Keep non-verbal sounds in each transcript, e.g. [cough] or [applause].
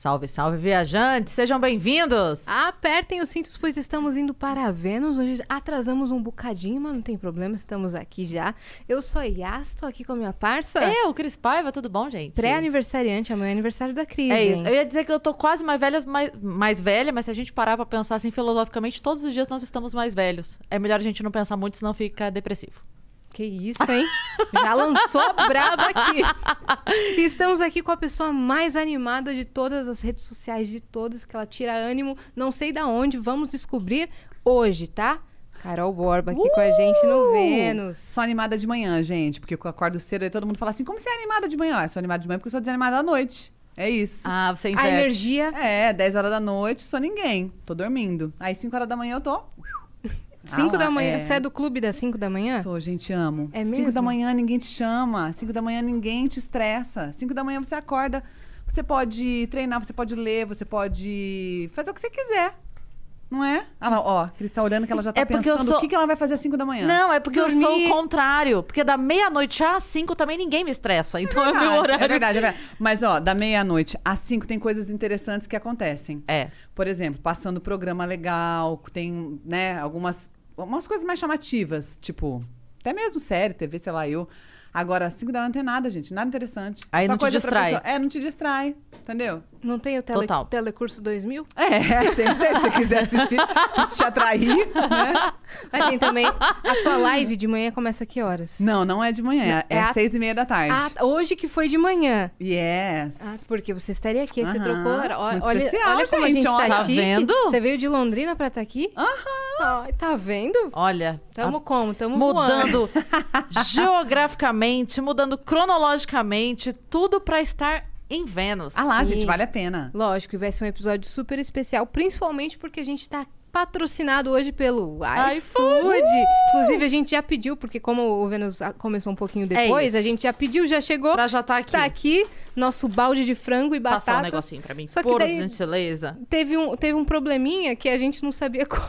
Salve, salve, viajantes! Sejam bem-vindos! Apertem os cintos, pois estamos indo para Vênus. Hoje atrasamos um bocadinho, mas não tem problema, estamos aqui já. Eu sou a Yas, estou aqui com a minha parça. Eu, Cris Paiva, tudo bom, gente? Pré-aniversariante, amanhã é aniversário da Cris. É isso. Eu ia dizer que eu tô quase mais velha, mais, mais velha, mas se a gente parar pra pensar assim filosoficamente, todos os dias nós estamos mais velhos. É melhor a gente não pensar muito, senão fica depressivo. Que isso, hein? Já lançou a braba aqui. E [laughs] Estamos aqui com a pessoa mais animada de todas as redes sociais, de todas, que ela tira ânimo, não sei da onde, vamos descobrir hoje, tá? Carol Borba aqui com a gente no Vênus. Sou animada de manhã, gente, porque eu acordo cedo e todo mundo fala assim: como você é animada de manhã? Eu sou animada de manhã porque eu sou desanimada à noite. É isso. Ah, você A inverte. energia. É, 10 horas da noite, sou ninguém. Tô dormindo. Aí 5 horas da manhã eu tô. 5 Ah, da manhã. é. Você é do clube das 5 da manhã? Sou, gente, amo. É 5 mesmo? da manhã ninguém te chama. 5 da manhã ninguém te estressa. 5 da manhã você acorda. Você pode treinar, você pode ler, você pode fazer o que você quiser. Não é? Ah, lá, ó, Cris tá olhando que ela já tá É porque eu pensando sou- o que, que ela vai fazer às 5 da manhã. Não, é porque eu sou Dormir. o contrário. Porque da meia-noite às cinco também ninguém me estressa. Então é, o meu Verdade, horário. É verdade, é verdade. Mas, ó, da meia-noite às 5 tem coisas interessantes que acontecem. É. Por exemplo, passando programa legal, tem, né, algumas umas coisas mais chamativas, tipo, até mesmo série, TV, sei lá, eu. Agora, às 5 da manhã não tem nada, gente, nada interessante. Aí Só não te coisa pra distrai. pessoa- É, não te distrai, entendeu? Não tem o tele, Total. Telecurso 2000? É, [laughs] tem, se você quiser assistir, se te atrair, né? [laughs] Mas tem também. A sua live de manhã começa a que horas? Não, não é de manhã, é, É às a- seis e meia da tarde. Ah, hoje que foi de manhã. Yes. Ah, porque você estaria aqui, você Aham. trocou. Ó, Muito olha, especial, olha como a gente, gente ó. tá, Tá chique. vendo? Você veio de Londrina pra estar aqui? Aham. Ai, tá vendo? Olha. Tamo a- como? Tamo voando. mudando [laughs] geograficamente, mudando cronologicamente, tudo pra estar em Vênus. Ah lá, Sim. gente, vale a pena. Lógico, e vai ser um episódio super especial, principalmente porque a gente tá patrocinado hoje pelo iFood. Inclusive, a gente já pediu, porque como o Vênus começou um pouquinho depois, É a gente já pediu, já chegou. Pra já tá Está aqui. aqui nosso balde de frango e Passar um batata. negocinho pra mim. Só que Por daí- gentileza. teve um, teve um probleminha que a gente não sabia [laughs] qual,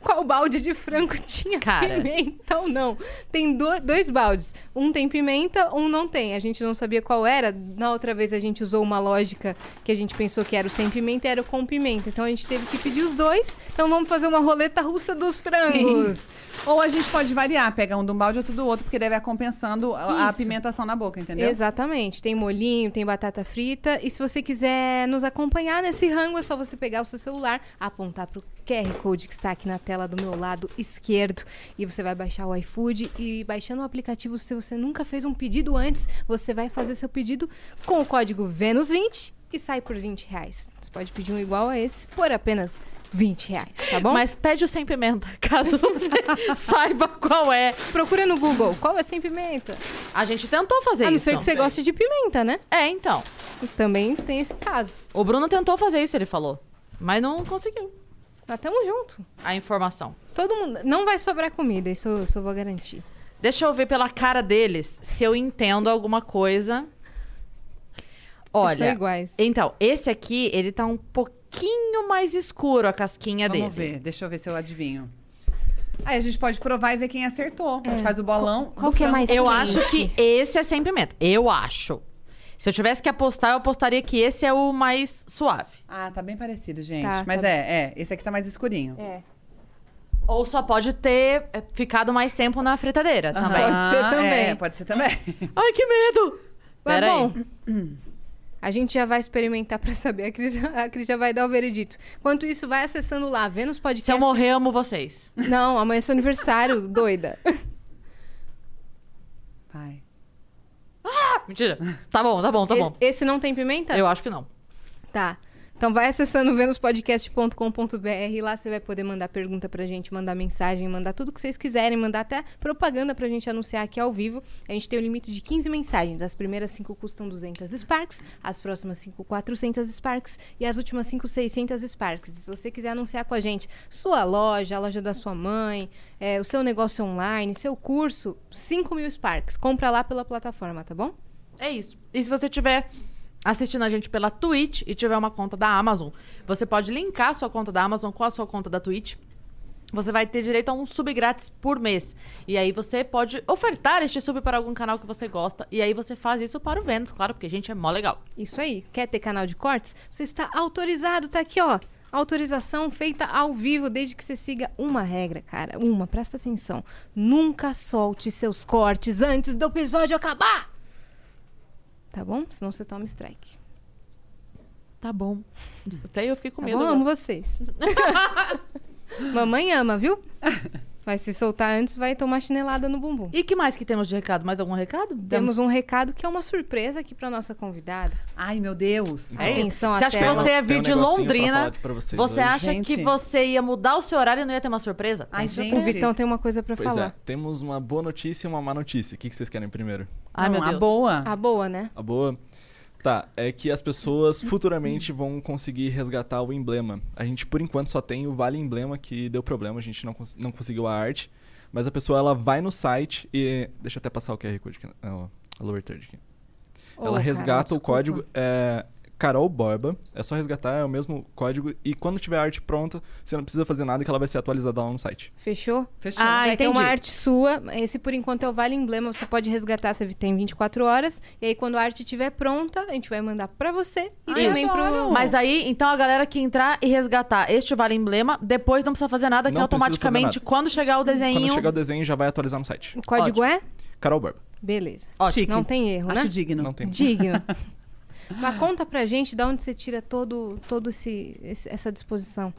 qual balde de frango [laughs] tinha Cara. pimenta ou não. Tem do- dois baldes. Um tem pimenta, um não tem. A gente não sabia qual era. Na outra vez a gente usou uma lógica que a gente pensou que era o sem pimenta e era o com pimenta. Então a gente teve que pedir os dois. Então vamos fazer uma roleta russa dos frangos. Ou a gente pode variar, pega um de um balde e outro do outro, porque daí vai compensando a, a pimentação na boca, entendeu? Exatamente. Tem molhinho, tem batata frita. E se você quiser nos acompanhar nesse rango, é só você pegar o seu celular, apontar pro QR Code que está aqui na tela do meu lado esquerdo. E você vai baixar o iFood. E baixando o aplicativo, se você nunca fez um pedido antes, você vai fazer seu pedido com o código VENUS20 e sai por 20 reais. Você pode pedir um igual a esse por apenas 20 reais, tá bom? Mas pede o sem pimenta, [laughs] caso você [laughs] saiba qual é. procura no Google. Qual é sem pimenta? A gente tentou fazer a não isso. ser que você goste de pimenta, né? É, então. Também tem esse caso. O Bruno tentou fazer isso, ele falou. Mas não conseguiu Mas tamo junto. a informação. Todo mundo. Não vai sobrar comida, isso eu só vou garantir. Deixa eu ver pela cara deles se eu entendo alguma coisa. Olha. São iguais. Então, esse aqui, ele tá um pouquinho mais escuro a casquinha Vamos dele. ver, deixa eu ver se eu adivinho. Aí a gente pode provar e ver quem acertou. A gente É. faz o bolão. Qual do que é frango. mais Eu quente? acho que esse é sem pimenta. Eu acho. Se eu tivesse que apostar, eu apostaria que esse é o mais suave. Ah, tá bem parecido, gente. Tá, Mas tá. é, é. Esse aqui tá mais escurinho. É. Ou só pode ter é, ficado mais tempo na fritadeira também. Pode ser também. É, pode ser também. [laughs] Ai, que medo! Mas Pera bom, aí. a gente já vai experimentar pra saber. A Cris, a Cris já vai dar o veredito. Enquanto isso, vai acessando lá, Vênus Podcast. Se eu morrer, amo vocês. Não, amanhã é seu aniversário, [laughs] doida. Vai. Mentira. Tá bom, tá bom, tá bom. Esse não tem pimenta? Eu acho que não. Tá. Então vai acessando venuspodcast.com.br, lá você vai poder mandar pergunta pra gente, mandar mensagem, mandar tudo que vocês quiserem, mandar até propaganda pra gente anunciar aqui ao vivo. A gente tem um limite de 15 mensagens. As primeiras 5 custam 200 Sparks, as próximas 5 400 Sparks e as últimas 5 600 Sparks. Se você quiser anunciar com a gente sua loja, a loja da sua mãe, é, o seu negócio online, seu curso, 5 mil Sparks. Compra lá pela plataforma, tá bom? É isso. E se você tiver assistindo a gente pela Twitch e tiver uma conta da Amazon, você pode linkar a sua conta da Amazon com a sua conta da Twitch. Você vai ter direito a um sub grátis por mês. E aí você pode ofertar este sub para algum canal que você gosta. E aí você faz isso para o Vênus, claro, porque a gente é mó legal. Isso aí. Quer ter canal de cortes? Você está autorizado, tá aqui, ó. Autorização feita ao vivo, desde que você siga uma regra, cara. Uma, presta atenção. Nunca solte seus cortes antes do episódio acabar! Tá bom? Senão você toma strike. Tá bom. Até eu fiquei com Tá medo. bom? agora. Amo vocês. [laughs] Mamãe ama, viu? Vai se soltar antes, vai tomar chinelada no bumbum. E que mais que temos de recado? Mais algum recado? Temos um recado que é uma surpresa aqui pra nossa convidada. Ai, meu Deus. É. Atenção, Você acha que você ia vir um de pra Londrina? pra Você hoje. acha Gente. que você ia mudar o seu horário e não ia ter uma surpresa? Ai, Tem gente. O Vitão tem uma coisa pra Pois falar. é, temos uma boa notícia e uma má notícia. O que vocês querem primeiro? Ai, Não, meu a Deus. boa. A boa, né? A boa? Tá, é que as pessoas futuramente vão conseguir resgatar o emblema. A gente, por enquanto, só tem o Vale Emblema, que deu problema, a gente não, cons- não conseguiu a arte. Mas a pessoa, ela vai no site e... Deixa eu até passar o QR Code aqui. Não, a lower third aqui. Ô, ela cara, resgata o desculpa. código, é Carol Borba. É só resgatar, é o mesmo código. E quando tiver a arte pronta, você não precisa fazer nada que ela vai ser atualizada lá no site. Fechou? Fechou. Ah, vai ter entendi. uma arte sua. Esse, por enquanto, é o Vale Emblema. Você pode resgatar, você tem 24 horas. E aí, quando a arte estiver pronta, a gente vai mandar pra você e Ai, também pro... adoro. Mas aí, então a galera que entrar e resgatar este vale emblema, depois não precisa fazer nada, que Não precisa automaticamente, fazer quando chegar o desenho. Quando chegar o desenho, já vai atualizar no site. O código é? Carol Borba. Beleza. Chique. Não tem erro, Acho né? digno. Não tem. Digno. [laughs] Mas conta pra gente de onde você tira todo, todo esse, esse- essa disposição.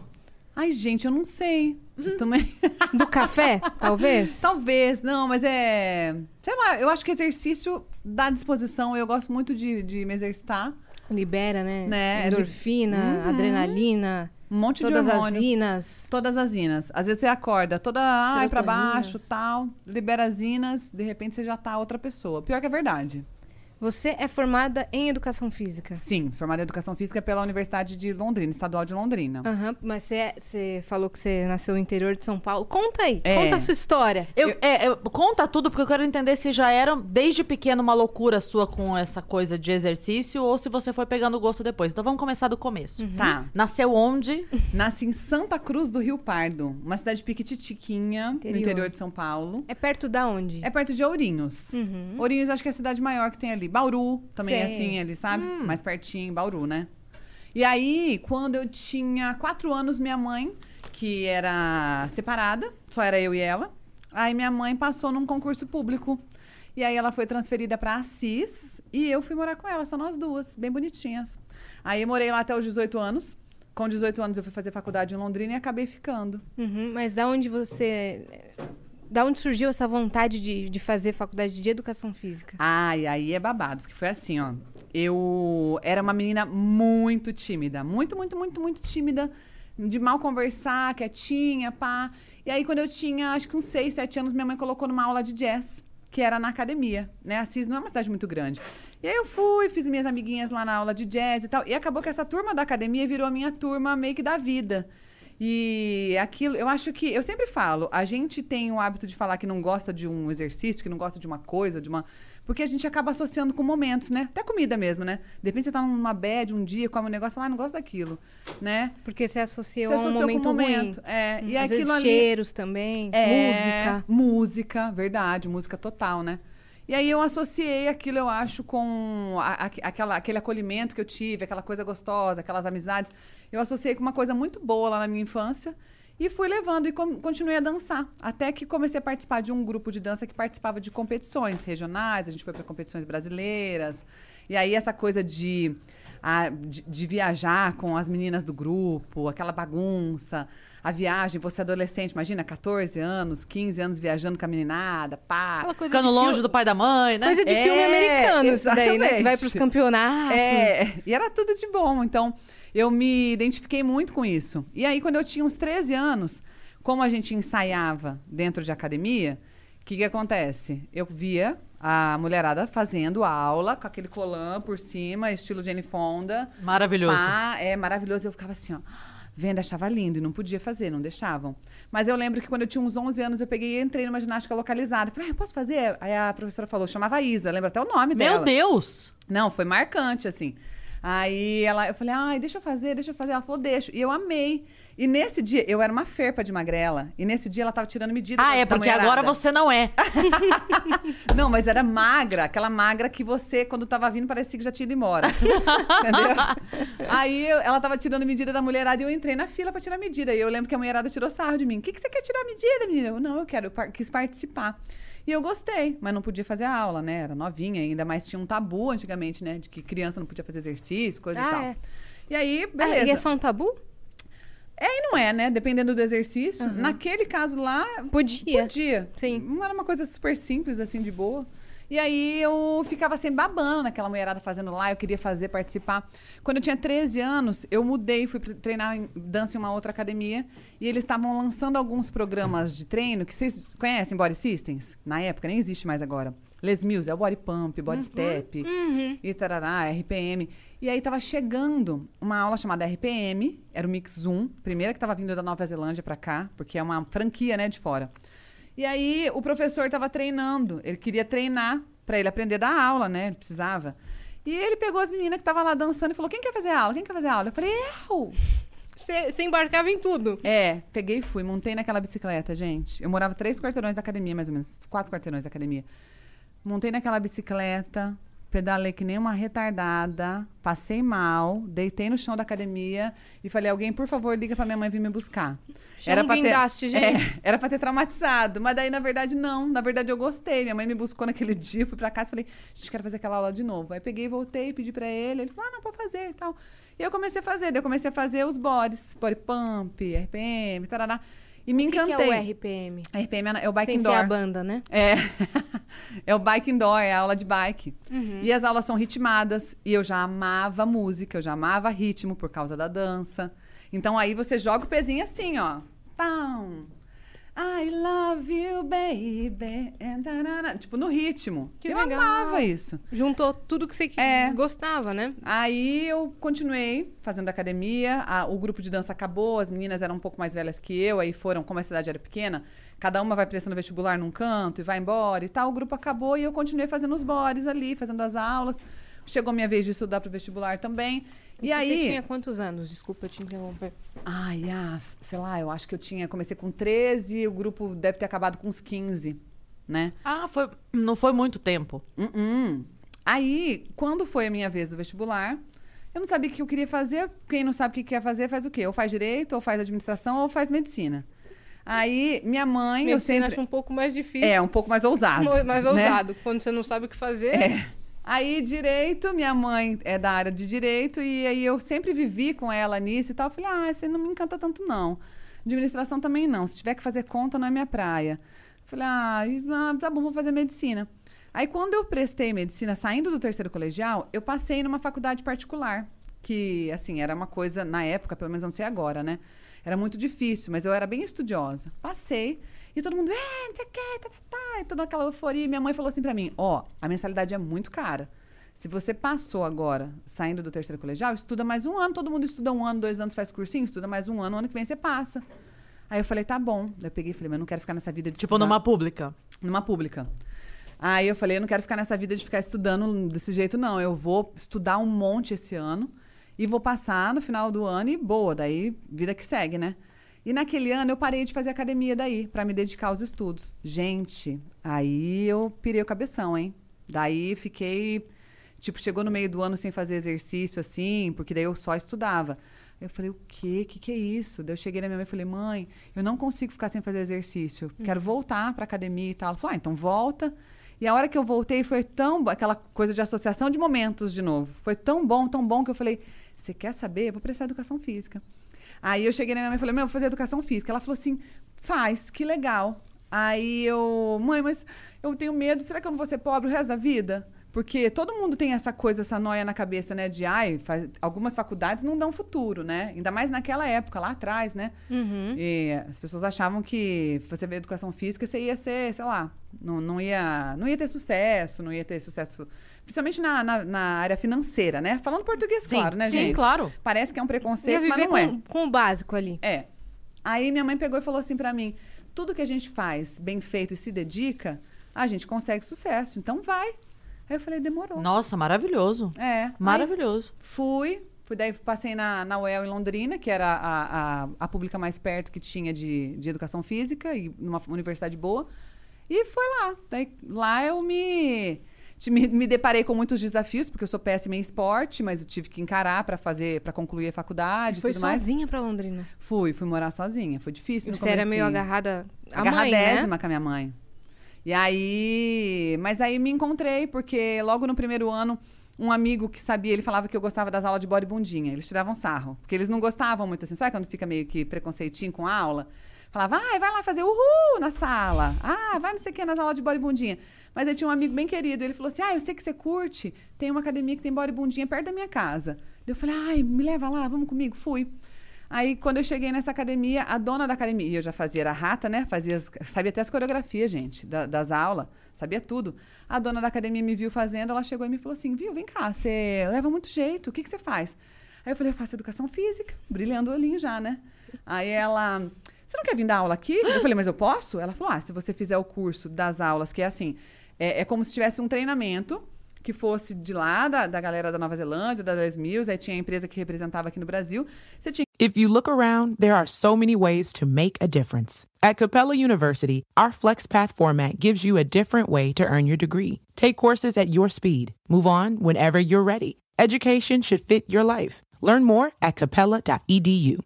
Ai, gente, eu não sei. Eu também. [laughs] Do café, talvez? Talvez, não, mas é. Sei lá, eu acho que exercício dá disposição. Eu gosto muito de, de me exercitar. Libera, né? Né? Endorfina, Uhum. adrenalina, Um monte todas de as hormônio. inas. Todas as inas. Às vezes você acorda toda ai pra baixo, tal, libera as inas, de repente você já tá outra pessoa. Pior que é verdade. Você é formada em educação física. Sim, formada em educação física pela Universidade de Londrina, Estadual de Londrina. Aham, mas você, é- você falou que você nasceu no interior de São Paulo. Conta aí, É. conta a sua história. Eu, é, eu- conta tudo, porque eu quero entender se já era desde pequeno uma loucura sua com essa coisa de exercício ou se você foi pegando gosto depois. Então vamos começar do começo. Tá. Nasceu onde? [laughs] Nasci em Santa Cruz do Rio Pardo, uma cidade piquititiquinha, Interior. no interior de São Paulo. É perto da onde? É perto de Ourinhos. Uhum. Ourinhos acho que é a cidade maior que tem ali. Bauru também Sei. assim, ali, sabe? Mais pertinho, Bauru, né? E aí, quando eu tinha quatro anos, minha mãe, que era separada, só era eu e ela, aí minha mãe passou num concurso público. E aí ela foi transferida pra Assis e eu fui morar com ela, só nós duas, bem bonitinhas. Aí eu morei lá até os 18 anos. Com 18 anos eu fui fazer faculdade em Londrina e acabei ficando. Uhum, mas da onde você. Da onde surgiu essa vontade de, de fazer faculdade de educação física? Ai, aí é babado, porque foi assim, ó. Eu era uma menina muito tímida, muito, muito, muito, muito tímida, de mal conversar, quietinha, pá. E aí, quando eu tinha, acho que uns 6, 7 anos, minha mãe colocou numa aula de jazz, que era na academia, né? Assis não é uma cidade muito grande. E aí eu fui, fiz minhas amiguinhas lá na aula de jazz e tal. E acabou que essa turma da academia virou a minha turma meio que da vida. E aquilo, eu acho que, eu sempre falo, a gente tem o hábito de falar que não gosta de um exercício, que não gosta de uma coisa, de uma. Porque a gente acaba associando com momentos, né? Até comida mesmo, né? De repente você tá numa bad um dia, come um negócio e fala, ah, não gosto daquilo, né? Porque você associou Você a um associou momento, com um momento. ruim. É, Hum, e Às aquilo vezes ali. cheiros também, É, música. Música, verdade, música total, né? E aí eu associei aquilo, eu acho, com a- a- aquela, aquele acolhimento que eu tive, aquela coisa gostosa, aquelas amizades. Eu associei com uma coisa muito boa lá na minha infância. E fui levando e continuei a dançar. Até que comecei a participar de um grupo de dança que participava de competições regionais. A gente foi para competições brasileiras. E aí essa coisa de, a- de, de viajar com as meninas do grupo, aquela bagunça. A viagem, você adolescente, imagina, 14 anos, 15 anos viajando com a meninada, pá. Aquela coisa Ficando longe do pai da mãe, né? Coisa de É, filme americano, isso daí, né? Que vai exatamente. pros campeonatos. É, e era tudo de bom. Então, eu me identifiquei muito com isso. E aí, quando eu tinha uns 13 anos, como a gente ensaiava dentro de academia, o que, que acontece? Eu via a mulherada fazendo aula com aquele colã por cima, estilo Jane Fonda. Maravilhoso. Pá, é maravilhoso. Eu ficava assim, ó. Venda achava lindo e não podia fazer, não deixavam. Mas eu lembro que quando eu tinha uns 11 anos, eu peguei e entrei numa ginástica localizada. Falei, ah, posso fazer? Aí a professora falou, chamava Isa, lembra até o nome dela. Meu Deus! Não, foi marcante, assim. Aí ela, eu falei, ai, deixa eu fazer, deixa eu fazer. Ela falou, deixa. E eu amei. E nesse dia, eu era uma ferpa de magrela. E nesse dia ela tava tirando medidas. Ah, da- é porque agora você não é. [laughs] Não, mas era magra, aquela magra que você, quando tava vindo, parecia que já tinha ido embora. [laughs] Entendeu? Aí eu- ela tava tirando medida da mulherada e eu entrei na fila pra tirar medida. E eu lembro que a mulherada tirou sarro de mim. O que, que você quer tirar medida, menina? Eu, não, eu quero, eu par- quis participar. E eu gostei, mas não podia fazer a aula, né? Era novinha ainda, mas tinha um tabu antigamente, né? De que criança não podia fazer exercício, coisa e Ah, tal. é. E aí, Ah, beleza. e é só um tabu? É e não é, né? Dependendo do exercício. Naquele caso lá, Podia. Podia. Sim. Não era uma coisa super simples, assim, de boa. E aí eu ficava sempre babando naquela mulherada fazendo lá, eu queria fazer, participar. Quando eu tinha 13 anos, eu mudei, fui treinar em dança em uma outra academia. E eles estavam lançando alguns programas de treino que vocês conhecem, Body Systems? Na época, nem existe mais agora. Les Mills, é o Body Pump, Body Step, e tarará, RPM. E aí tava chegando uma aula chamada RPM, era o Mix 1, primeira que tava vindo da Nova Zelândia pra cá, porque é uma franquia, né, de fora. E aí o professor estava treinando, ele queria treinar para ele aprender da aula, né? Ele precisava. E ele pegou as meninas que estavam lá dançando e falou: "Quem quer fazer aula? Quem quer fazer aula?" Eu falei: "Eu". Você você embarcava em tudo. É, peguei e fui, montei naquela bicicleta, gente. Eu morava três quarteirões da academia, mais ou menos, quatro quarteirões da academia. Montei naquela bicicleta, pedalei que nem uma retardada, passei mal, deitei no chão da academia e falei: "Alguém, por favor, liga para minha mãe vir me buscar". Chama um pra ter, gente. [laughs] É, era pra ter traumatizado, mas daí na verdade não. Na verdade eu gostei. Minha mãe me buscou naquele [laughs] dia, fui pra casa e falei: "Gente, quero fazer aquela aula de novo". Aí peguei, voltei, pedi pra ele, ele falou: "Ah, não, pode fazer" e tal. E eu comecei a fazer, daí eu comecei a fazer os bodies, body pump, RPM, tarará. E me O que, encantei. que é o RPM? RPM é o bike Sem ser indoor. a banda, né? É. [laughs] é o bike indoor, é a aula de bike. Uhum. E as aulas são ritmadas. E eu já amava música, eu já amava ritmo por causa da dança. Então aí você joga o pezinho assim, ó. Pão. I love you, baby. Tipo, no ritmo. Que eu legal. amava isso. Juntou tudo que você É. gostava, né? Aí eu continuei fazendo academia, a- o grupo de dança acabou, as meninas eram um pouco mais velhas que eu, aí foram, como a cidade era pequena, cada uma vai prestando vestibular num canto e vai embora e tal. O grupo acabou e eu continuei fazendo os bores ali, fazendo as aulas. Chegou minha vez de estudar para o vestibular também. E, Você aí. tinha quantos anos? Desculpa te interromper. Ai, ah, sei lá, eu acho que eu tinha. Comecei com 13, o grupo deve ter acabado com uns 15, né? Ah, foi, não foi muito tempo. Uh-uh. Aí, quando foi a minha vez do vestibular, eu não sabia o que eu queria fazer. Quem não sabe o que quer fazer, faz o quê? Ou faz direito, ou faz administração, ou faz medicina. Aí, minha mãe, eu Medicina sempre. acho um pouco mais difícil. É, um pouco mais ousado. [laughs] mais né? ousado. Quando você não sabe o que fazer. É. Aí, direito, minha mãe é da área de direito, e aí eu sempre vivi com ela nisso e tal. Eu falei, ah, você não me encanta tanto, não. Administração também não. Se tiver que fazer conta, não é minha praia. Eu falei, ah, ah, tá bom, vou fazer medicina. Aí, quando eu prestei medicina, saindo do terceiro colegial, eu passei numa faculdade particular, que, assim, era uma coisa, na época, pelo menos não sei agora, né? Era muito difícil, mas eu era bem estudiosa. Passei, e todo mundo, é, não sei o que, tá, tá, tá, e toda aquela euforia. E minha mãe falou assim pra mim, ó, a mensalidade é muito cara. Se você passou agora, saindo do terceiro colegial, estuda mais um ano. Todo mundo estuda um ano, dois anos, faz cursinho, estuda mais um ano, ano que vem você passa. Aí eu falei, tá bom. Daí eu peguei e falei, mas eu não quero ficar nessa vida de Tipo, estudar numa pública. numa pública. Aí eu falei, eu não quero ficar nessa vida de ficar estudando desse jeito, não. Eu vou estudar um monte esse ano e vou passar no final do ano e boa, daí vida que segue, né? E naquele ano eu parei de fazer academia daí, para me dedicar aos estudos. Gente, aí eu pirei o cabeção, hein? Daí fiquei, tipo, chegou no meio do ano sem fazer exercício assim, porque daí eu só estudava. Eu falei, o quê? O que, que é isso? Daí eu cheguei na minha mãe e falei, mãe, eu não consigo ficar sem fazer exercício. Quero voltar para academia e tal. Ela falou, ah, então volta. E a hora que eu voltei foi tão aquela coisa de associação de momentos de novo. Foi tão bom, tão bom que eu falei: "Você quer saber? Eu vou prestar educação física". Aí eu cheguei na minha mãe e falei: "Meu, eu vou fazer educação física". Ela falou assim: "Faz, que legal". Aí eu, mãe, mas eu tenho medo, será que eu não vou ser pobre o resto da vida? Porque todo mundo tem essa coisa, essa noia na cabeça, né? De, ai, fa- algumas faculdades não dão futuro, né? Ainda mais naquela época, lá atrás, né? Uhum. E as pessoas achavam que você ver educação física, você ia ser, sei lá, não, não, ia, não ia ter sucesso, não ia ter sucesso Principalmente na, na, na área financeira, né? Falando português, Sim, claro, né, sim, gente? claro. Parece que é um preconceito, mas não é. com, com o básico ali. É. Aí minha mãe pegou e falou assim pra mim: tudo que a gente faz bem feito e se dedica, a gente consegue sucesso. Então vai. Aí eu falei, demorou. Nossa, maravilhoso. É. Aí Maravilhoso. fui, fui daí passei na, na UEL em Londrina, que era a, a, a pública mais perto que tinha de, de educação física, e numa universidade boa. E foi lá. Daí, lá eu me, me, me deparei com muitos desafios, porque eu sou péssima em esporte, mas eu tive que encarar para fazer, para concluir a faculdade e Foi sozinha pra Londrina. Fui, fui morar sozinha. Foi difícil. Você era meio agarrada à mãe, né? Agarradésima com a minha mãe. E aí. Mas aí me encontrei, porque logo no primeiro ano, um amigo que sabia, ele falava que eu gostava das aulas de body bundinha. Eles tiravam sarro. Porque eles não gostavam muito assim. Sabe quando fica meio que preconceitinho com a aula? Falava, ai, vai lá fazer uhul na sala. Ah, vai não sei o que nas aulas de body bundinha. Mas aí tinha um amigo bem querido. Ele falou assim: Ah, eu sei que você curte. Tem uma academia que tem bundinha perto da minha casa. Eu falei, ai, me leva lá, vamos comigo. Fui. Aí, quando eu cheguei nessa academia, a dona da academia, eu já fazia, era rata, né? Fazia, sabia até as coreografias, gente, da- das aulas, sabia tudo. A dona da academia me viu fazendo, ela chegou e me falou assim: viu, vem cá, você leva muito jeito, o que, que você faz? Aí eu falei, eu faço educação física, brilhando o olhinho já, né? Aí ela, você não quer vir dar aula aqui? Eu falei, mas eu posso? Ela falou, ah, se você fizer o curso das aulas, que é assim, é, é como se tivesse um treinamento que fosse de lá, da, da galera da Nova Zelândia, da 10 Mills, aí tinha a empresa que representava aqui no Brasil. Você tinha If you look around, there are so many ways to make a difference. At Capella University, our FlexPath format gives you a different way to earn your degree. Take courses at your speed. Move on whenever you're ready. Education should fit your life. Learn more at capella.edu.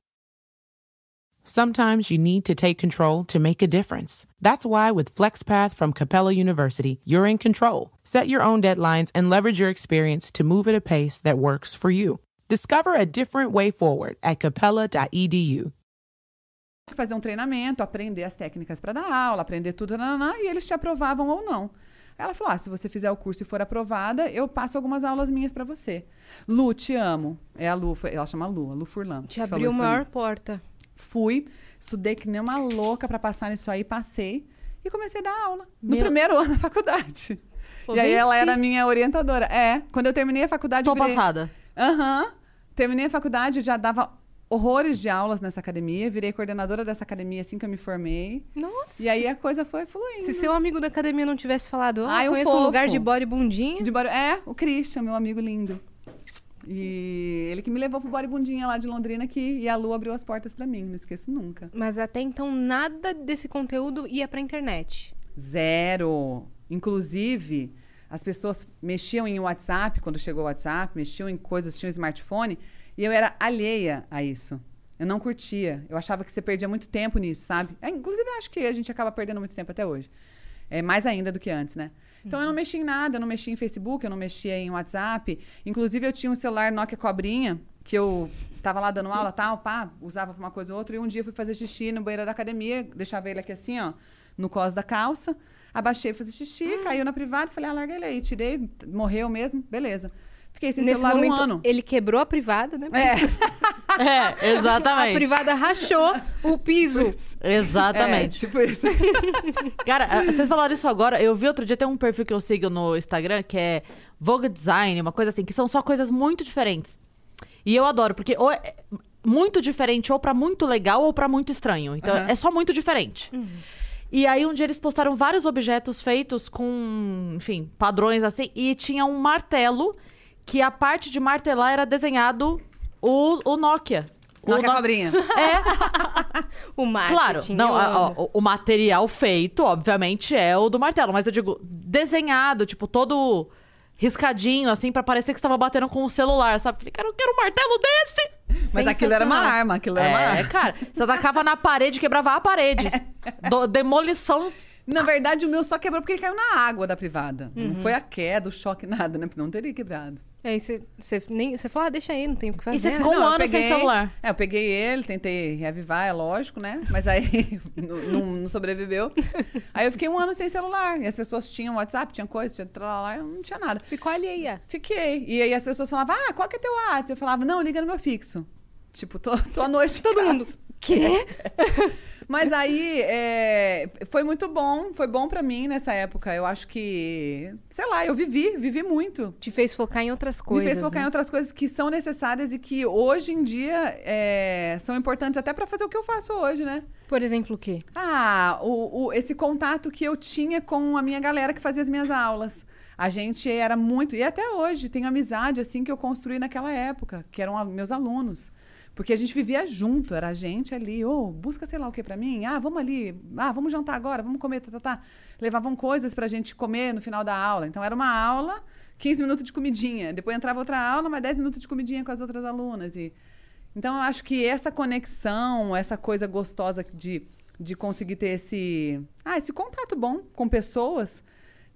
Sometimes you need to take control to make a difference. That's why with FlexPath from Capella University, you're in control. Set your own deadlines and leverage your experience to move at a pace that works for you. Discover a different way forward at capella.edu. fazer um treinamento, aprender as técnicas para dar aula, aprender tudo, nananã, e eles te aprovavam ou não. Ela falou: ah, se você fizer o curso e for aprovada, eu passo algumas aulas minhas para você. Lu, te amo. É a Lu, ela chama Lu, a Lu Furlan. Te abriu a maior mim. porta. Fui, estudei que nem uma louca para passar nisso aí, passei e comecei a dar aula no Meu- primeiro ano da faculdade. Pô, e aí ela venci. era minha orientadora. É, quando eu terminei a faculdade, Tô eu virei... passada. Aham. Terminei a faculdade, já dava horrores de aulas nessa academia, virei coordenadora dessa academia assim que eu me formei. Nossa. E aí a coisa foi fluindo. Se seu amigo da academia não tivesse falado, ah, Ai, um conheço um lugar fofo. de body bundinha. De body... É, o Christian, meu amigo lindo. E ele que me levou pro Body Bundinha lá de Londrina aqui, e a Lu abriu as portas pra mim, não esqueço nunca. Mas até então nada desse conteúdo ia pra internet. Zero. Inclusive, as pessoas mexiam em WhatsApp, quando chegou o WhatsApp, mexiam em coisas, tinham smartphone, e eu era alheia a isso. Eu não curtia. Eu achava que você perdia muito tempo nisso, sabe? É, inclusive, eu acho que a gente acaba perdendo muito tempo até hoje. É mais ainda do que antes, né? Então, eu não mexia em nada, eu não mexia em Facebook, eu não mexia em WhatsApp. Inclusive, eu tinha um celular Nokia Cobrinha, que eu tava lá dando aula tal, pá, usava pra uma coisa ou outra. E um dia eu fui fazer xixi no banheiro da academia, deixava ele aqui assim, ó, no cos da calça. Abaixei pra fazer xixi, caiu na privada, falei, ah, larga ele aí. Tirei, morreu mesmo, beleza. Fiquei sem Nesse celular momento, um ano. ele quebrou a privada, né? É, [laughs] É, A exatamente. privada rachou o piso. Exatamente. é, tipo isso. [laughs] Cara, ah, vocês falaram isso agora. Eu vi outro dia, tem um perfil que eu sigo no Instagram que é Vogue Design, uma coisa assim, que são só coisas muito diferentes. E eu adoro, porque ou é muito diferente, ou pra muito legal, ou pra muito estranho. Então Aham. é só muito diferente. E aí um dia eles postaram vários objetos feitos com, enfim, padrões assim, e tinha um martelo que a parte de martelar era desenhado o, o Nokia. O Nokia No- Cobrinha. [laughs] É, O marketing. Claro, não, ó, o, material feito, obviamente, é o do martelo, mas eu digo, desenhado, tipo, todo riscadinho, assim, pra parecer que você tava batendo com o celular, sabe? Falei, cara, eu quero um martelo desse! Mas aquilo era uma arma, aquilo era uma É, arma. cara, você atacava na parede, quebrava a parede. [laughs] Do- demolição. Na verdade, o meu só quebrou porque ele caiu na água da privada. Não foi a queda, o choque, nada, né? Porque não teria quebrado. Aí você, você, nem, você fala, ah, deixa aí, não tem o que fazer. E você ficou um Não, ano sem celular. É, eu peguei ele, tentei reavivar, é lógico, né? Mas aí [laughs] não, não- sobreviveu. Aí eu fiquei um ano sem celular. E as pessoas tinham WhatsApp, tinha coisa, tinha lá, eu não tinha nada. Ficou alheia. Fiquei. E aí as pessoas falavam, ah, qual que é teu WhatsApp? Eu falava, não, liga no meu fixo. Tipo, tô, tô à noite. [laughs] em Todo casa. mundo. Quê? [laughs] Mas aí, é, foi muito bom, foi bom pra mim nessa época. Eu acho que, sei lá, eu vivi, vivi muito. Te fez focar em outras Me coisas. fez focar em né? outras coisas que são necessárias e que hoje em dia é, são importantes até pra fazer o que eu faço hoje, né? Por exemplo, o quê? Ah, o, o- esse contato que eu tinha com a minha galera que fazia as minhas aulas. A gente era muito, e até hoje, tem amizade assim que eu construí naquela época, que eram meus alunos. Porque a gente vivia junto, era a gente ali, ô, busca sei lá o que pra mim, ah, vamos ali, ah, vamos jantar agora, vamos comer, tá, tá, tá. Levavam coisas pra gente comer no final da aula. Então era uma aula, 15 minutos de comidinha. Depois entrava outra aula, mais 10 minutos de comidinha com as outras alunas. E então, eu acho que essa conexão, essa coisa gostosa de, de conseguir ter esse, ah, esse contato bom com pessoas.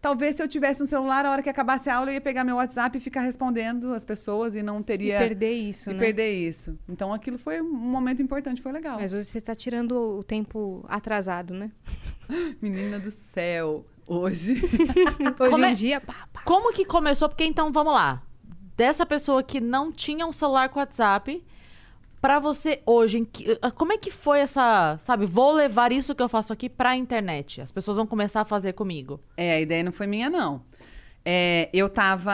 Talvez se eu tivesse um celular, a hora que acabasse a aula, eu ia pegar meu WhatsApp e ficar respondendo as pessoas e não E teria. perder isso, e né? perder isso. Então, aquilo foi um momento importante, foi legal. Mas hoje você tá tirando o tempo atrasado, né? [laughs] Menina do céu, hoje. [laughs] Hoje Como em é- dia, pá, pá. Como que começou? Porque então, vamos lá. Dessa pessoa que não tinha um celular com WhatsApp, pra você hoje, ah, como é que foi essa, sabe, vou levar isso que eu faço aqui pra internet? As pessoas vão começar a fazer comigo. É, a ideia não foi minha, não. É, eu tava.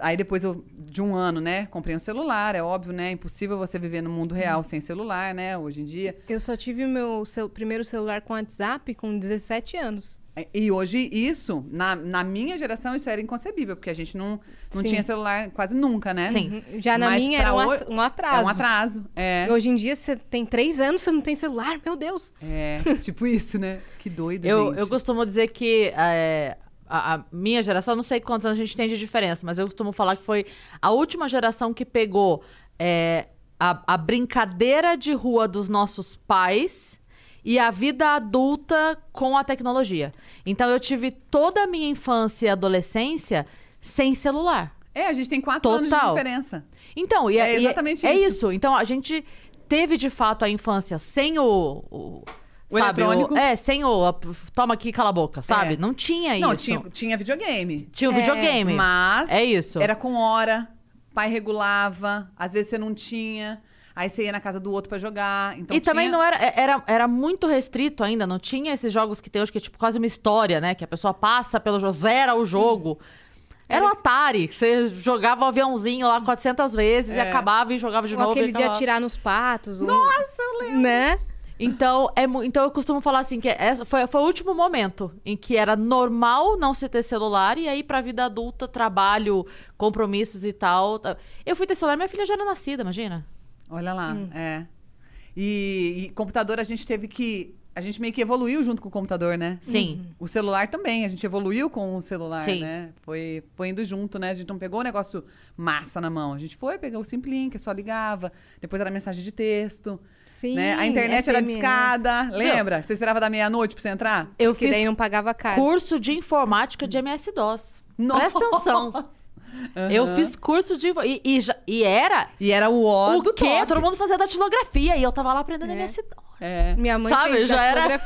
Aí depois eu, de um ano, né? Comprei um celular, é óbvio, né? É impossível você viver no mundo real sem celular, né? Hoje em dia. Eu só tive o meu cel- primeiro celular com WhatsApp com 17 anos. E hoje, isso, na, na minha geração, isso era inconcebível, porque a gente não, não Sim. tinha celular quase nunca, né? Sim. Já na Mas minha era um, um atraso. É um atraso. É. Hoje em dia, você tem três anos, você não tem celular, meu Deus. É, [laughs] tipo isso, né? Que doido, Eu, gente. eu costumo dizer que é, a, a minha geração, não sei quantos anos a gente tem de diferença, mas eu costumo falar que foi a última geração que pegou é, a, a brincadeira de rua dos nossos pais e a vida adulta com a tecnologia. Então eu tive toda a minha infância e adolescência sem celular. É, a gente tem quatro anos de Total. diferença. Então, e É e exatamente é isso. isso. Então a gente teve de fato a infância sem o. o O sabe, eletrônico. é, sem o. a- toma aqui, cala a boca, sabe? É. Não tinha Não, isso. tinha, tinha videogame. Tinha o É, videogame. Mas É isso. era com hora, pai regulava, às vezes você não tinha, aí você ia na casa do outro pra jogar. Então e também tinha- não era, é- era. Era muito restrito ainda, não tinha esses jogos que tem hoje, que é tipo quase uma história, né? Que a pessoa passa pelo jogo, zera o jogo. Era o Atari. Você jogava o aviãozinho lá 400 vezes e É. acabava e jogava de Ou novo. e aquele de atirar nos patos. ou- Nossa, eu lembro. Né? Então, é, então eu costumo falar assim que essa foi, foi o último momento em que era normal não se ter celular e aí pra vida adulta, trabalho, compromissos e tal. tá- Eu fui ter celular, minha filha já era nascida, imagina. Olha lá, Hum. é. E, e computador a gente teve que. A gente meio que evoluiu junto com o computador, né? Sim. O celular também, a gente evoluiu com o celular, Sim. né? Foi, foi indo junto, né? A gente não pegou o negócio massa na mão. A gente foi, pegou o Simplim, que só ligava. Depois era mensagem de texto. Sim. né? A internet era discada. Lembra? Você esperava da meia-noite pra você entrar? Eu Porque fiz daí não pagava caro. curso de informática de MS-DOS. Presta atenção. Eu Aham. fiz curso de. E, e, já- e era E era o o do quê? Todo mundo fazia datilografia e eu tava lá aprendendo É. MS-DOS. É. Minha mãe Sabe, fez já era. [laughs]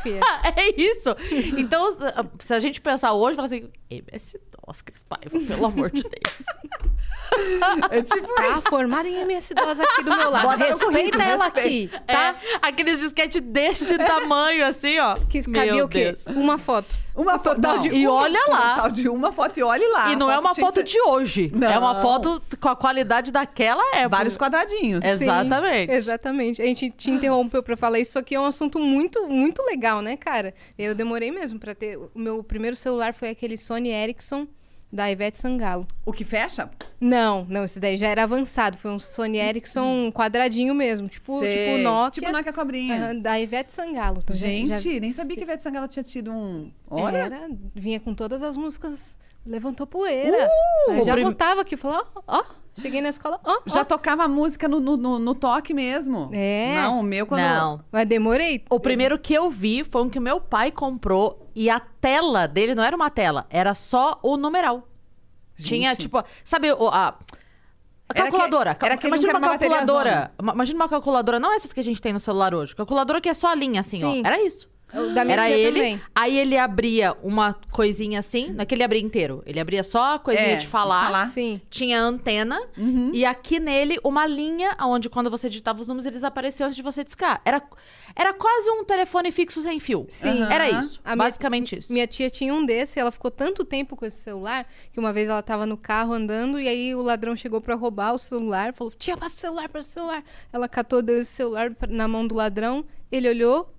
é isso. Então, se a gente pensar hoje, fala assim: MS-DOS, Cris Paiva, pelo amor de Deus. [laughs] É tipo Tá formada em MS-DOS aqui do meu lado. Bota Respeita ela respeita. aqui, tá? É, aqueles disquete deste tamanho, assim, ó. Que cabia Meu o quê? Deus. Uma foto. Uma O total não. de E olha lá. Tal de uma foto e olhe lá. e não é uma foto ser de hoje. Não. É uma foto com a qualidade daquela época. Vários quadradinhos. É. Exatamente. Sim, exatamente. A gente te interrompeu pra falar isso, só que é um assunto muito, muito legal, né, cara? Eu demorei mesmo pra ter. O meu primeiro celular foi aquele Sony Ericsson da Ivete Sangalo. O que fecha? Não, não, esse daí já era avançado. Foi um Sony Ericsson quadradinho mesmo, tipo, Sei. tipo Nokia. Tipo Nokia Cobrinha. aham, da Ivete Sangalo. Então, já- Gente, já- nem sabia que Ivete Sangalo tinha tido um... Olha, Era, vinha com todas as músicas, levantou poeira. Uh! Eu já prim- botava aqui, falou, ó, ó, cheguei na escola, ó, já ó. tocava música no, no, no- no toque mesmo. É. Não, o meu quando... Não. Mas demorei. O primeiro que eu vi foi um que meu pai comprou e a tela dele não era uma tela, era só o numeral. Tinha, Gente. tipo, sabe, o- a. A Era calculadora. que- era imagina que era uma uma bateria calculadora. Ma- Imagina uma calculadora, não essas que a gente tem no celular hoje. Calculadora que é só a linha, assim, Sim. ó. Era isso. Minha Era tia ele. também. Aí ele abria uma coisinha assim, não é que ele abria inteiro. Ele abria só a coisinha É, de falar. de falar. Sim. Tinha antena. E aqui nele, uma linha onde quando você digitava os números, eles apareciam antes de você discar. Era, era quase um telefone fixo sem fio. Sim. Era Aham. isso. A minha- basicamente isso. Minha tia tinha um desse, ela ficou tanto tempo com esse celular que uma vez ela tava no carro andando e aí o ladrão chegou pra roubar o celular, falou: "Tia, passa o celular, passa o celular". Ela catou deu esse celular na mão do ladrão, ele olhou,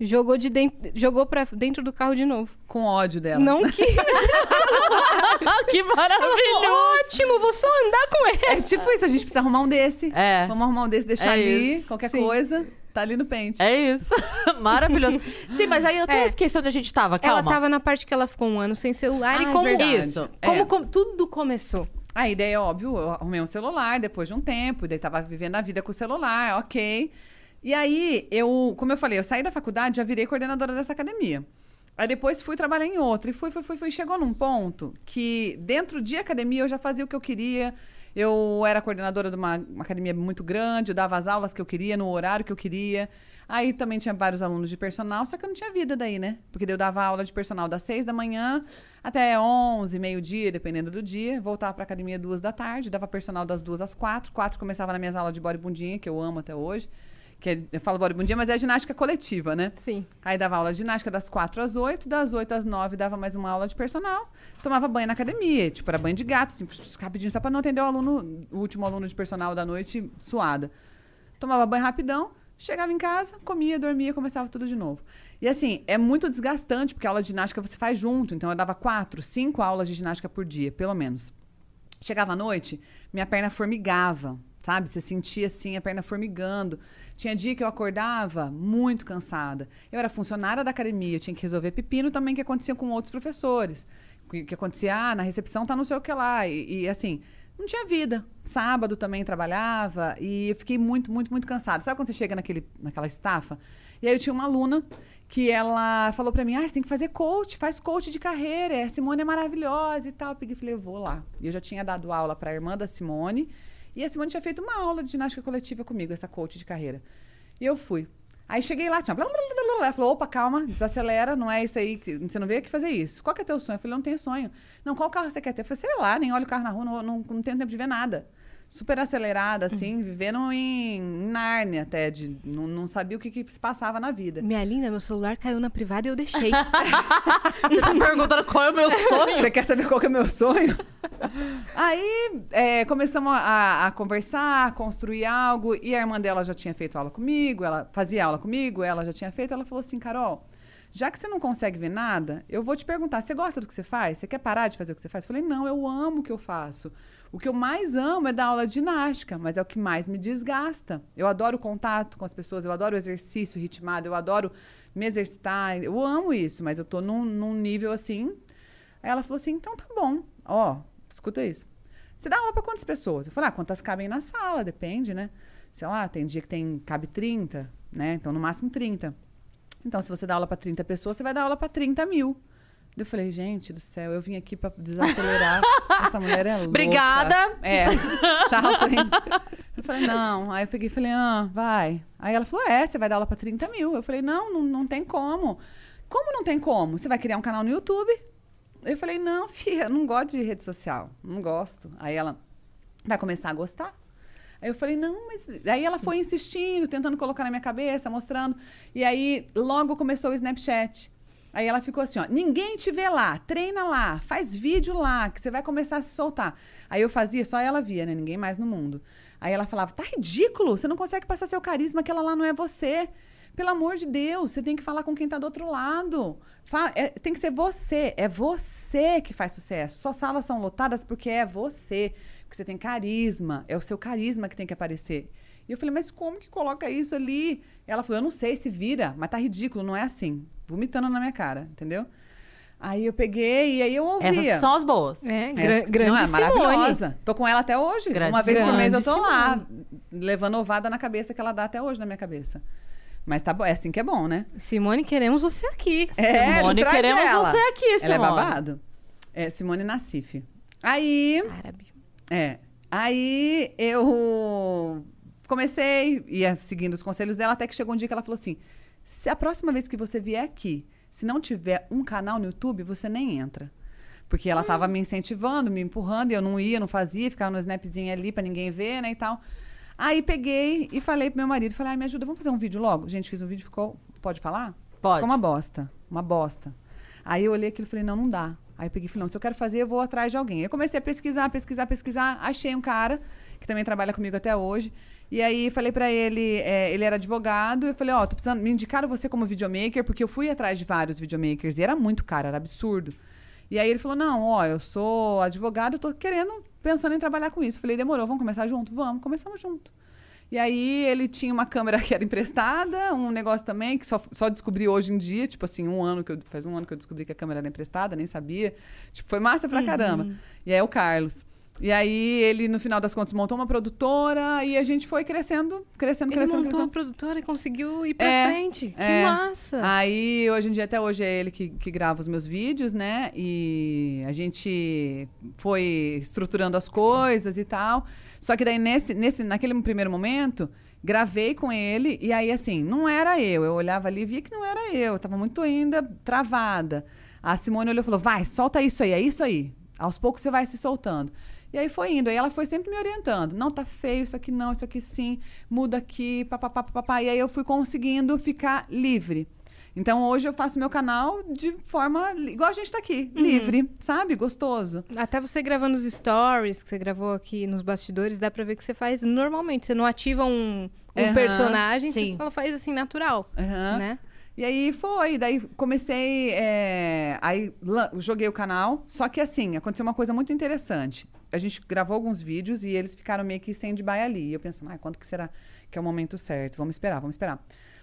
jogou de dentro, jogou para dentro do carro de novo. Com ódio dela. Não [laughs] quis. [laughs] que maravilhoso! Ótimo, vou só andar com ele. É tipo isso, a gente precisa arrumar um desse. É. Vamos arrumar um desse, deixar É ali, isso. qualquer Sim. coisa. Tá ali no pente. É isso. [laughs] Maravilhoso. Sim, mas aí eu até É. esqueci onde a gente tava. Calma. Ela tava na parte que ela ficou um ano sem celular Ah, e é como verdade. Isso. como É. com- tudo começou. Aí, daí, óbvio, eu arrumei um celular depois de um tempo, daí tava vivendo a vida com o celular, ok. E aí, eu, como eu falei, eu saí da faculdade, já virei coordenadora dessa academia. Aí depois fui trabalhar em outra, e fui, fui, fui, fui. Chegou num ponto que, dentro de academia, eu já fazia o que eu queria. Eu era coordenadora de uma, uma academia muito grande, eu dava as aulas que eu queria, no horário que eu queria. Aí também tinha vários alunos de personal, só que eu não tinha vida daí, né? Porque eu dava aula de personal das seis da manhã até onze, meio-dia, dependendo do dia. Voltava pra academia duas da tarde, dava personal das duas às quatro. Quatro começava nas minhas aulas de bodybundinha, que eu amo até hoje. Que é- eu falo bodybundinha, mas é ginástica coletiva, né? Sim. Aí dava aula de ginástica das 4 às 8, das 8 às 9 dava mais uma aula de personal. Tomava banho na academia, tipo, era banho de gato, assim, rapidinho, só pra não atender o aluno, o último aluno de personal da noite suada. Tomava banho rapidão, chegava em casa, comia, dormia, começava tudo de novo. E assim, é muito desgastante, porque a aula de ginástica você faz junto, então eu dava quatro, cinco aulas de ginástica por dia, pelo menos. Chegava à noite, minha perna formigava, sabe? Você sentia assim a perna formigando. Tinha dia que eu acordava muito cansada. Eu era funcionária da academia, eu tinha que resolver pepino também que acontecia com outros professores. Que, que acontecia, ah, na recepção tá não sei o que lá. E, e, assim, não tinha vida. Sábado também trabalhava e eu fiquei muito, muito, muito cansada. Sabe quando você chega naquele, naquela estafa? E aí eu tinha uma aluna que ela falou pra mim: ah, você tem que fazer coach, faz coach de carreira, a Simone é maravilhosa e tal. Eu peguei e falei: eu vou lá. E eu já tinha dado aula pra irmã da Simone e a Simone tinha feito uma aula de ginástica coletiva comigo, essa coach de carreira. E eu fui. Aí cheguei lá, blá, blá, blá, blá, blá. ela falou, opa, calma, desacelera, não é isso aí, que- você não veio aqui fazer isso. Qual que é teu sonho? Eu falei, não tenho sonho. Não, qual carro você quer ter? Eu falei, sei lá, nem olho o carro na rua, não, não, não tenho tempo de ver nada. Super acelerada, assim, vivendo em, em Nárnia até, de, não, não sabia o que, que se passava na vida. Minha linda, meu celular caiu na privada e eu deixei. [laughs] Você tá perguntando qual é o meu sonho? Você quer saber qual que é o meu sonho? Aí é, começamos a, a conversar, a construir algo, e a irmã dela já tinha feito aula comigo, ela fazia aula comigo, ela já tinha feito, ela falou assim, Carol, já que você não consegue ver nada, eu vou te perguntar, você gosta do que você faz? Você quer parar de fazer o que você faz? Eu falei, não, eu amo o que eu faço. O que eu mais amo é dar aula de ginástica, mas é o que mais me desgasta. Eu adoro o contato com as pessoas, eu adoro o exercício ritmado, eu adoro me exercitar, eu amo isso, mas eu tô num, num nível assim. Aí ela falou assim: então tá bom, ó, escuta isso. Você dá aula pra quantas pessoas? Eu falei: ah, quantas cabem na sala, depende, né? Sei lá, tem dia que tem cabe 30, né? Então no máximo 30. Então, se você dá aula pra 30 pessoas, você vai dar aula pra 30 mil. Eu falei, gente do céu, eu vim aqui pra desacelerar. [laughs] Essa mulher é louca. Obrigada. É. [laughs] Tchau, indo. Eu falei, não. Aí eu peguei e falei, ah, vai. Aí ela falou, é, você vai dar aula pra 30 mil. Eu falei, não, não, não tem como. Como não tem como? Você vai criar um canal no YouTube? Eu falei, não, [laughs] filha, eu não gosto de rede social. Não gosto. Aí ela vai começar a gostar. Aí eu falei, não, mas. Aí ela foi insistindo, tentando colocar na minha cabeça, mostrando. E aí logo começou o Snapchat. Aí ela ficou assim, ó, ninguém te vê lá, treina lá, faz vídeo lá, que você vai começar a se soltar. Aí eu fazia, só ela via, né? Ninguém mais no mundo. Aí ela falava, tá ridículo, você não consegue passar seu carisma, aquela lá não é você. Pelo amor de Deus, você tem que falar com quem tá do outro lado. Fa- é- tem que ser você, é você que faz sucesso. Suas salas são lotadas porque é você, porque você tem carisma, é o seu carisma que tem que aparecer. E eu falei, mas como que coloca isso ali? Ela falou, eu não sei se vira, mas tá ridículo, não é assim. Vomitando na minha cara, entendeu? Aí eu peguei e aí eu ouvia. Essas que são as boas. É, Essa- gra grande não, é Simone. maravilhosa. Tô com ela até hoje. Grande Uma vez por mês eu tô Simone. lá, levando ovada na cabeça que ela dá até hoje na minha cabeça. Mas tá bom, é assim que é bom, né? Simone, queremos você aqui. É, Simone, traz queremos ela. você aqui, Ela é Simone. babado. É Simone Nassif. Aí, Árabe. é. Aí eu comecei, ia seguindo os conselhos dela, até que chegou um dia que ela falou assim: Se a próxima vez que você vier aqui, se não tiver um canal no YouTube, você nem entra. Porque ela tava me incentivando, me empurrando, e eu não ia, não fazia, ficava no snapzinho ali pra ninguém ver, né, e tal. Aí peguei e falei pro meu marido, falei, ai, me ajuda, vamos fazer um vídeo logo? Gente, fiz um vídeo, ficou, pode falar? Pode. Ficou uma bosta, uma bosta. Aí eu olhei aquilo e falei, não, não dá. Aí eu peguei e falei, não, se eu quero fazer, eu vou atrás de alguém. Eu comecei a pesquisar, pesquisar, pesquisar, achei um cara que também trabalha comigo até hoje. E aí falei pra ele, é, ele era advogado, eu falei, ó, tô precisando, me indicaram você como videomaker, porque eu fui atrás de vários videomakers e era muito caro, era absurdo. E aí ele falou, não, ó, eu sou advogado, eu tô querendo, pensando em trabalhar com isso. Eu falei, demorou, vamos começar junto? Vamos, começamos junto. E aí ele tinha uma câmera [laughs] que era emprestada, um negócio também que só, só descobri hoje em dia, tipo assim, um ano que eu, faz um ano que eu descobri que a câmera era emprestada, nem sabia. Tipo, foi massa pra caramba. E aí é o Carlos. E aí ele, no final das contas, montou uma produtora e a gente foi crescendo, crescendo, Ele crescendo, montou a crescendo. produtora e conseguiu ir pra É, frente. Que é. massa! Aí, hoje em dia, até hoje, é ele que, que grava os meus vídeos, né? E a gente foi estruturando as coisas e tal. Só que daí, nesse, nesse, naquele primeiro momento, gravei com ele e aí, assim, não era eu. Eu olhava ali e via que não era eu. Eu tava muito ainda travada. A Simone olhou e falou, vai, solta isso aí, é isso aí. Aos poucos você vai se soltando. E aí foi indo. Aí ela foi sempre me orientando. Não, tá feio, isso aqui não, isso aqui sim. Muda aqui, papapá, papapá. E aí eu fui conseguindo ficar livre. Então hoje eu faço meu canal de forma igual a gente tá aqui, livre, sabe? Gostoso. Até você gravando os stories que você gravou aqui nos bastidores, dá pra ver que você faz normalmente. Você não ativa um, um Aham, personagem, sim. você ela faz assim, natural. Aham. Né? E aí foi, daí comecei, é, aí joguei o canal, só que assim, aconteceu uma coisa muito interessante. A gente gravou alguns vídeos e eles ficaram meio que stand-by ali. E eu pensando, ah, quando que será que é o momento certo? Vamos esperar, vamos esperar.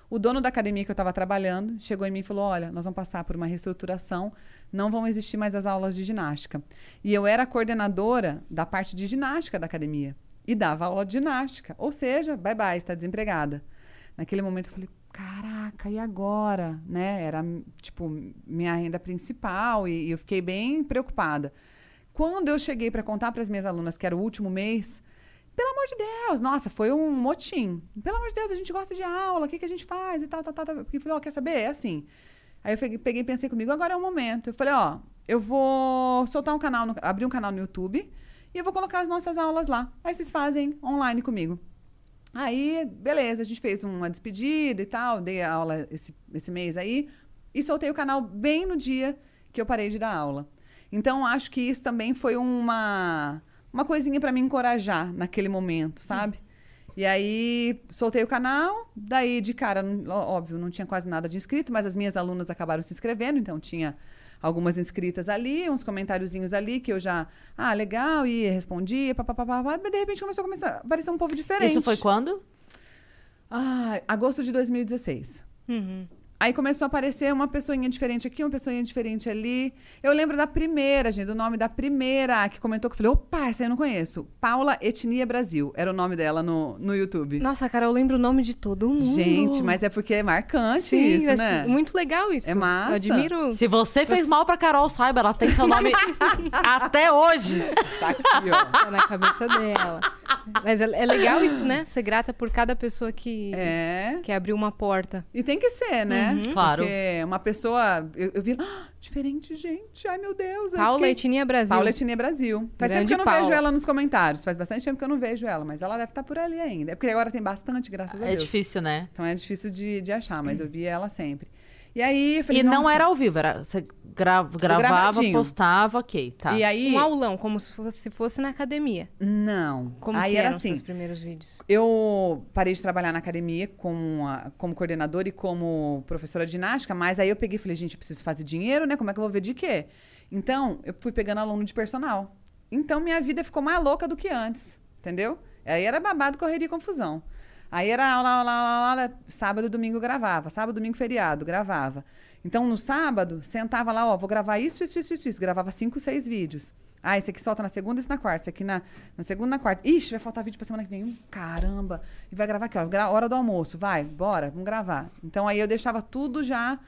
O dono da academia que eu estava trabalhando chegou em mim e falou: Olha, nós vamos passar por uma reestruturação, não vão existir mais as aulas de ginástica. E eu era coordenadora da parte de ginástica da academia e dava aula de ginástica. Ou seja, bye bye, está desempregada. Naquele momento eu falei: Caraca, e agora? Né? Era tipo minha renda principal e, e eu fiquei bem preocupada. Quando eu cheguei para contar para as minhas alunas que era o último mês, pelo amor de Deus, nossa, foi um motim. Pelo amor de Deus, a gente gosta de aula, o que, que a gente faz e tal, tal, tal. Porque eu falei, ó, quer saber? É assim. Aí eu peguei, e pensei comigo, agora é o momento. Eu falei, ó, eu vou soltar um canal, no- abrir um canal no YouTube e eu vou colocar as nossas aulas lá. Aí vocês fazem online comigo. Aí, beleza, a gente fez uma despedida e tal, dei aula esse, esse mês aí e soltei o canal bem no dia que eu parei de dar aula. Então, acho que isso também foi uma, uma coisinha para me encorajar naquele momento, sabe? E aí, soltei o canal, daí de cara, óbvio, não tinha quase nada de inscrito, mas as minhas alunas acabaram se inscrevendo, então tinha algumas inscritas ali, uns comentáriozinhos ali que eu já, ah, legal, e respondia, papapá, mas de repente começou a começar a aparecer um povo diferente. Isso foi quando? Ah, agosto de 2016. Uhum. Aí começou a aparecer uma pessoinha diferente aqui, uma pessoinha diferente ali. Eu lembro da primeira, gente, do nome da primeira que comentou que eu falei, opa, essa aí eu não conheço. Paula Etnia Brasil, era o nome dela no, no YouTube. Nossa, cara, eu lembro o nome de todo mundo. Gente, mas é porque é marcante Sim, isso, mas né? muito legal isso. É massa. Eu admiro. Se você fez mal pra Carol, saiba, ela tem seu nome [laughs] até hoje. Está aqui, ó. Tá na cabeça dela. Mas é, é legal isso, né? Ser grata por cada pessoa que, É. que abriu uma porta. E tem que ser, né? Uhum. Claro. Porque uma pessoa. Eu, eu vi. "Ah, diferente, gente. Ai, meu Deus. eu Paula fiquei- Etnia Brasil. Paula Etnia Brasil. Faz tempo Grande que eu não Paula. vejo ela nos comentários. Faz bastante tempo que eu não vejo ela, mas ela deve estar por ali ainda. É porque agora tem bastante, graças a É Deus. difícil, né? Então é difícil de, de achar, mas [clears throat] eu via ela sempre. E aí eu falei, E não "Nossa." era ao vivo, era você gra- gravava, gravadinho. postava, ok, tá. E aí. Um aulão, como se fosse, se fosse na academia. Não. Como aí que era eram assim. seus primeiros vídeos? Eu parei de trabalhar na academia como, a- como coordenadora e como professora de ginástica, mas aí eu peguei e falei, gente, eu preciso fazer dinheiro, né? Como é que eu vou ver de quê? Então, eu fui pegando aluno de personal. Então, minha vida ficou mais louca do que antes, entendeu? Aí era babado, correria e confusão. Aí era aula, aula, aula, aula, sábado, domingo gravava, sábado, domingo, feriado, gravava. Então, no sábado, sentava lá, ó, vou gravar isso, isso, isso, isso, isso. Gravava cinco, seis vídeos. Ah, esse aqui solta na segunda, esse na quarta. Esse aqui na, na segunda, na quarta. Ixi, vai faltar vídeo pra semana que vem. Hum, caramba. E vai gravar aqui, ó. Hora do almoço. Vai, bora, vamos gravar. Então, aí eu deixava tudo já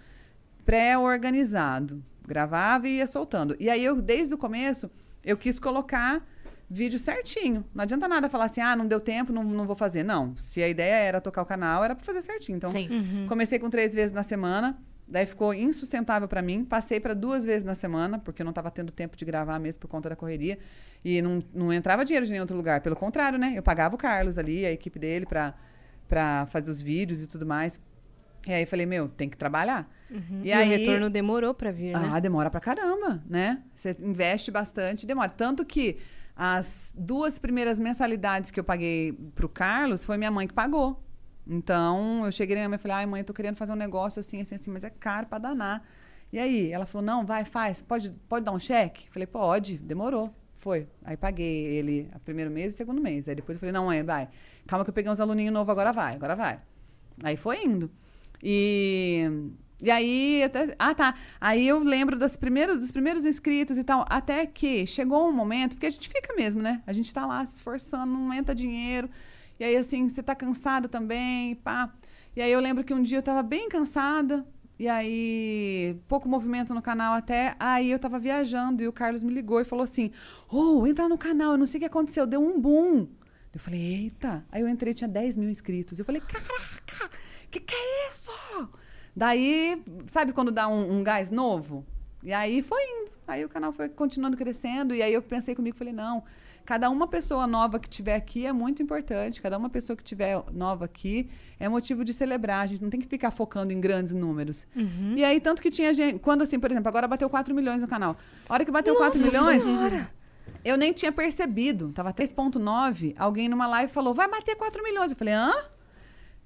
pré-organizado. Gravava e ia soltando. E aí, eu, desde o começo, eu quis colocar vídeo certinho. Não adianta nada falar assim, ah, não deu tempo, não, não vou fazer. Não. Se a ideia era tocar o canal, era pra fazer certinho. Então, Sim. comecei com três vezes na semana. Daí ficou insustentável pra mim. Passei pra duas vezes na semana, porque eu não tava tendo tempo de gravar mesmo por conta da correria. E não, não entrava dinheiro de nenhum outro lugar. Pelo contrário, né? Eu pagava o Carlos ali, a equipe dele, pra, pra fazer os vídeos e tudo mais. E aí falei, meu, tem que trabalhar. E, o retorno demorou pra vir, né? Ah, demora pra caramba, né? Você investe bastante, demora. Tanto que as duas primeiras mensalidades que eu paguei pro Carlos foi minha mãe que pagou. Então, eu cheguei na minha mãe e falei, ai, mãe, eu tô querendo fazer um negócio assim, assim, assim, mas é caro pra danar. E aí, ela falou, não, vai, faz, pode, pode dar um cheque? Falei, pode, demorou. Foi. Aí paguei ele primeiro mês e o segundo mês. Aí depois eu falei, não, mãe, vai. Calma que eu peguei uns aluninhos novos, agora vai, agora vai. Aí foi indo. E, e aí, até, ah, tá. Aí eu lembro das primeiras, dos primeiros inscritos e tal, até que chegou um momento, porque a gente fica mesmo, né? A gente tá lá se esforçando, não entra dinheiro. E aí, assim, você tá cansada também, pá. E aí eu lembro que um dia eu tava bem cansada, e aí, pouco movimento no canal até. Aí eu tava viajando e o Carlos me ligou e falou assim: Ô, entra no canal, eu não sei o que aconteceu, deu um boom. Eu falei, eita. Aí eu entrei, tinha 10 mil inscritos. Eu falei, caraca, que que é isso? Daí, sabe quando dá um, um gás novo? E aí foi indo. Aí o canal foi continuando crescendo. E aí eu pensei comigo, falei, não, cada uma pessoa nova que tiver aqui é muito importante. Cada uma pessoa que tiver nova aqui é motivo de celebrar. A gente não tem que ficar focando em grandes números. E aí, tanto que tinha gente. Quando assim, por exemplo, agora bateu 4 milhões no canal. A hora que bateu 4 milhões. Eu nem tinha percebido. Tava 3.9. Alguém numa live falou, vai bater 4 milhões. Eu falei, hã?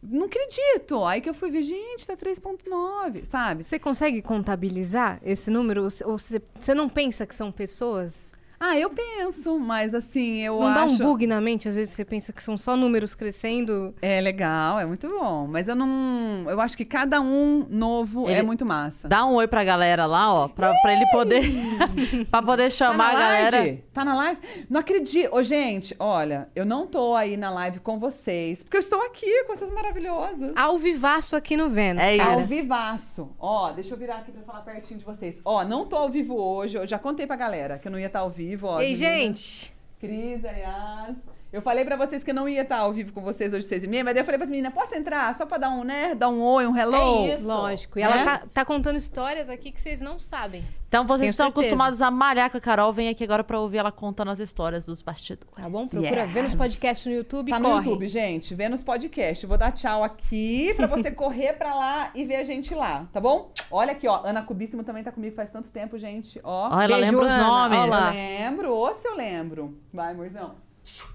Não acredito. Aí que eu fui ver, gente, tá 3.9, sabe? Você consegue contabilizar esse número? Ou você, não pensa que são pessoas? Ah, eu penso, mas assim, eu não acho... dá um bug na mente? Às vezes você pensa que são só números crescendo. É legal, é muito bom. Mas eu não... Eu acho que cada um novo é Ele- muito massa. Dá um oi pra galera lá, ó, pra, pra ele poder. [laughs] pra poder chamar tá a na galera. live? Tá na live? Não acredito. Ô, gente, olha, eu não tô aí na live com vocês, porque eu estou aqui com essas maravilhosas. Ao vivaço aqui no Vênus, É cara. Ao vivaço. Ó, deixa eu virar aqui pra falar pertinho de vocês. Ó, não tô ao vivo hoje. Eu já contei pra galera que eu não ia estar ao vivo. Ó, Ei, gente! Cris, aliás. Eu falei pra vocês que eu não ia estar ao vivo com vocês hoje, seis e meia, mas daí eu falei pras meninas, posso entrar? Só pra dar um, né? Dar um oi, um hello? É isso. Lógico. E É? ela tá, tá contando histórias aqui que vocês não sabem. Então vocês Tenho estão certeza. acostumados a malhar com a Carol, vem aqui agora pra ouvir ela contando as histórias dos bastidores. Tá bom? Procura Vênus Podcast no YouTube Tá e no corre. YouTube, gente. Vênus Podcast. Vou dar tchau aqui pra você [laughs] correr pra lá e ver a gente lá, tá bom? Olha aqui, ó. Ana Cubíssimo também tá comigo faz tanto tempo, gente. Ó. Ó, ela Beijo, lembra os Ana. nomes. Ó lá. Eu lembro, ou se eu lembro. Vai, amorzão.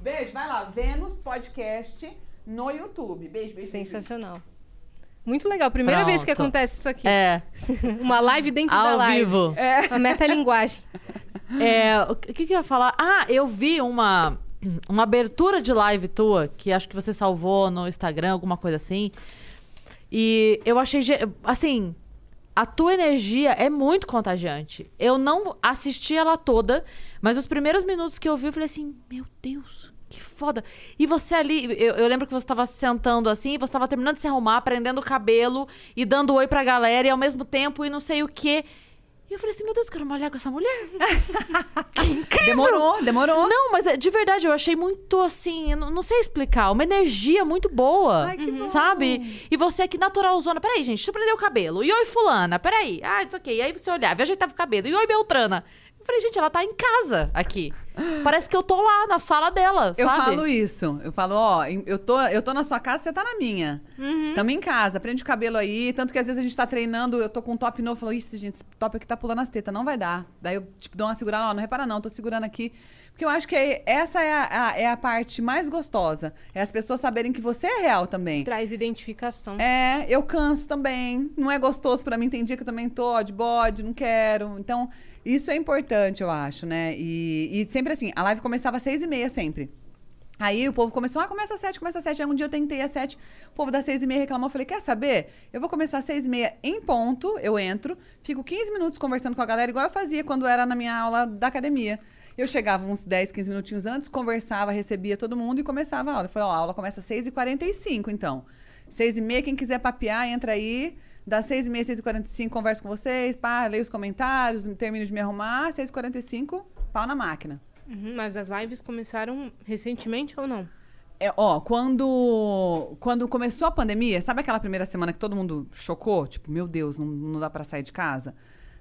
Beijo, vai lá. Vênus Podcast no YouTube. Beijo, beijo. beijo, Sensacional. Muito legal. Primeira vez que Pronto. acontece isso aqui. É, [laughs] Uma live dentro da ao live. vivo. Uma metalinguagem. É, o que, que eu ia falar? Ah, eu vi uma, uma abertura de live tua, que acho que você salvou no Instagram, alguma coisa assim. E eu achei, assim, a tua energia é muito contagiante. Eu não assisti ela toda, mas os primeiros minutos que eu vi, eu falei assim, meu Deus, que foda. E você ali, eu, eu lembro que você tava sentando assim, e você tava terminando de se arrumar, prendendo o cabelo e dando oi pra galera, e ao mesmo tempo, e não sei o quê. E eu falei assim, meu Deus, eu quero malhar com essa mulher. [laughs] Demorou, demorou. Não, mas é, de verdade, eu achei muito assim, não, não sei explicar, uma energia muito boa. Ai, que bom. Sabe? E você aqui naturalzona. Peraí, gente, deixa eu prender o cabelo. E oi, fulana, peraí. Ah, isso aqui. Aí você olhava e ajeitava o cabelo. E oi, Beltrana. Eu falei, gente, ela tá em casa aqui. Parece que eu tô lá, na sala dela, Eu sabe? falo isso. Eu falo, ó, eu tô, eu tô na sua casa, você tá na minha. Tamo em casa, prende o cabelo aí. Tanto que às vezes a gente tá treinando, eu tô com um top novo, eu falo, ixi, gente, esse top aqui tá pulando as tetas, não vai dar. Daí eu, tipo, dou uma segurada, ó, não repara não, tô segurando aqui. Porque eu acho que essa é a, a- é a parte mais gostosa. É as pessoas saberem que você é real também. Traz identificação. É, eu canso também. Não é gostoso pra mim. Tem dia que eu também tô ó, de bode, não quero. Então, isso é importante, eu acho, né? E, e sempre assim, a live começava às seis e meia sempre. Aí o povo começou, ah, começa às sete, começa às sete. Aí um dia eu tentei às sete, o povo das seis e meia reclamou. Eu falei, quer saber? Eu vou começar às seis e meia em ponto, eu entro, fico 15 minutos conversando com a galera, igual eu fazia quando era na minha aula da academia. Eu chegava uns 10, 15 minutinhos antes, conversava, recebia todo mundo e começava a aula. Eu falei, ó, a aula começa às 6h45, então. 6h30, quem quiser papear, entra aí. Das 6h30, 6h45, converso com vocês, pá, leio os comentários, termino de me arrumar. 6h45, pau na máquina. Uhum, mas as lives começaram recentemente ou não? É, ó, quando, quando começou a pandemia, sabe aquela primeira semana que todo mundo chocou? Tipo, meu Deus, não, não dá pra sair de casa?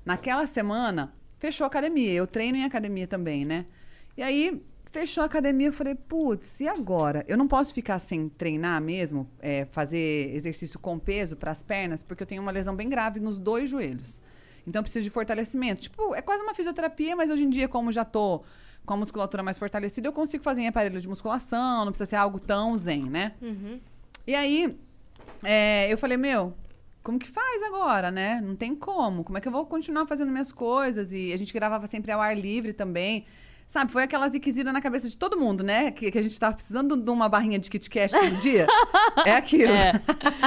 Naquela semana, fechou a academia. Eu treino em academia também, né? E aí, fechou a academia, eu falei, putz, e agora? Eu não posso ficar sem treinar mesmo, é, fazer exercício com peso para as pernas, porque eu tenho uma lesão bem grave nos dois joelhos. Então, eu preciso de fortalecimento. Tipo, é quase uma fisioterapia, mas hoje em dia, como já tô com a musculatura mais fortalecida, eu consigo fazer em aparelho de musculação, não precisa ser algo tão zen, né? E aí, é, eu falei, meu, como que faz agora, né? Não tem como. Como é que eu vou continuar fazendo minhas coisas? E a gente gravava sempre ao ar livre também. Sabe, foi aquela ziquezira na cabeça de todo mundo, né? Que, que a gente tava precisando de uma barrinha de Kit Kat todo dia. [laughs] é aquilo. É.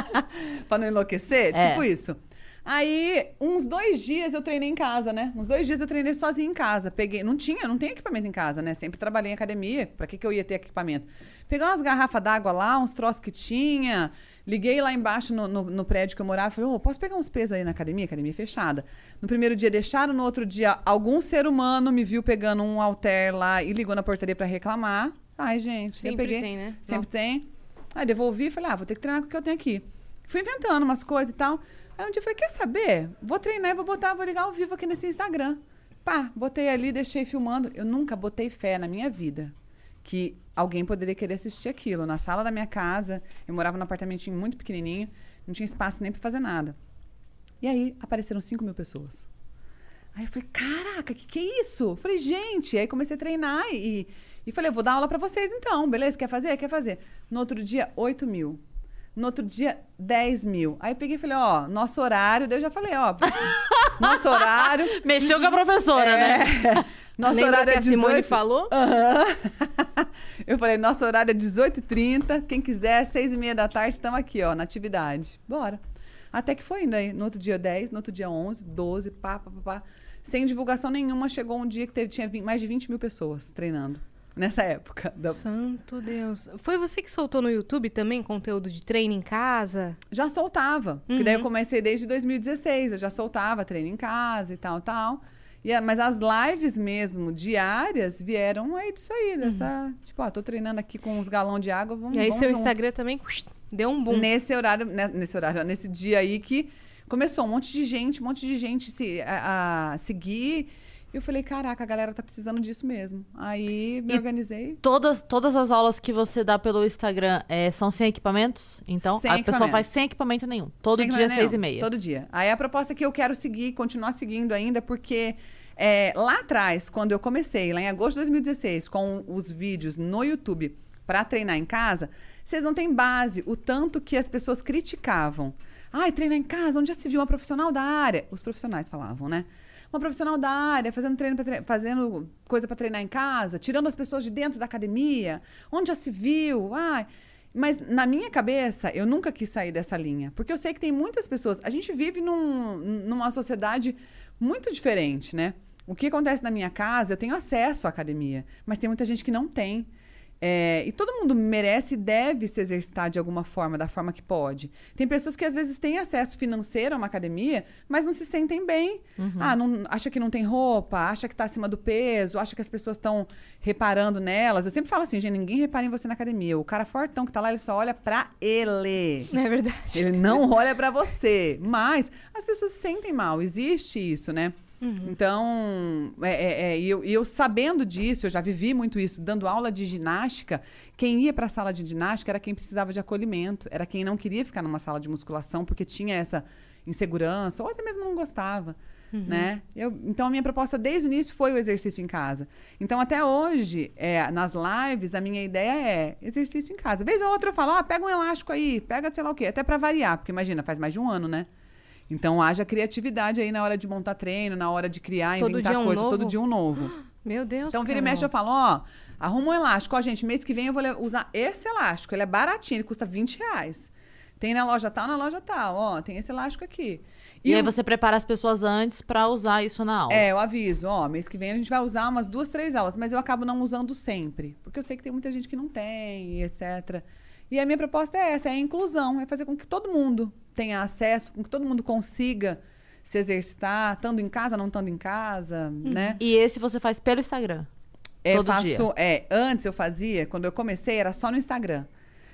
[laughs] pra não enlouquecer, É. tipo isso. Aí, uns dois dias eu treinei em casa, né? Uns dois dias eu treinei sozinha em casa. Peguei, não tinha, não tem equipamento em casa, né? Sempre trabalhei em academia, pra que, que eu ia ter equipamento? Peguei umas garrafas d'água lá, uns troços que tinha, liguei lá embaixo no, no, no prédio que eu morava, falei, ô, posso pegar uns pesos aí na academia? Academia fechada. No primeiro dia deixaram, no outro dia algum ser humano me viu pegando um halter lá e ligou na portaria pra reclamar. Ai, gente, Sempre peguei. tem, né? Sempre tem. Aí devolvi e falei, ah, vou ter que treinar com o que eu tenho aqui. Fui inventando umas coisas e tal. Aí um dia eu falei, quer saber? Vou treinar e vou botar, vou ligar ao vivo aqui nesse Instagram. Pá, botei ali, deixei filmando. Eu nunca botei fé na minha vida que alguém poderia querer assistir aquilo. Na sala da minha casa, eu morava num apartamentinho muito pequenininho, não tinha espaço nem pra fazer nada. E aí apareceram 5 mil pessoas. Aí eu falei, caraca, que que é isso? Eu falei, gente, aí comecei a treinar e, e falei, eu vou dar aula pra vocês então, beleza? Quer fazer? Quer fazer? No outro dia, 8 mil. No outro dia, 10 mil. Aí eu peguei e falei, ó, nosso horário, daí eu já falei, ó, [laughs] nosso horário. Mexeu com a professora, né? [laughs] nosso Lembra horário que é a Simone 18. falou? Aham. [laughs] Eu falei, nosso horário é 18h30. Quem quiser, 6h30 da tarde, estamos aqui, ó, na atividade. Bora. Até que foi indo aí. No outro dia 10, no outro dia 11, 12, pá, pá, pá, pá. Sem divulgação nenhuma, chegou um dia que teve, tinha vi- mais de 20 mil pessoas treinando. Nessa época. [laughs] da- Santo Deus. Foi você que soltou no YouTube também conteúdo de treino em casa? Já soltava. Porque daí eu comecei desde 2016. Eu já soltava treino em casa e tal, tal. E, mas as lives mesmo, diárias, vieram aí disso aí. Dessa, Tipo, ó, tô treinando aqui com uns galão de água, vamos e aí vamos seu junto. Instagram também deu um boom. Nesse horário, né, nesse horário, nesse dia aí que começou um monte de gente, um monte de gente se, a, a seguir. E eu falei, caraca, a galera tá precisando disso mesmo. Aí me E- organizei. Todas, todas as aulas que você dá pelo Instagram é, são sem equipamentos? Então, Sem a pessoa faz sem equipamento nenhum. Todo Sem dia, seis e nenhum. meia. Todo dia. Aí a proposta é que eu quero seguir, continuar seguindo ainda, porque é, lá atrás, quando eu comecei, lá em agosto de 2016, com os vídeos no YouTube para treinar em casa, vocês não têm base o tanto que as pessoas criticavam. Ai, treinar em casa, onde já se viu uma profissional da área? Os profissionais falavam, né? Uma profissional da área, fazendo, treino fazendo coisa para treinar em casa, tirando as pessoas de dentro da academia. Onde já se viu? Ai, mas na minha cabeça, eu nunca quis sair dessa linha. Porque eu sei que tem muitas pessoas. A gente vive num- numa sociedade muito diferente, né? O que acontece na minha casa, eu tenho acesso à academia, mas tem muita gente que não tem. É, e todo mundo merece e deve se exercitar de alguma forma, da forma que pode. Tem pessoas que às vezes têm acesso financeiro a uma academia, mas não se sentem bem. Ah, não, acha que não tem roupa, acha que está acima do peso, acha que as pessoas estão reparando nelas. Eu sempre falo assim, gente, ninguém repara em você na academia. O cara fortão que tá lá, ele só olha pra ele. Não é verdade? Ele não olha pra você. Mas as pessoas se sentem mal, existe isso, né? Então, é, é, é, e eu, eu sabendo disso, eu já vivi muito isso, dando aula de ginástica, quem ia para a sala de ginástica era quem precisava de acolhimento, era quem não queria ficar numa sala de musculação porque tinha essa insegurança, ou até mesmo não gostava. Né? Eu, então, a minha proposta desde o início foi o exercício em casa. Então, até hoje, é, nas lives, a minha ideia é exercício em casa. Vez ou outra eu falo, ah, pega um elástico aí, pega sei lá o quê, até para variar, porque imagina, faz mais de um ano, né? Então, haja criatividade aí na hora de montar treino, na hora de criar, Todo inventar dia um coisa, novo? todo dia um novo. [gasps] Meu Deus, Então, vira e mexe, eu falo, ó, arruma um elástico. Ó, gente, mês que vem eu vou usar esse elástico. Ele é baratinho, ele custa 20 reais. Tem na loja tal, na loja tal. Ó, tem esse elástico aqui. E, aí o- você prepara as pessoas antes pra usar isso na aula. É, eu aviso, ó, mês que vem a gente vai usar umas duas, três aulas, mas eu acabo não usando sempre, porque eu sei que tem muita gente que não tem, e etc. E a minha proposta é essa, é a inclusão, é fazer com que todo mundo tenha acesso, com que todo mundo consiga se exercitar, estando em casa, não estando em casa, né? E esse você faz pelo Instagram. É, Todo faço, dia. É, antes eu fazia, quando eu comecei, era só no Instagram.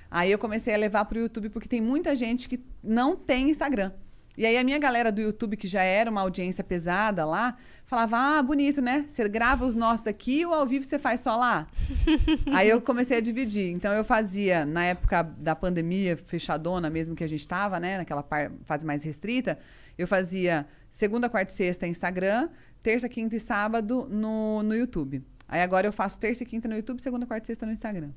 Aí eu comecei a levar pro YouTube, porque tem muita gente que não tem Instagram. E aí a minha galera do YouTube, que já era uma audiência pesada lá, falava, ah, bonito, né? Você grava os nossos aqui ou ao vivo você faz só lá? [laughs] aí eu comecei a dividir. Então eu fazia, na época da pandemia, fechadona mesmo que a gente tava, né? Naquela fase mais restrita, eu fazia segunda, quarta e sexta Instagram, terça, quinta e sábado no, no YouTube. Aí agora eu faço terça e quinta no YouTube, segunda, quarta e sexta no Instagram.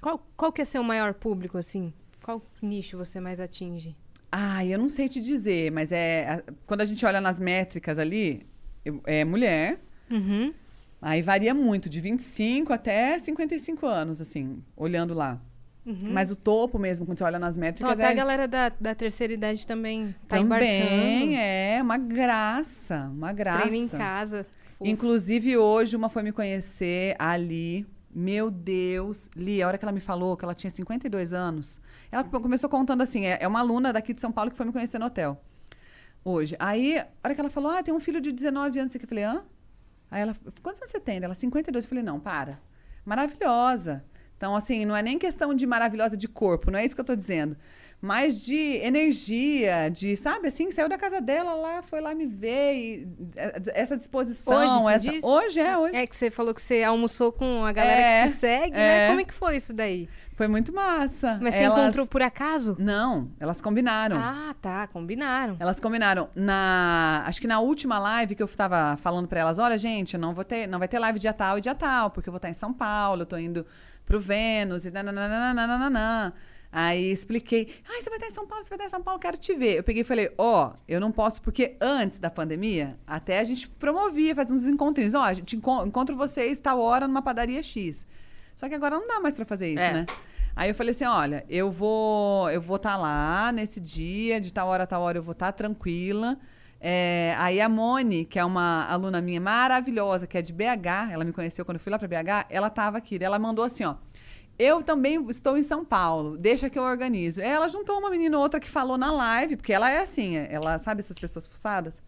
Qual, qual que é seu maior público, assim? Qual nicho você mais atinge? Ah, eu não sei te dizer, mas é. a- Quando a gente olha nas métricas ali, eu- é mulher. Uhum. Aí varia muito, de 25 até 55 anos, assim, olhando lá. Mas o topo mesmo, quando você olha nas Então métricas, até a é. galera da, da terceira idade também tá Também embarcando. é uma graça, uma graça. Treina em casa. Fofo. Inclusive, hoje, uma foi me conhecer, a Ali. Meu Deus, Li, a hora que ela me falou que ela tinha 52 anos, ela começou contando assim: é, é uma aluna daqui de São Paulo que foi me conhecer no hotel. Hoje. Aí, a hora que ela falou, ah, tem um filho de 19 anos, eu falei, hã? Aí ela, quantos anos você tem? Ela, 52. Eu falei, não, para. Maravilhosa. Então, assim, não é nem questão de maravilhosa de corpo, não é isso que eu tô dizendo. Mas de energia, de, sabe, assim, saiu da casa dela lá, foi lá me ver, e eh, essa disposição. Hoje, essa... Hoje, é, hoje. É que você falou que você almoçou com a galera É, que te segue, é. né? Como é que foi isso daí? Foi muito massa. Mas você Elas- encontrou por acaso? Não, elas combinaram. Ah, tá. Combinaram. Elas combinaram na, acho que na última live que eu tava falando pra elas, olha, gente, eu não vou ter, não vai ter live dia tal e dia tal, porque eu vou estar em São Paulo, eu tô indo pro Vênus e nananana. Aí expliquei, ai, você vai estar em São Paulo, você vai estar em São Paulo, quero te ver. Eu peguei e falei, ó, eu não posso, porque antes da pandemia, até a gente promovia, fazia uns encontrinhos, ó, a gente enco- encontro vocês tal hora numa padaria X. Só que agora não dá mais pra fazer isso, É. né? Aí eu falei assim, olha, eu vou eu vou estar lá nesse dia, de tal hora a tal hora eu vou estar tranquila. É, aí a Mone, que é uma aluna minha maravilhosa, que é de BH, ela me conheceu quando eu fui lá para BH, ela estava aqui. Ela mandou assim, ó. Eu também estou em São Paulo, deixa que eu organizo. Ela juntou uma menina ou outra que falou na live, porque ela é assim, ela sabe essas pessoas fuçadas?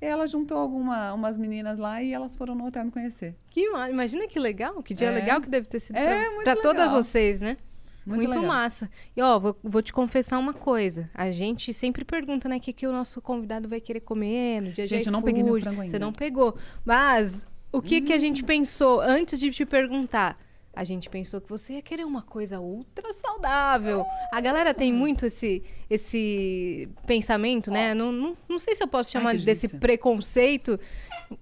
Ela juntou alguma, umas meninas lá e elas foram no hotel me conhecer. Que, ma- imagina que legal, que dia É. legal que deve ter sido É, pra todas vocês, né? Muito Muito, massa. E ó, vou, vou te confessar uma coisa. A gente sempre pergunta, né, o que, que o nosso convidado vai querer comer no dia de Gente, eu não peguei meu frango ainda. Você não pegou. Mas o que, que a gente pensou antes de te perguntar? A gente pensou que você ia querer uma coisa ultra saudável. A galera tem muito esse, esse pensamento, né? Não, não, não sei se eu posso Ai, chamar que desse delícia. preconceito.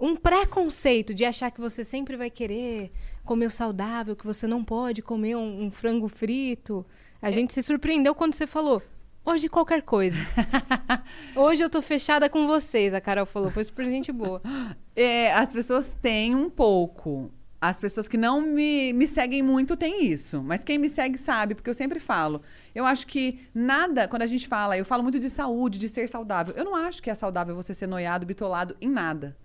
Um preconceito de achar que você sempre vai querer comer o saudável, que você não pode comer um, um frango frito. A gente se surpreendeu quando você falou. Hoje qualquer coisa. [laughs] Hoje eu tô fechada com vocês, a Carol falou. Foi super gente boa. É, as pessoas têm um pouco. As pessoas que não me, me seguem muito têm isso. Mas quem me segue sabe, porque eu sempre falo. Eu acho que nada, quando a gente fala, eu falo muito de saúde, de ser saudável. Eu não acho que é saudável você ser noiado, bitolado em nada.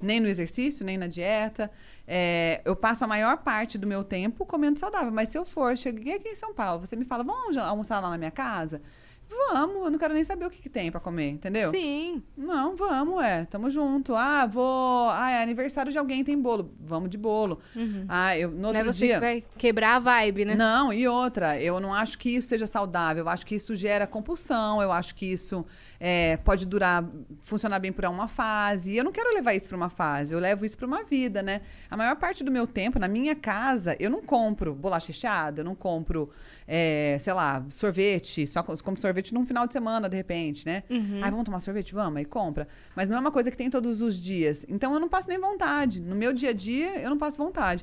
Nem no exercício, nem na dieta. É, eu passo a maior parte do meu tempo comendo saudável. Mas se eu for, cheguei aqui em São Paulo, você me fala, vamos almoçar lá na minha casa? Vamos, eu não quero nem saber o que, que tem pra comer, entendeu? Sim. Não, vamos, é. Tamo junto. Ah, vou. Ah, é aniversário de alguém, tem bolo. Vamos de bolo. Ah, eu no Não outro é você dia. que vai quebrar a vibe, né? Não, e outra, eu não acho que isso seja saudável. Eu acho que isso gera compulsão. Eu acho que isso é, pode durar, funcionar bem por uma fase. E eu não quero levar isso para uma fase. Eu levo isso para uma vida, né? A maior parte do meu tempo, na minha casa, eu não compro bolacha recheada, eu não compro, é, sei lá, sorvete. Só co- como sorvete num final de semana, de repente, né? Ai, vamos tomar sorvete? Vamos, aí compra. Mas não é uma coisa que tem todos os dias. Então eu não passo nem vontade. No meu dia a dia, eu não passo vontade.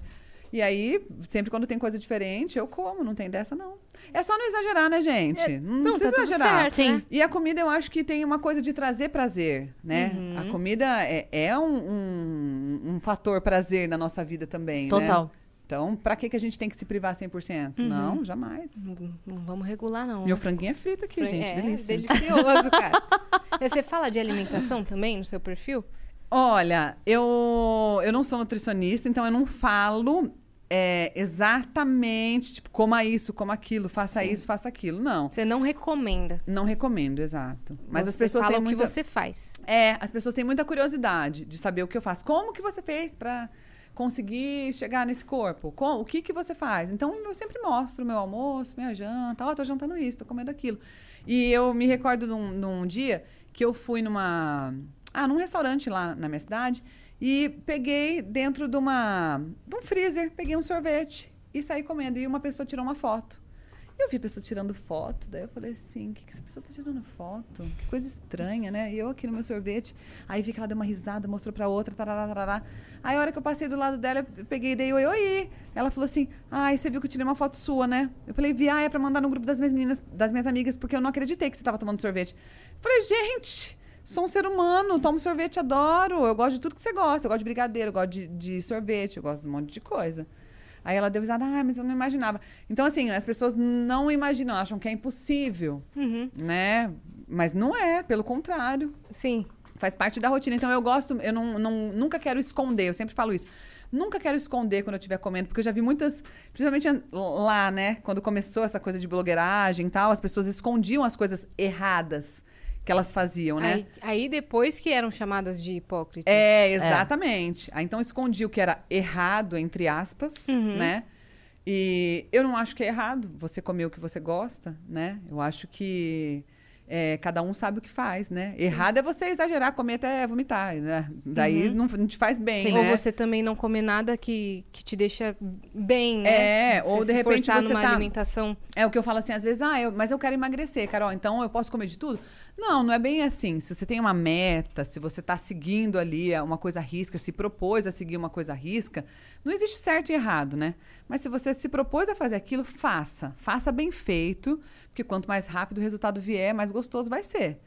E aí, sempre quando tem coisa diferente, eu como, não tem dessa, não. É só não exagerar, né, gente? não, Não, precisa tá tudo exagerar. certo, né? E a comida, eu acho que tem uma coisa de trazer prazer, né? Uhum. A comida é, é um, um, um fator prazer na nossa vida também, né? Total. Então, pra que, que a gente tem que se privar 100%? Uhum. Não, jamais. Não, não vamos regular, não. Meu franguinho é frito aqui, gente. é, delícia. delicioso, cara. E [laughs] Você fala de alimentação também no seu perfil? Olha, eu, eu não sou nutricionista, então eu não falo é, exatamente, tipo, coma isso, coma aquilo, faça Sim. isso, faça aquilo. Não. Você não recomenda. Não recomendo, exato. Mas as você pessoas fala têm o que muita... você faz. É, as pessoas têm muita curiosidade de saber o que eu faço. Como que você fez pra conseguir chegar nesse corpo? Com- o que que você faz? Então, eu sempre mostro o meu almoço, minha janta. Ó, tô jantando isso, tô comendo aquilo. E eu me recordo de um, de um dia que eu fui numa... Ah, num restaurante lá na minha cidade e peguei dentro de uma... de um freezer, peguei um sorvete e saí comendo. E uma pessoa tirou uma foto. Eu vi a pessoa tirando foto, daí eu falei assim, o que, que essa pessoa tá tirando foto? Que coisa estranha, né? E eu aqui no meu sorvete, aí vi que ela deu uma risada, mostrou pra outra, tarará, tarará. Aí a hora que eu passei do lado dela, eu peguei e dei oi, oi. Ela falou assim, ai, você viu que eu tirei uma foto sua, né? Eu falei, vi, ah, é pra mandar no grupo das minhas meninas, das minhas amigas, porque eu não acreditei que você tava tomando sorvete. Eu falei, gente, sou um ser humano, tomo sorvete, adoro. Eu gosto de tudo que você gosta. Eu gosto de brigadeiro, eu gosto de, de sorvete, eu gosto de um monte de coisa. Aí ela deu risada, ah, mas eu não imaginava. Então, assim, as pessoas não imaginam, acham que é impossível, Uhum. né? Mas não é, pelo contrário. Sim. Faz parte da rotina. Então, eu gosto, eu não, não- nunca quero esconder, eu sempre falo isso. Nunca quero esconder quando eu estiver comendo, porque eu já vi muitas, principalmente lá, né? Quando começou essa coisa de blogueiragem e tal, as pessoas escondiam as coisas erradas que elas faziam, né? Aí, aí depois que eram chamadas de hipócritas. É, exatamente. Aí, então escondi o que era errado, entre aspas, Uhum. né? E eu não acho que é errado você comer o que você gosta, né? Eu acho que é, cada um sabe o que faz, né? Errado é você exagerar, comer até vomitar, né? Daí não, não te faz bem, Ou né? você também não comer nada que, que te deixa bem, né? É, ou Você de se repente forçar você numa tá- alimentação. É o que eu falo assim, às vezes, ah, eu- mas eu quero emagrecer, Carol, então eu posso comer de tudo? Não, não é bem assim. Se você tem uma meta, se você está seguindo ali uma coisa risca, se propôs a seguir uma coisa risca, não existe certo e errado, né? Mas se você se propôs a fazer aquilo, faça. Faça bem feito, porque quanto mais rápido o resultado vier, mais gostoso vai ser,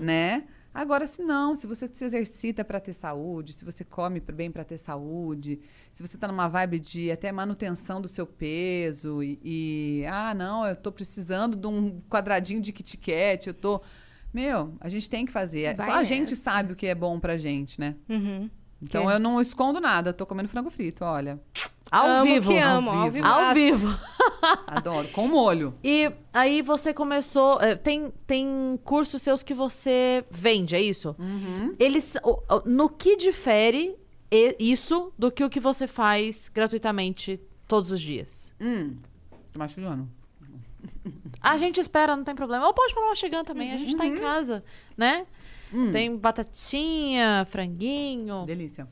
né? Agora, se não, se você se exercita para ter saúde, se você come bem para ter saúde, se você está numa vibe de até manutenção do seu peso e, e, ah, não, eu tô precisando de um quadradinho de Kit Kat, eu tô meu, a gente tem que fazer. Vai Só a gente sabe o que é bom pra gente, né? Uhum. Então Que- eu não escondo nada, tô comendo frango frito, olha. Ao Amo vivo. que amo, ao vivo. Ao vivo. [laughs] Adoro, com molho. E aí você começou. eh, Tem, tem cursos seus que você vende, é isso? Uhum. Eles. No que difere e- isso do que o que você faz gratuitamente todos os dias? Hum, mastigando. A gente espera, não tem problema. Ou pode falar mastigando também, a gente tá em casa, né? Hum, Tem batatinha, franguinho. delícia.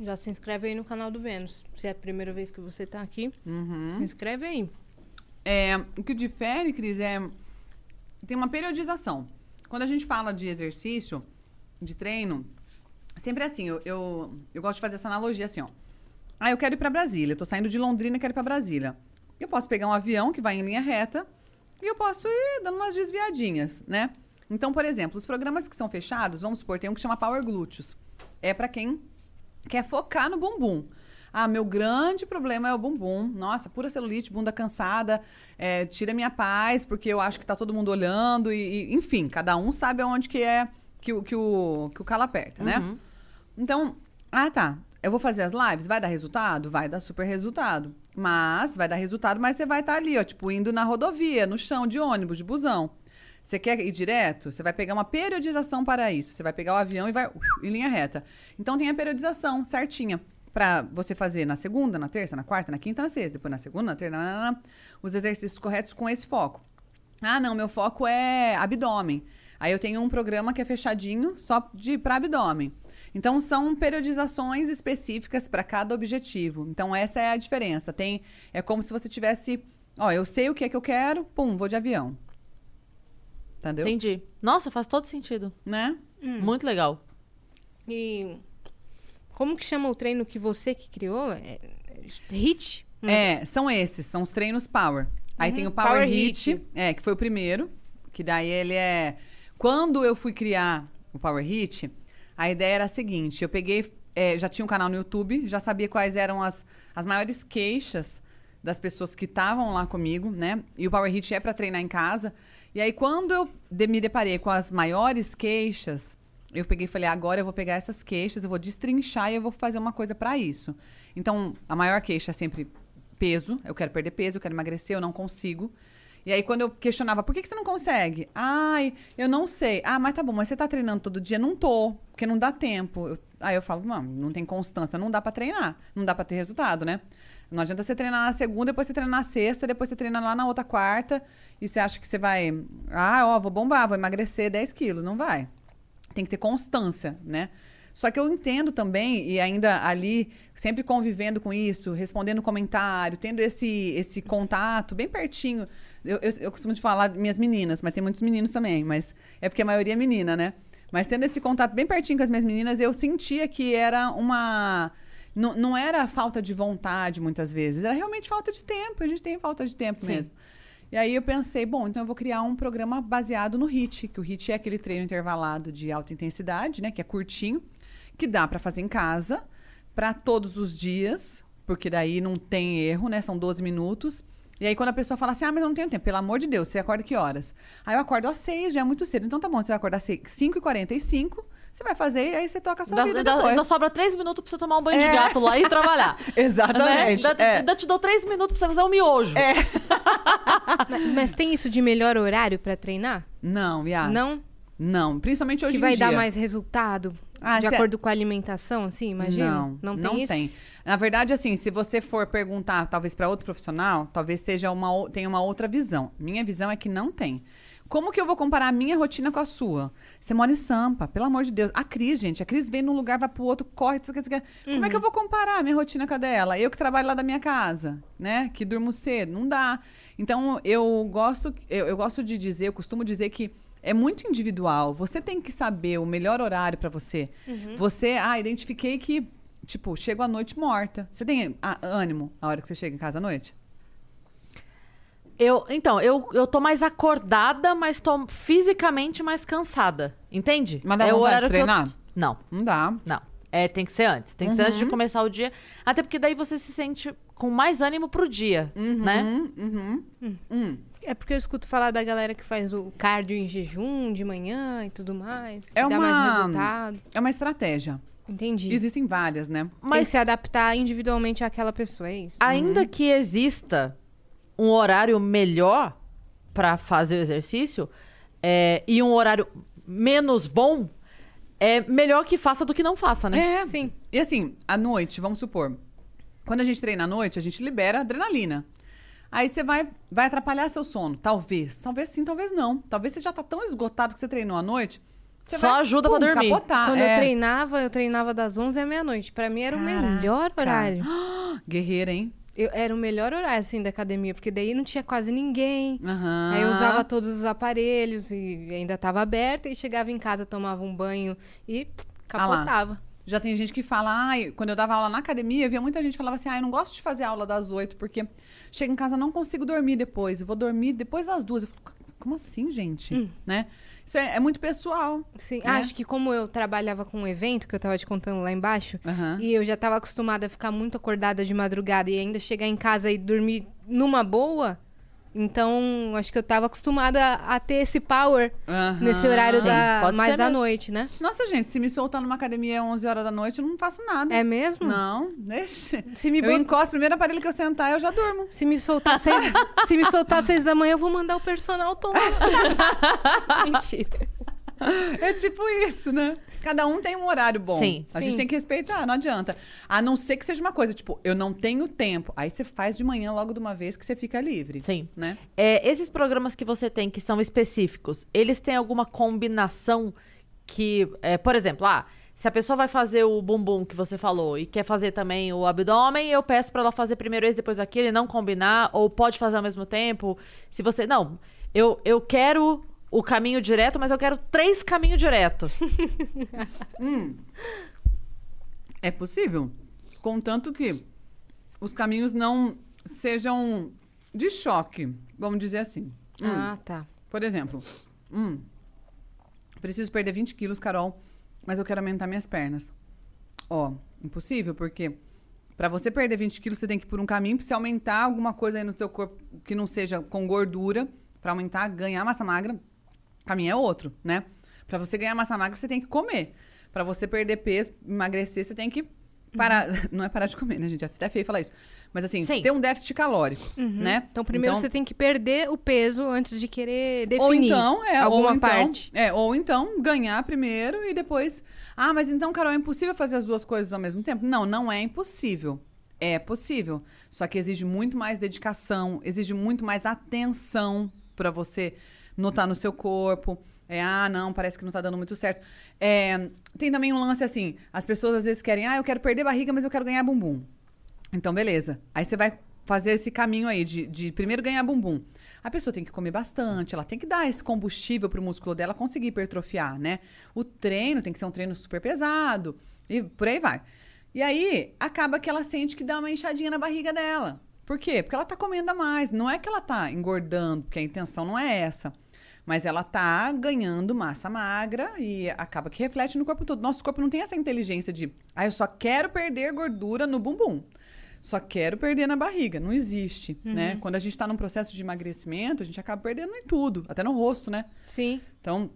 Já se inscreve aí no canal do Vênus. Se é a primeira vez que você tá aqui, Uhum. se inscreve aí. É, o que difere, Cris, é. Tem uma periodização. Quando a gente fala de exercício, de treino, sempre é assim. Eu, eu, eu gosto de fazer essa analogia assim, ó. Ah, eu quero ir pra Brasília. Eu tô saindo de Londrina e quero ir pra Brasília. Eu posso pegar um avião que vai em linha reta e eu posso ir dando umas desviadinhas, né? Então, por exemplo, os programas que são fechados, vamos supor, tem um que chama Power Glúteos. É pra quem quer focar no bumbum. Ah, meu grande problema é o bumbum. Nossa, pura celulite, bunda cansada, é, tira minha paz, porque eu acho que tá todo mundo olhando, e, e, enfim, cada um sabe aonde que é que, o- que, o, que o calo aperta, né? Então, ah, tá. Eu vou fazer as lives, vai dar resultado? Vai dar super resultado. Mas, vai dar resultado, mas você vai estar ali, ó, tipo, indo na rodovia, no chão, de ônibus, de busão. Você quer ir direto? Você vai pegar uma periodização para isso. Você vai pegar o avião e vai uh, em linha reta. Então tem a periodização certinha para você fazer na segunda, na terça, na quarta, na quinta, na sexta, depois na segunda, na terça, na, na, na, os exercícios corretos com esse foco. Ah, não, meu foco é abdômen. Aí eu tenho um programa que é fechadinho só de para abdômen. Então são periodizações específicas para cada objetivo. Então essa é a diferença. Tem é como se você tivesse, ó, eu sei o que é que eu quero, pum, vou de avião. Entendeu? Entendi. Nossa, faz todo sentido. Né? Muito legal. E como que chama o treino que você que criou? É, é HIT? É, são esses, são os treinos Power. Aí Uhum. tem o Power, Power Hit, Hit. é, que foi o primeiro, que daí ele é... Quando eu fui criar o Power Hit, a ideia era a seguinte, eu peguei, é, já tinha um canal no YouTube, já sabia quais eram as, as maiores queixas das pessoas que estavam lá comigo, né? E o Power Hit é para treinar em casa. E aí, quando eu de- me deparei com as maiores queixas, eu peguei e falei, agora eu vou pegar essas queixas, eu vou destrinchar e eu vou fazer uma coisa para isso. Então, a maior queixa é sempre peso. Eu quero perder peso, eu quero emagrecer, eu não consigo. E aí, quando eu questionava, por que, que você não consegue? Ai, eu não sei. Ah, mas tá bom, mas você tá treinando todo dia? Não tô, porque não dá tempo. Eu- Aí eu falo, não, não tem constância, não dá pra treinar, não dá pra ter resultado, né? Não adianta você treinar na segunda, depois você treinar na sexta, depois você treina lá na outra quarta, e você acha que você vai, ah, ó, vou bombar, vou emagrecer 10 quilos. Não vai. Tem que ter constância, né? Só que eu entendo também, e ainda ali, sempre convivendo com isso, respondendo comentário, tendo esse, esse contato bem pertinho. Eu, eu, eu costumo de falar minhas meninas, mas tem muitos meninos também, mas é porque a maioria é menina, né? Mas tendo esse contato bem pertinho com as minhas meninas, eu sentia que era uma. Não, não era falta de vontade, muitas vezes, era realmente falta de tempo. A gente tem falta de tempo Sim. mesmo. E aí eu pensei, bom, então eu vou criar um programa baseado no HIT, que o HIT é aquele treino intervalado de alta intensidade, né? Que é curtinho, que dá pra fazer em casa, pra todos os dias, porque daí não tem erro, né? São 12 minutos. E aí, quando a pessoa fala assim, ah, mas eu não tenho tempo, pelo amor de Deus, você acorda que horas? Aí eu acordo às 6, já é muito cedo. Então tá bom, você vai acordar às 5h45, você vai fazer e aí você toca a sua Ainda, vida ainda- depois. ainda sobra três minutos pra você tomar um banho de É. gato lá e trabalhar. [laughs] né? Exatamente. Ainda, é. ainda te dou três minutos pra você fazer um miojo. [laughs] Mas, mas tem isso de melhor horário pra treinar? Não, Yas. Não? Não, principalmente hoje que em vai dia. dar mais resultado? Ah, de cê- acordo com a alimentação, assim, imagina? Não, não tem não isso? tem. Na verdade, assim, se você for perguntar, talvez para outro profissional, talvez seja uma tenha uma outra visão. Minha visão é que não tem. Como que eu vou comparar a minha rotina com a sua? Você mora em Sampa, pelo amor de Deus. A Cris, gente, a Cris vem num lugar, vai pro outro, corre, tsuca, tsuca. como é que eu vou comparar a minha rotina com a dela? Eu que trabalho lá da minha casa, né? Que durmo cedo, não dá. Então, eu gosto, eu, eu gosto de dizer, eu costumo dizer que é muito individual. Você tem que saber o melhor horário para você. Você, ah, identifiquei que, tipo, chego à noite morta. Você tem ah, ânimo a hora que você chega em casa à noite? Eu, então, eu, eu tô mais acordada, mas tô fisicamente mais cansada. Entende? Mas dá é o vontade horário de que eu- treinar? Não, Não dá. não. É, tem que ser antes. Tem que ser antes de começar o dia. Até porque daí você se sente com mais ânimo pro dia, né? Uhum. Hum. É porque eu escuto falar da galera que faz o cardio em jejum de manhã e tudo mais. Que É dá uma- mais resultado. É uma estratégia. Entendi. Existem várias, né? Tem que Mas se adaptar individualmente àquela pessoa, é isso? ainda que exista um horário melhor pra fazer o exercício é, e um horário menos bom, é melhor que faça do que não faça, né? É. Sim. E assim, à noite, vamos supor, quando a gente treina à noite, a gente libera adrenalina. Aí você vai, vai atrapalhar seu sono. Talvez. Talvez sim, talvez não. Talvez você já tá tão esgotado que você treinou à noite. Você Só vai, ajuda pra pum, dormir. Capotar. Quando é. eu treinava, eu treinava das 11 à meia-noite. Pra mim era o Caraca. melhor horário. [gasps] Guerreira, hein? Eu, era o melhor horário, assim, da academia, porque daí não tinha quase ninguém. Aham. Aí eu usava todos os aparelhos e ainda estava aberta e chegava em casa, tomava um banho e pff, Ah capotava. Já tem gente que fala, ai, quando eu dava aula na academia, eu via muita gente que falava assim, ai, eu não gosto de fazer aula das oito, porque chego em casa, não consigo dormir depois. Eu vou dormir depois das duas. Eu falo, como assim, gente? Hum. Né? Isso é, é muito pessoal. Sim, Né? acho que como eu trabalhava com um evento, que eu tava te contando lá embaixo, Aham. e eu já tava acostumada a ficar muito acordada de madrugada e ainda chegar em casa e dormir numa boa, então acho que eu tava acostumada a ter esse power Aham. nesse horário Sim, da, mais da mesmo. noite, né? Nossa, gente, se me soltar numa academia às 11 horas da noite, eu não faço nada. É mesmo? Não, deixa. Se me, Eu bot- encosto, o primeiro aparelho que eu sentar, eu já durmo. se me soltar seis, se me soltar às seis da manhã, eu vou mandar o personal tomar. [laughs] Mentira. [laughs] É tipo isso, né? Cada um tem um horário bom. Sim. A Sim. gente tem que respeitar, não adianta. A não ser que seja uma coisa, tipo, eu não tenho tempo. Aí você faz de manhã logo de uma vez que você fica livre. Sim. Né? É, esses programas que você tem que são específicos, eles têm alguma combinação que, é, por exemplo, ah, se a pessoa vai fazer o bumbum que você falou e quer fazer também o abdômen, eu peço pra ela fazer primeiro esse, depois aquele, não combinar, ou pode fazer ao mesmo tempo. Se você. Não, eu, eu quero o caminho direto, mas eu quero três caminhos direto. [laughs] É possível. Contanto que os caminhos não sejam de choque, vamos dizer assim. Hum. Ah, tá. Por exemplo, hum, preciso perder 20 quilos, Carol, mas eu quero aumentar minhas pernas. Ó, impossível, porque para você perder 20 quilos, você tem que ir por um caminho, pra você aumentar alguma coisa aí no seu corpo que não seja com gordura, para aumentar, ganhar massa magra, o caminho é outro, né? Para você ganhar massa magra, você tem que comer. Para você perder peso, emagrecer, você tem que parar. [laughs] Não é parar de comer, né, gente? É até feio falar isso. Mas assim, Sim. ter um déficit calórico, né? Então, primeiro você tem que perder o peso antes de querer definir ou então, é, alguma ou então, parte. É, ou então ganhar primeiro e depois. Ah, mas então, Carol, é impossível fazer as duas coisas ao mesmo tempo? Não, não é impossível. É possível. Só que exige muito mais dedicação, exige muito mais atenção pra você notar no seu corpo. É, ah, não, parece que não tá dando muito certo. É, tem também um lance assim: as pessoas às vezes querem, ah, eu quero perder barriga, mas eu quero ganhar bumbum. Então, beleza. Aí você vai fazer esse caminho aí de, de primeiro ganhar bumbum. A pessoa tem que comer bastante, ela tem que dar esse combustível pro músculo dela conseguir hipertrofiar, né? O treino tem que ser um treino super pesado e por aí vai. E aí, acaba que ela sente que dá uma inchadinha na barriga dela. Por quê? Porque ela tá comendo a mais. Não é que ela tá engordando, porque a intenção não é essa. Mas ela tá ganhando massa magra e acaba que reflete no corpo todo. Nosso corpo não tem essa inteligência de, ah, eu só quero perder gordura no bumbum. Só quero perder na barriga. Não existe, né? Quando a gente tá num processo de emagrecimento, a gente acaba perdendo em tudo, até no rosto, né? Sim. Então,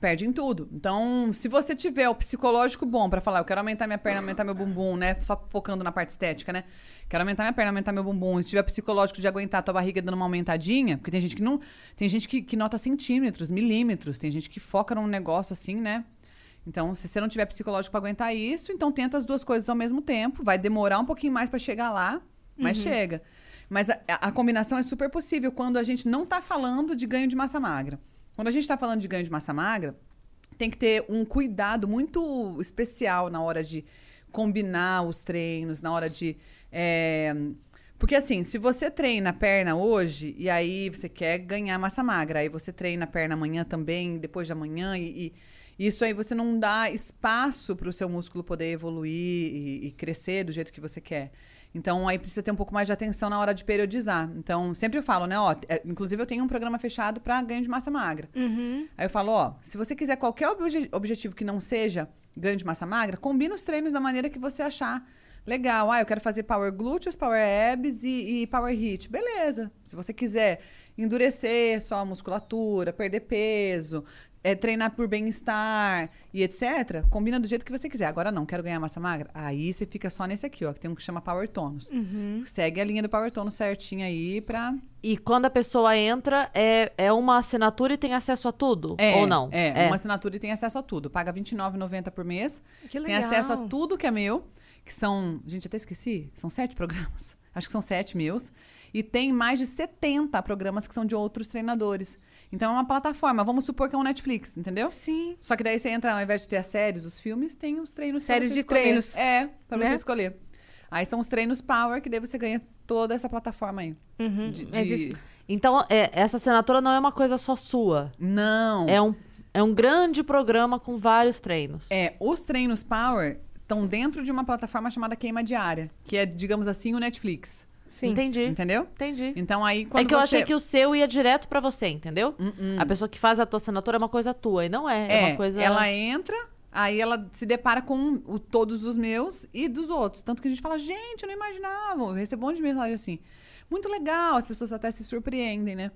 perde em tudo. Então, se você tiver o psicológico bom pra falar, eu quero aumentar minha perna, aumentar meu bumbum, né? Só focando na parte estética, né? Quero aumentar minha perna, aumentar meu bumbum. Se tiver psicológico de aguentar a tua barriga dando uma aumentadinha, porque tem gente que não. Tem gente que, que nota centímetros, milímetros, tem gente que foca num negócio assim, né? Então, se você não tiver psicológico pra aguentar isso, então tenta as duas coisas ao mesmo tempo. Vai demorar um pouquinho mais pra chegar lá, mas chega. Mas a, a combinação é super possível quando a gente não tá falando de ganho de massa magra. Quando a gente tá falando de ganho de massa magra, tem que ter um cuidado muito especial na hora de combinar os treinos, na hora de. é, Porque assim, se você treina a perna hoje e aí você quer ganhar massa magra, aí você treina a perna amanhã também, depois de amanhã, e, e isso aí você não dá espaço para o seu músculo poder evoluir e, e crescer do jeito que você quer. Então aí precisa ter um pouco mais de atenção na hora de periodizar. Então sempre eu falo, né? Ó, é, inclusive eu tenho um programa fechado para ganho de massa magra. Aí eu falo, ó, se você quiser qualquer obje- objetivo que não seja ganho de massa magra, combina os treinos da maneira que você achar legal. Ah, eu quero fazer power glúteos, power abs e, e power hit. Beleza. Se você quiser endurecer só a musculatura, perder peso, é, treinar por bem-estar e etc., combina do jeito que você quiser. Agora não, quero ganhar massa magra? Aí você fica só nesse aqui, ó, que tem um que chama Power Tonus. Segue a linha do Power Tonus certinho aí pra... E quando a pessoa entra, é, é uma assinatura e tem acesso a tudo? É, Ou não? É, uma assinatura e tem acesso a tudo. Paga R$29,90 por mês. Que Tem legal. acesso a tudo que é meu, que são. Gente, até esqueci. São sete programas. [laughs] Acho que são sete meus. E tem mais de 70 programas que são de outros treinadores. Então é uma plataforma. Vamos supor que é um Netflix, entendeu? Sim. Só que daí você entra, ao invés de ter as séries, os filmes, tem os treinos Séries de escolher. treinos. É, pra Né? você escolher. Aí são os treinos Power, que daí você ganha toda essa plataforma aí. Uhum. De- de- isso- Então, é, essa assinatura não é uma coisa só sua. Não. É um, é um grande programa com vários treinos. É, os treinos Power estão dentro de uma plataforma chamada Queima Diária, que é, digamos assim, o Netflix. Sim. Entendi. Entendeu? Entendi. Então aí quando é que eu você... achei que o seu ia direto pra você, entendeu? Hum, A pessoa que faz a tua assinatura é uma coisa tua, e não é. É, É, uma coisa. ela entra, aí ela se depara com o- todos os meus e dos outros. Tanto que a gente fala, gente, eu não imaginava. Eu recebo um monte de mensagem assim. Muito legal, as pessoas até se surpreendem, né?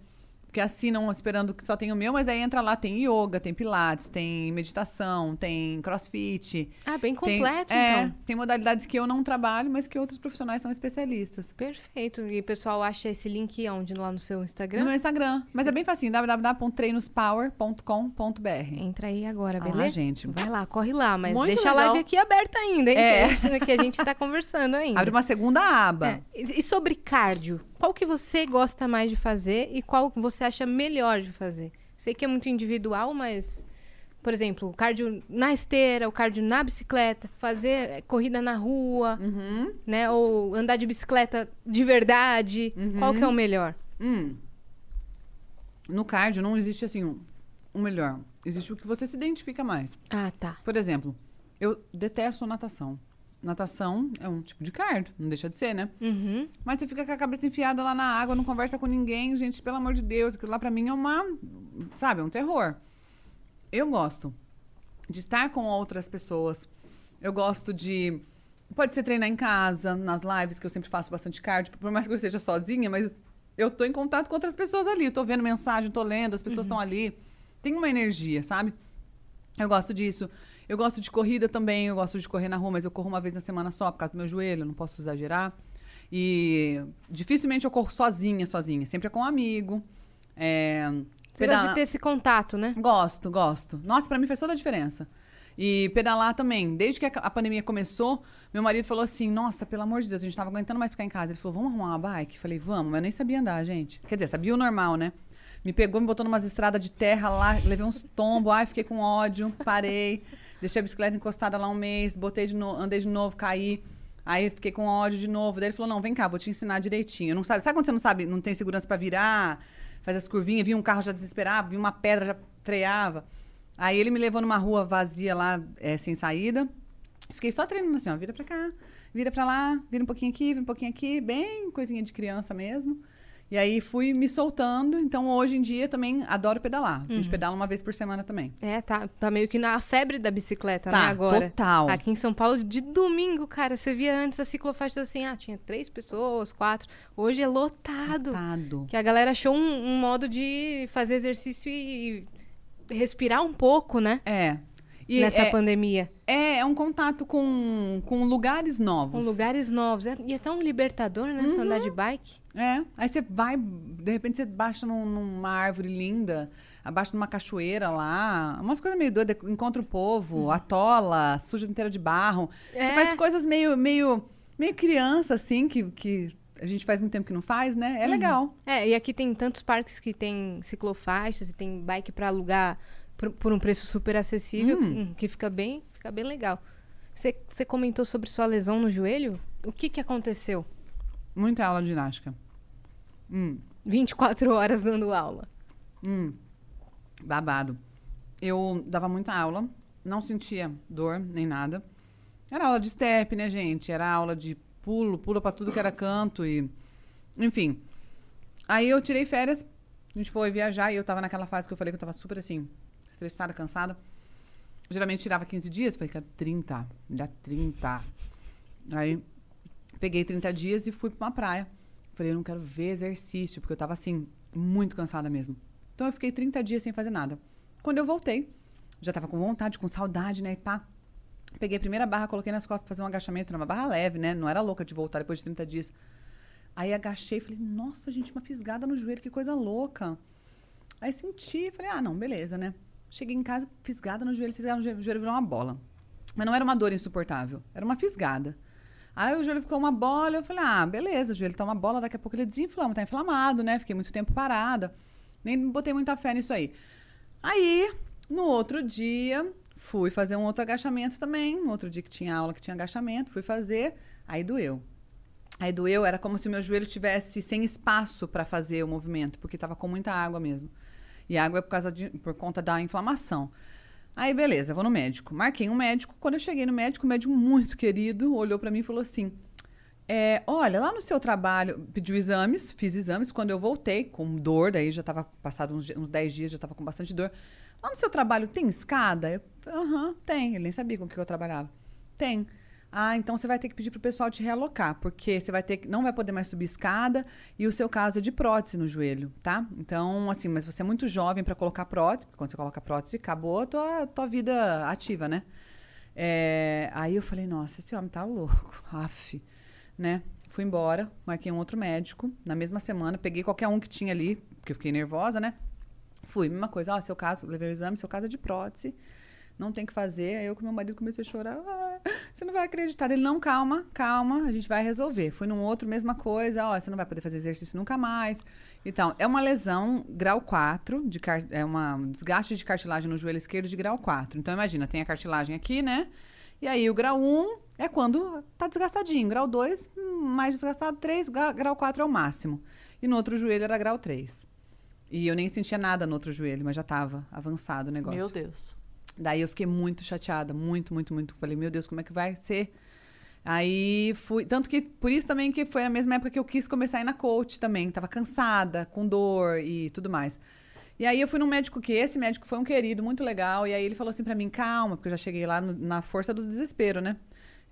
Porque assinam esperando que só tem o meu, mas aí entra lá, tem yoga, tem pilates, tem meditação, tem crossfit. Ah, bem tem- completo, é, então. Tem modalidades que eu não trabalho, mas que outros profissionais são especialistas. Perfeito. E o pessoal acha esse link onde? Lá no seu Instagram? No meu Instagram. Mas é bem facinho, www.treinospower.com.br. Entra aí agora, Ah, beleza? gente. Vai lá, corre lá, mas Muito deixa a legal. live aqui aberta ainda, hein? É. Que, a gente, a tá [laughs] conversando ainda. Abre uma segunda aba. É. E sobre cardio, qual que você gosta mais de fazer e qual que você acha melhor de fazer? Sei que é muito individual, mas, por exemplo, o cardio na esteira, o cardio na bicicleta, fazer eh, corrida na rua, Uhum. né? Ou andar de bicicleta de verdade. Qual que é o melhor? Hum. No cardio não existe assim um, um melhor. Existe o que você se identifica mais. Ah, tá. Por exemplo, eu detesto natação. Natação é um tipo de cardio, não deixa de ser, né? Uhum. Mas você fica com a cabeça enfiada lá na água, não conversa com ninguém, gente, pelo amor de Deus, aquilo lá pra mim é uma, sabe, é um terror. Eu gosto de estar com outras pessoas. Eu gosto de pode ser treinar em casa, nas lives que eu sempre faço bastante cardio, por mais que eu esteja sozinha, mas eu tô em contato com outras pessoas ali, eu tô vendo mensagem, tô lendo, as pessoas estão ali. Tem uma energia, sabe? Eu gosto disso. Eu gosto de corrida também, eu gosto de correr na rua, mas eu corro uma vez na semana só por causa do meu joelho, não posso exagerar. E dificilmente eu corro sozinha, sozinha. Sempre é com um amigo. É, Você pedala- gosta de ter esse contato, né? Gosto, gosto. Nossa, pra mim faz toda a diferença. E pedalar também. Desde que a pandemia começou, meu marido falou assim: Nossa, pelo amor de Deus, a gente tava aguentando mais ficar em casa. Ele falou: Vamos arrumar uma bike? Falei: Vamos, mas eu nem sabia andar, gente. Quer dizer, sabia o normal, né? Me pegou, me botou numas estradas de terra lá, levei uns tombos, ai, fiquei com ódio, parei, deixei a bicicleta encostada lá um mês, botei de novo, andei de novo, caí. Aí fiquei com ódio de novo. Daí ele falou: Não, vem cá, vou te ensinar direitinho. Não sabe, sabe quando você não sabe, não tem segurança pra virar, fazer as curvinhas, vinha um carro já desesperava, vinha uma pedra já freava. Aí ele me levou numa rua vazia lá, é, sem saída. Fiquei só treinando assim, ó, vira pra cá, vira pra lá, vira um pouquinho aqui, vira um pouquinho aqui, bem coisinha de criança mesmo. E aí fui me soltando, então hoje em dia também adoro pedalar. A gente pedala uma vez por semana também. É, tá, tá meio que na febre da bicicleta, Tá, né, agora. total. Aqui em São Paulo, de domingo, cara, você via antes a ciclofaixa assim, ah, tinha três pessoas, quatro. Hoje é lotado. Tado. Que a galera achou um, um modo de fazer exercício e respirar um pouco, né? É. E nessa é, pandemia. é, é um contato com, com lugares Com novos. lugares novos. É- e é tão libertador, né? Você andar de bike. É, aí você vai, de repente você baixa num- numa árvore linda, abaixo numa cachoeira lá, umas coisas meio doidas, encontra o povo, atola, suja inteira de barro. É. Você faz coisas meio, meio, meio criança, assim, que, que a gente faz muito tempo que não faz, né? É legal. É, e aqui tem tantos parques que tem ciclofaixas e tem bike pra alugar por, por um preço super acessível, hum, que fica bem, fica bem legal. Você, comentou sobre sua lesão no joelho? O que que aconteceu? Muita aula de ginástica. Hum, 24 horas dando aula. hum, babado. Eu dava muita aula, não sentia dor nem nada. Era aula de step, né, gente? Era aula de pulo, pula pra tudo que era canto e. Enfim. Aí eu tirei férias, a gente foi viajar e eu tava naquela fase que eu falei que eu tava super assim, estressada, cansada. Geralmente tirava 15 dias, falei, cara, 30, me dá 30. Aí peguei 30 dias e fui pra uma praia. Falei, eu não quero ver exercício, porque eu tava assim, muito cansada mesmo. Então eu fiquei 30 dias sem fazer nada. Quando eu voltei, já tava com vontade, com saudade, né? E pá. Peguei a primeira barra, coloquei nas costas pra fazer um agachamento, era uma barra leve, né? Não era louca de voltar depois de 30 dias. Aí agachei e falei, nossa, gente, uma fisgada no joelho, que coisa louca. Aí senti, falei, ah, não, beleza, né? Cheguei em casa, fisgada no joelho, fisgada no joelho, o joelho virou uma bola. Mas não era uma dor insuportável, era uma fisgada. Aí o joelho ficou uma bola, eu falei, ah, beleza, o joelho tá uma bola, daqui a pouco ele desinflama, tá inflamado, né? Fiquei muito tempo parada. Nem botei muita fé nisso aí. Aí, no outro dia, fui fazer um outro agachamento também. No outro dia que tinha aula que tinha agachamento, fui fazer, aí doeu. Aí doeu, era como se meu joelho tivesse sem espaço para fazer o movimento, porque tava com muita água mesmo. E água é por, causa de, por conta da inflamação. Aí, beleza, vou no médico. Marquei um médico. Quando eu cheguei no médico, um médico muito querido olhou para mim e falou assim: é, Olha, lá no seu trabalho, pediu exames, fiz exames. Quando eu voltei com dor, daí já estava passado uns, uns 10 dias, já estava com bastante dor. Lá no seu trabalho tem escada? Aham, tem. Ele nem sabia com o que eu trabalhava. Tem. Ah, então você vai ter que pedir pro pessoal te realocar, porque você vai ter que, não vai poder mais subir escada e o seu caso é de prótese no joelho, tá? Então, assim, mas você é muito jovem para colocar prótese, porque quando você coloca prótese, acabou a tua, tua vida ativa, né? É, aí eu falei, nossa, esse homem tá louco, [laughs] af, né? Fui embora, marquei um outro médico, na mesma semana, peguei qualquer um que tinha ali, porque eu fiquei nervosa, né? Fui, mesma coisa, ó, seu caso, levei o exame, seu caso é de prótese, não tem que fazer. Aí eu com meu marido comecei a chorar. "Ah, você não vai acreditar. Ele, não, calma, calma, a gente vai resolver. Fui num outro, mesma coisa. Ó, você não vai poder fazer exercício nunca mais. Então, é uma lesão grau 4, de car é uma, um desgaste de cartilagem no joelho esquerdo de grau 4. Então, imagina, tem a cartilagem aqui, né? E aí, o grau 1 é quando tá desgastadinho. Grau 2, hum, mais desgastado. 3, gra- grau 4 é o máximo. E no outro joelho era grau 3. E eu nem sentia nada no outro joelho, mas já tava avançado o negócio. Meu Deus. Daí eu fiquei muito chateada, muito, muito, muito. Falei, meu Deus, como é que vai ser? Aí fui. Tanto que, por isso também que foi na mesma época que eu quis começar a ir na coach também. Tava cansada, com dor e tudo mais. E aí eu fui num médico que esse médico foi um querido, muito legal. E aí ele falou assim pra mim, calma, porque eu já cheguei lá no- na força do desespero, né?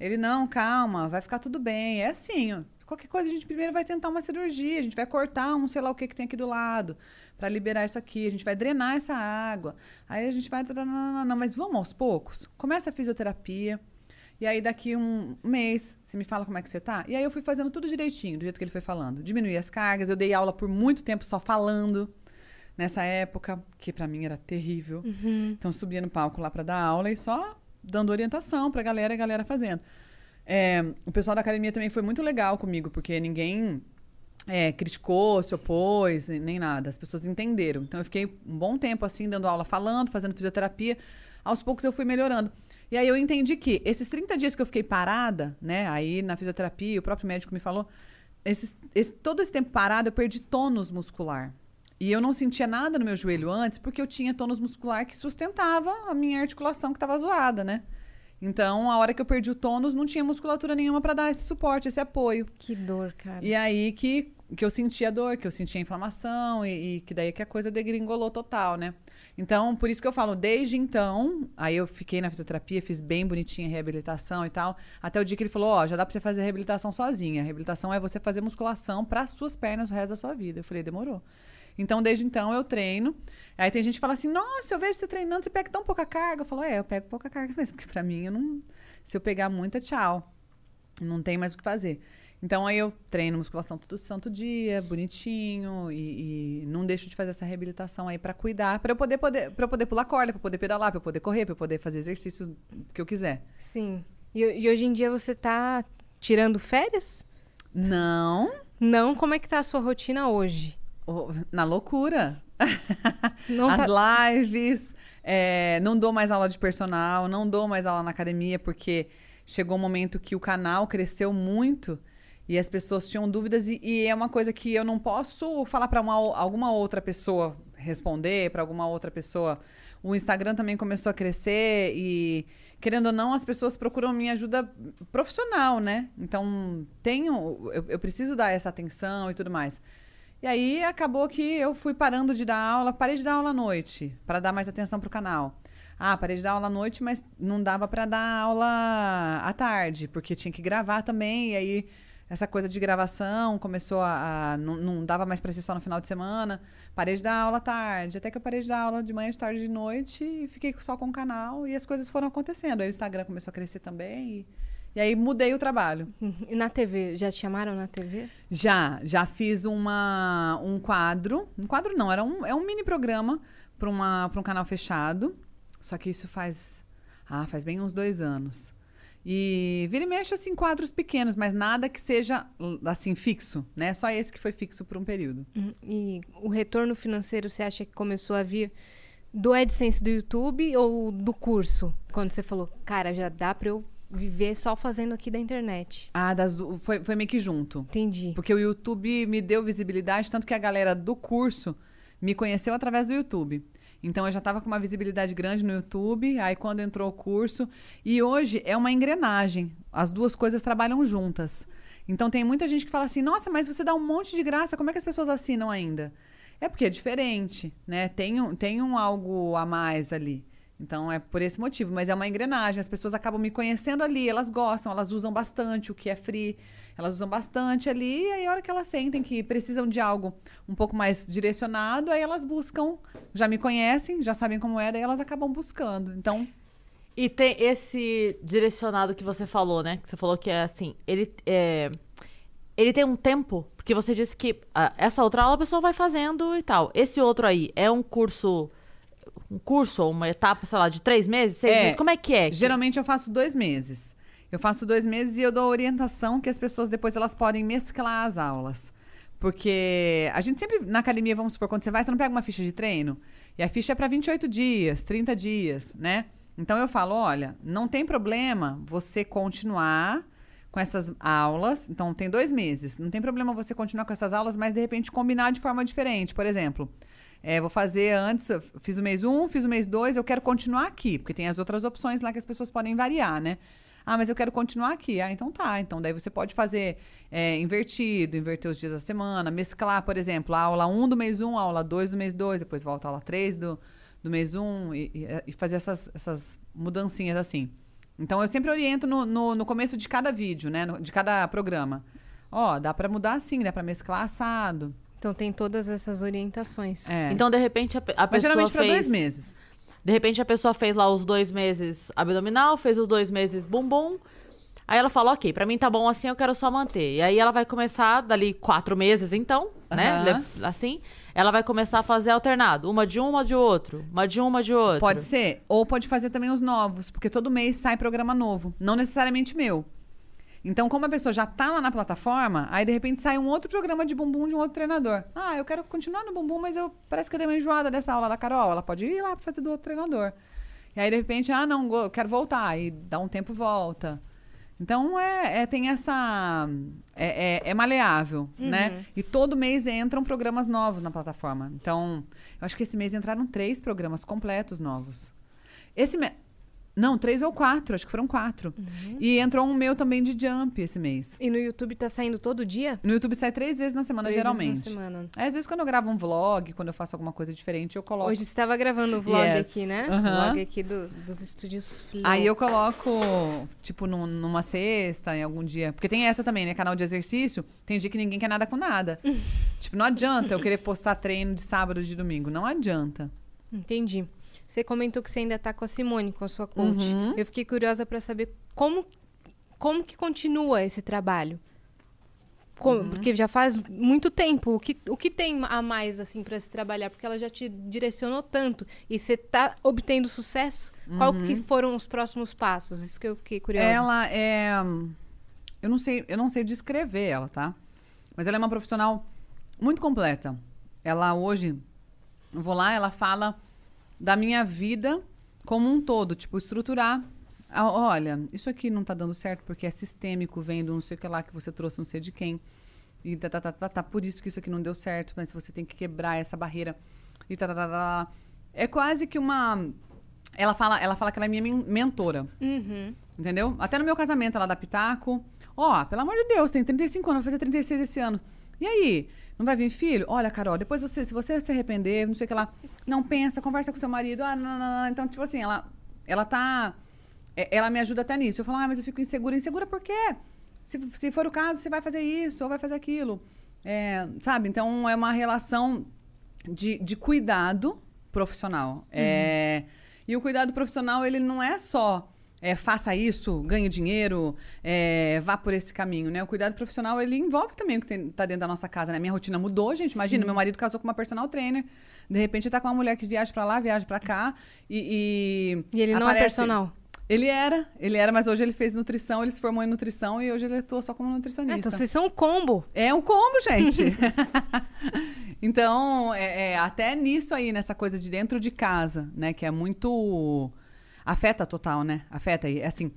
Ele, não, calma, vai ficar tudo bem. É assim, ó, qualquer coisa a gente primeiro vai tentar uma cirurgia, a gente vai cortar um sei lá o que que tem aqui do lado para liberar isso aqui, a gente vai drenar essa água. Aí a gente vai não, não, não, mas vamos aos poucos. Começa a fisioterapia. E aí, daqui um mês, você me fala como é que você tá? E aí, eu fui fazendo tudo direitinho, do jeito que ele foi falando. Diminuí as cargas, eu dei aula por muito tempo só falando nessa época, que para mim era terrível. Então, subia no palco lá para dar aula e só dando orientação pra galera e a galera fazendo. É, o pessoal da academia também foi muito legal comigo, porque ninguém é, criticou, se opôs, nem nada. As pessoas entenderam. Então, eu fiquei um bom tempo assim, dando aula falando, fazendo fisioterapia. Aos poucos eu fui melhorando. E aí eu entendi que esses 30 dias que eu fiquei parada, né, aí na fisioterapia, o próprio médico me falou, esses, esse- todo esse tempo parado eu perdi tônus muscular. E eu não sentia nada no meu joelho antes, porque eu tinha tônus muscular que sustentava a minha articulação que estava zoada, né? Então, a hora que eu perdi o tônus, não tinha musculatura nenhuma para dar esse suporte, esse apoio. Que dor, cara. E aí que, que eu sentia dor, que eu sentia inflamação e, e que daí que a coisa degringolou total, né? Então, por isso que eu falo, desde então, aí eu fiquei na fisioterapia, fiz bem bonitinha a reabilitação e tal, até o dia que ele falou, ó, já dá pra você fazer a reabilitação sozinha. A reabilitação é você fazer musculação para suas pernas o resto da sua vida. Eu falei, demorou. Então, desde então, eu treino. Aí tem gente que fala assim, nossa, eu vejo você treinando, você pega tão pouca carga. Eu falo, é, eu pego pouca carga mesmo, porque pra mim, eu não... Se eu pegar muita, tchau. Não tem mais o que fazer. Então aí eu treino musculação todo santo dia, bonitinho, e, e não deixo de fazer essa reabilitação aí pra cuidar, pra eu poder, poder, pra eu poder pular corda, pra eu poder pedalar, pra eu poder correr, pra eu poder fazer exercício que eu quiser. Sim. E, e hoje em dia você tá tirando férias? Não, Não, como é que tá a sua rotina hoje? na loucura. As tá... lives, é, não dou mais aula de personal, não dou mais aula na academia, porque chegou um momento que o canal cresceu muito e as pessoas tinham dúvidas, e, e é uma coisa que eu não posso falar para alguma outra pessoa responder, para alguma outra pessoa. O Instagram também começou a crescer e, querendo ou não, as pessoas procuram minha ajuda profissional, né? Então, tenho, eu, eu preciso dar essa atenção e tudo mais. E aí acabou que eu fui parando de dar aula, parei de dar aula à noite, para dar mais atenção pro canal. Ah, parei de dar aula à noite, mas não dava para dar aula à tarde, porque tinha que gravar também, e aí essa coisa de gravação começou a. a- não, não dava mais para ser só no final de semana. Parei de dar aula à tarde, até que eu parei de dar aula de manhã, de tarde, de noite, e fiquei só com o canal, e as coisas foram acontecendo. Aí o Instagram começou a crescer também, e, e aí mudei o trabalho. E na TV? Já te chamaram na TV? Já, já fiz uma, um quadro. Um quadro não, era um, é um mini programa para um canal fechado. Só que isso faz. Ah, faz bem uns dois anos. E vira e mexe, assim, quadros pequenos, mas nada que seja, assim, fixo, né? Só esse que foi fixo por um período. Uhum. E o retorno financeiro você acha que começou a vir do AdSense do YouTube ou do curso? Quando você falou, cara, já dá pra eu viver só fazendo aqui da internet. Ah, das, foi, foi meio que junto. Entendi. Porque o YouTube me deu visibilidade, tanto que a galera do curso me conheceu através do YouTube. Então eu já estava com uma visibilidade grande no YouTube, aí quando entrou o curso. E hoje é uma engrenagem. As duas coisas trabalham juntas. Então tem muita gente que fala assim: nossa, mas você dá um monte de graça, como é que as pessoas assinam ainda? É porque é diferente, né? Tem um, tem um algo a mais ali. Então é por esse motivo, mas é uma engrenagem. As pessoas acabam me conhecendo ali, elas gostam, elas usam bastante o que é free, elas usam bastante ali, e aí a hora que elas sentem que precisam de algo um pouco mais direcionado, aí elas buscam, já me conhecem, já sabem como é, daí elas acabam buscando. Então, E tem esse direcionado que você falou, né? Que você falou que é assim, ele é, ele tem um tempo, porque você disse que ah, essa outra aula a pessoa vai fazendo e tal. Esse outro aí é um curso, um curso ou uma etapa, sei lá, de três meses, seis É, meses? Como é que é? Geralmente eu faço dois meses. Eu faço dois meses e eu dou orientação que as pessoas depois elas podem mesclar as aulas. Porque a gente sempre, na academia, vamos supor, quando você vai, você não pega uma ficha de treino. E a ficha é para 28 dias, 30 dias, né? Então eu falo, olha, não tem problema você continuar com essas aulas. Então tem dois meses. Não tem problema você continuar com essas aulas, mas de repente combinar de forma diferente. Por exemplo, é, vou fazer antes, fiz o mês 1, um, fiz o mês 2, eu quero continuar aqui, porque tem as outras opções lá que as pessoas podem variar, né? Ah, mas eu quero continuar aqui. Ah, então tá. Então daí você pode fazer é, invertido, inverter os dias da semana, mesclar, por exemplo, a aula 1 do mês 1, a aula 2 do mês 2, depois volta a aula 3 do, do mês 1 e, e- fazer essas, essas mudancinhas assim. Então eu sempre oriento no, no, no começo de cada vídeo, né? no- de cada programa. Ó, dá pra mudar assim, dá pra mesclar assado. Então tem todas essas orientações. É. Então, de repente, a, a Mas pessoa geralmente pra fez... dois meses. De repente, a pessoa fez lá os dois meses abdominal, fez os dois meses bumbum. Aí ela fala, ok, pra mim tá bom assim, eu quero só manter. E aí ela vai começar, dali quatro meses, então, né? Aham. le- Assim, ela vai começar a fazer alternado. Uma de um, uma de outro. Uma de um, uma de outro. Pode ser. Ou pode fazer também os novos, porque todo mês sai programa novo. Não necessariamente meu. Então, como a pessoa já tá lá na plataforma, aí de repente sai um outro programa de bumbum de um outro treinador. Ah, eu quero continuar no bumbum, mas eu parece que eu dei uma enjoada dessa aula da Carol. Ela pode ir lá fazer do outro treinador. E aí, de repente, ah, não, eu quero voltar. E dá um tempo volta. Então, é, é- tem essa. É, é- é maleável, né? E todo mês entram programas novos na plataforma. Então, eu acho que esse mês entraram três programas completos novos. Esse mês. Não, três ou quatro, acho que foram quatro. E entrou um meu também de jump esse mês. E no YouTube tá saindo todo dia? No YouTube sai três vezes na semana, Três vezes geralmente. Na semana. Aí, Às vezes, quando eu gravo um vlog, quando eu faço alguma coisa diferente, eu coloco. Hoje você estava gravando o vlog Yes. aqui, né? Aham. Vlog aqui do- dos estúdios Flow. Aí eu coloco, tipo, num- numa sexta, em algum dia. Porque tem essa também, né? Canal de exercício. Tem dia que ninguém quer nada com nada. [laughs] tipo, não adianta eu querer postar treino de sábado e de domingo. Não adianta. Entendi. Você comentou que você ainda tá com a Simone, com a sua coach. Uhum. Eu fiquei curiosa para saber como, como que continua esse trabalho. Como- Uhum. Porque já faz muito tempo. O que, o que tem a mais, assim, para se trabalhar? Porque ela já te direcionou tanto. E você tá obtendo sucesso? Qual que foram os próximos passos? Isso que eu fiquei curiosa. Uhum. Ela é. Eu não sei, eu não sei descrever ela, tá? Mas ela é uma profissional muito completa. Ela hoje, eu vou lá, ela fala da minha vida como um todo, tipo, estruturar. Ah, Olha, isso aqui não tá dando certo porque é sistêmico, vem do não sei o que lá que você trouxe, não sei de quem. E tá, tá, tá, tá, tá, por isso que isso aqui não deu certo, mas você tem que quebrar essa barreira. E tá, tá, tá, tá. É quase que uma. Ela fala, ela fala que ela é minha men- mentora. Uhum. Entendeu? Até no meu casamento, ela dá pitaco. Ó, pelo amor de Deus, tem 35 anos, vai fazer 36 esse ano. E aí? Não vai vir filho? Olha, Carol, depois você, se você se arrepender, não sei o que lá, não pensa, conversa com seu marido. Ah, não, não, não. Então, tipo assim, ela, ela tá. é- Ela me ajuda até nisso. Eu falo, ah, mas eu fico insegura. Insegura por quê? Se, se for o caso, você vai fazer isso ou vai fazer aquilo. É, sabe? Então, é uma relação de, de cuidado profissional. É, e o cuidado profissional, ele não é só é, faça isso, ganhe dinheiro, é, vá por esse caminho, né? O cuidado profissional, ele envolve também o que tem, tá dentro da nossa casa, né? Minha rotina mudou, gente. Imagina, meu marido casou com uma personal trainer. De repente, tá com uma mulher que viaja pra lá, viaja pra cá. E, E ele não é aparece- personal. Ele era, ele era, mas hoje ele fez nutrição, ele se formou em nutrição e hoje ele atua só como nutricionista. então vocês são um combo. É um combo, gente. [laughs] [laughs] então, é, é, até nisso aí, nessa coisa de dentro de casa, né? Que é muito. Afeta total, né? Afeta. E, assim,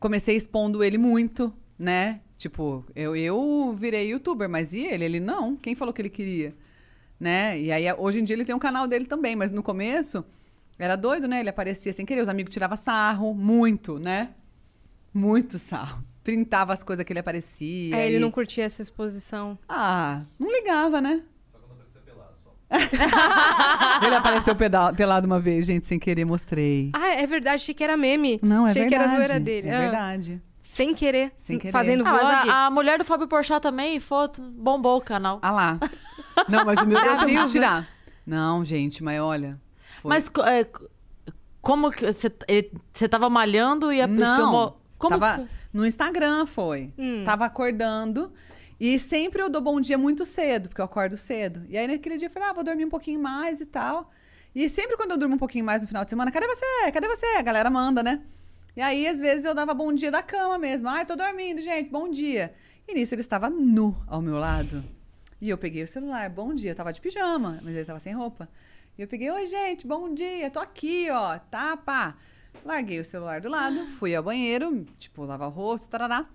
comecei expondo ele muito, né? Tipo, eu, eu virei youtuber, mas e ele? Ele não. Quem falou que ele queria? Né? E aí, hoje em dia, ele tem um canal dele também, mas no começo era doido, né? Ele aparecia sem querer, os amigos tiravam sarro, muito, né? Muito sarro. Printava as coisas que ele aparecia. Aí ele e- não curtia essa exposição. ah, não ligava, né? [laughs] ele apareceu pelado uma vez, gente, sem querer, mostrei. Ah, é verdade, achei que era meme. Não, é achei verdade. que era zoeira dele. É Ah, verdade. Sem querer. Sem querer. Fazendo Ah, mas vlog. a, a mulher do Fábio Porchat também foto, bombou o canal. Ah lá. Não, mas o meu deu tempo viu? de tirar. Não, gente, mas olha. foi- Mas é, como que você tava malhando e a Não, filmou? Como tava que foi? no Instagram foi. Hum. Tava acordando e sempre eu dou bom dia muito cedo, porque eu acordo cedo. E aí naquele dia eu falei, ah, vou dormir um pouquinho mais e tal. E sempre quando eu durmo um pouquinho mais no final de semana, cadê você? Cadê você? A galera manda, né? E aí às vezes eu dava bom dia da cama mesmo. Ai, tô dormindo, gente, bom dia. E nisso ele estava nu ao meu lado. E eu peguei o celular, bom dia, eu tava de pijama, mas ele tava sem roupa. E eu peguei, oi gente, bom dia, tô aqui, ó, tá, pá. Larguei o celular do lado, fui ao banheiro, tipo, lavar o rosto, tarará.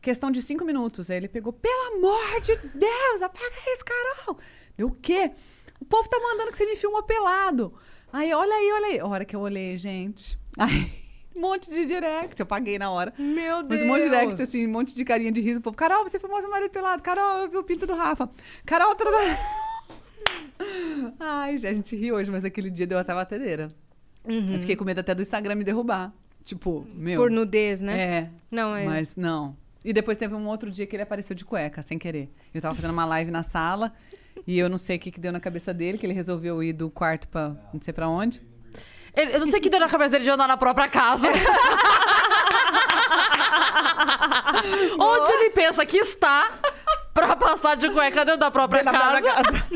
Questão de cinco minutos. Aí ele pegou, pelo amor de Deus, apaga isso, Carol. Eu, o quê? O povo tá mandando que você me filmou pelado. Aí, olha aí, olha aí. A hora que eu olhei, gente. [laughs] Aí, um monte de direct. Eu paguei na hora. Meu Mas um monte de direct, assim, um monte de carinha de riso. O povo, Carol, você filmou seu marido pelado. Carol, eu vi o pinto do Rafa. Carol, tarará. [laughs] Ai, a gente ri hoje, mas aquele dia deu até batedeira. Eu fiquei com medo até do Instagram me derrubar. Tipo, meu. Por nudez, né? É, Não, é. mas não. E depois teve um outro dia que ele apareceu de cueca, sem querer. Eu tava fazendo uma live na sala e eu não sei o que, que deu na cabeça dele, que ele resolveu ir do quarto pra não sei pra onde. Ele- eu não sei o que deu na cabeça dele de andar na própria casa. [laughs] Onde ele pensa que está pra passar de cueca dentro da própria Na casa. própria casa.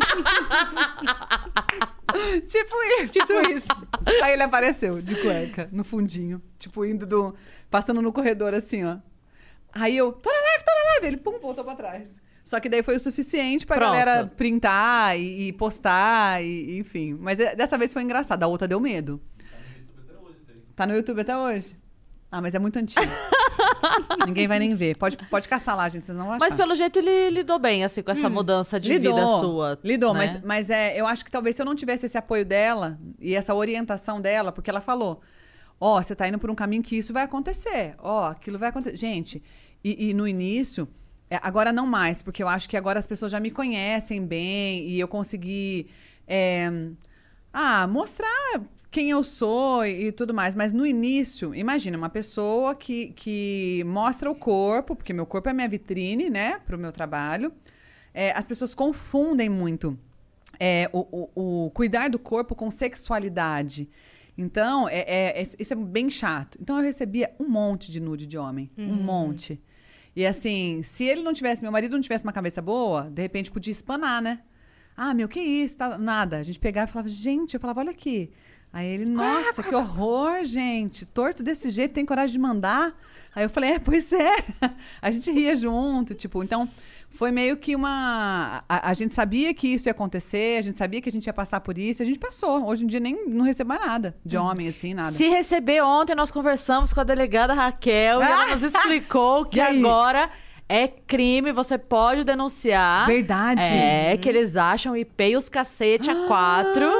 [laughs] tipo isso. Tipo isso. Aí ele apareceu de cueca, no fundinho. Tipo, indo do. Passando no corredor assim, ó. Aí eu, tô na live, tô na live. Ele, pum, voltou pra trás. Só que daí foi o suficiente pra Pronto. galera printar e, e postar, e, enfim. Mas é, dessa vez foi engraçado. A outra deu medo. Tá no YouTube até hoje? Ah, mas é muito antigo. [laughs] Ninguém vai nem ver. Pode, pode caçar lá, gente, vocês não vão achar. Mas pelo jeito ele lidou bem, assim, com essa mudança de vida sua. Lidou, né? mas, mas é, eu acho que talvez se eu não tivesse esse apoio dela e essa orientação dela, porque ela falou: Ó, você tá indo por um caminho que isso vai acontecer. Ó, aquilo vai acontecer. Gente, e, e no início, é, agora não mais, porque eu acho que agora as pessoas já me conhecem bem e eu consegui. é, ah, mostrar quem eu sou e, e tudo mais. Mas no início, imagina, uma pessoa que, que mostra o corpo, porque meu corpo é minha vitrine, né, pro meu trabalho. É, as pessoas confundem muito é, o, o- o cuidar do corpo com sexualidade. Então, é, é- é- isso é bem chato. Então, eu recebia um monte de nude de homem. Um monte. E assim, se ele não tivesse, meu marido não tivesse uma cabeça boa, de repente podia espanar, né? Ah, meu, que isso? Tá, nada. A gente pegava e falava, gente, eu falava, olha aqui. Aí ele, nossa, que horror, gente. Torto desse jeito, tem coragem de mandar? Aí eu falei, é, pois é. [laughs] A gente ria junto, tipo, então foi meio que uma. A, a gente sabia que isso ia acontecer, a gente sabia que a gente ia passar por isso, a gente passou. Hoje em dia nem não recebo nada de homem, assim, nada. Se receber ontem, nós conversamos com a delegada Raquel e ela nos [laughs] explicou que agora é crime, você pode denunciar. Verdade. É, que eles acham IP e os cacete a quatro.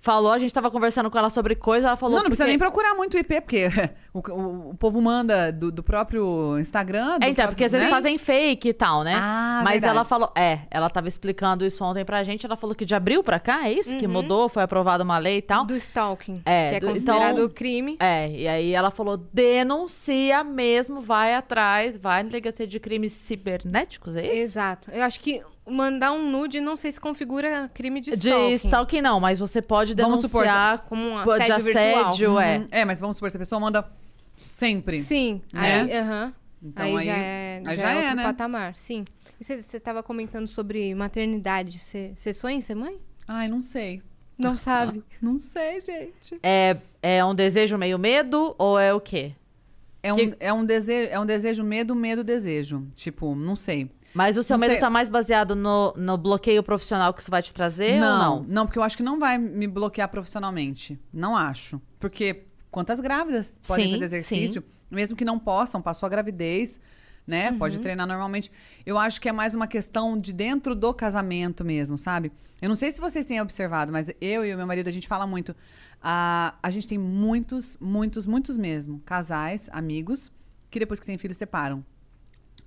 Falou, a gente tava conversando com ela sobre coisa, ela falou. Não, não precisa porque- nem procurar muito o IP, porque o, o- o povo manda do, do próprio Instagram. do É, então, próprio- porque às vezes né? fazem fake e tal, né? Ah, Mas verdade. ela falou, é, ela tava explicando isso ontem pra gente, ela falou que de abril pra cá, é isso? Que mudou, foi aprovada uma lei e tal. Do stalking. É, que é do- considerado então- crime. É, e aí ela falou, denuncia mesmo, vai atrás, vai na delegacia de crimes cibernéticos, é isso? Exato. Eu acho que mandar um nude não sei se configura crime de De stalking. stalking não, mas você pode Vamos supor, denunciar Como um de assédio virtual. assédio, é. Uhum. É, mas vamos supor, se a pessoa manda sempre. Sim. Né? Aí, aham. Então, aí, aí- já é, aí já já é é, outro né? patamar. Sim. E você estava comentando sobre maternidade. Você sonha em ser mãe? Ai, não sei. Não sabe. [laughs] Não sei, gente. É, é um desejo meio medo ou é o quê? É um, Que- é um, desejo, é um desejo, medo, medo, desejo. Tipo, não sei. Mas o seu Não medo sei. tá mais baseado no, no bloqueio profissional que isso vai te trazer ou não? não, porque eu acho que não vai me bloquear profissionalmente. Não acho. Porque quantas grávidas podem Sim, fazer exercício, mesmo que não possam, passou a gravidez, né? Uhum. Pode treinar normalmente. Eu acho que é mais uma questão de dentro do casamento mesmo, sabe? Eu não sei se vocês têm observado, mas eu e o meu marido, a gente fala muito. A, a gente tem muitos, muitos, muitos mesmo, casais, amigos, que depois que tem filho separam.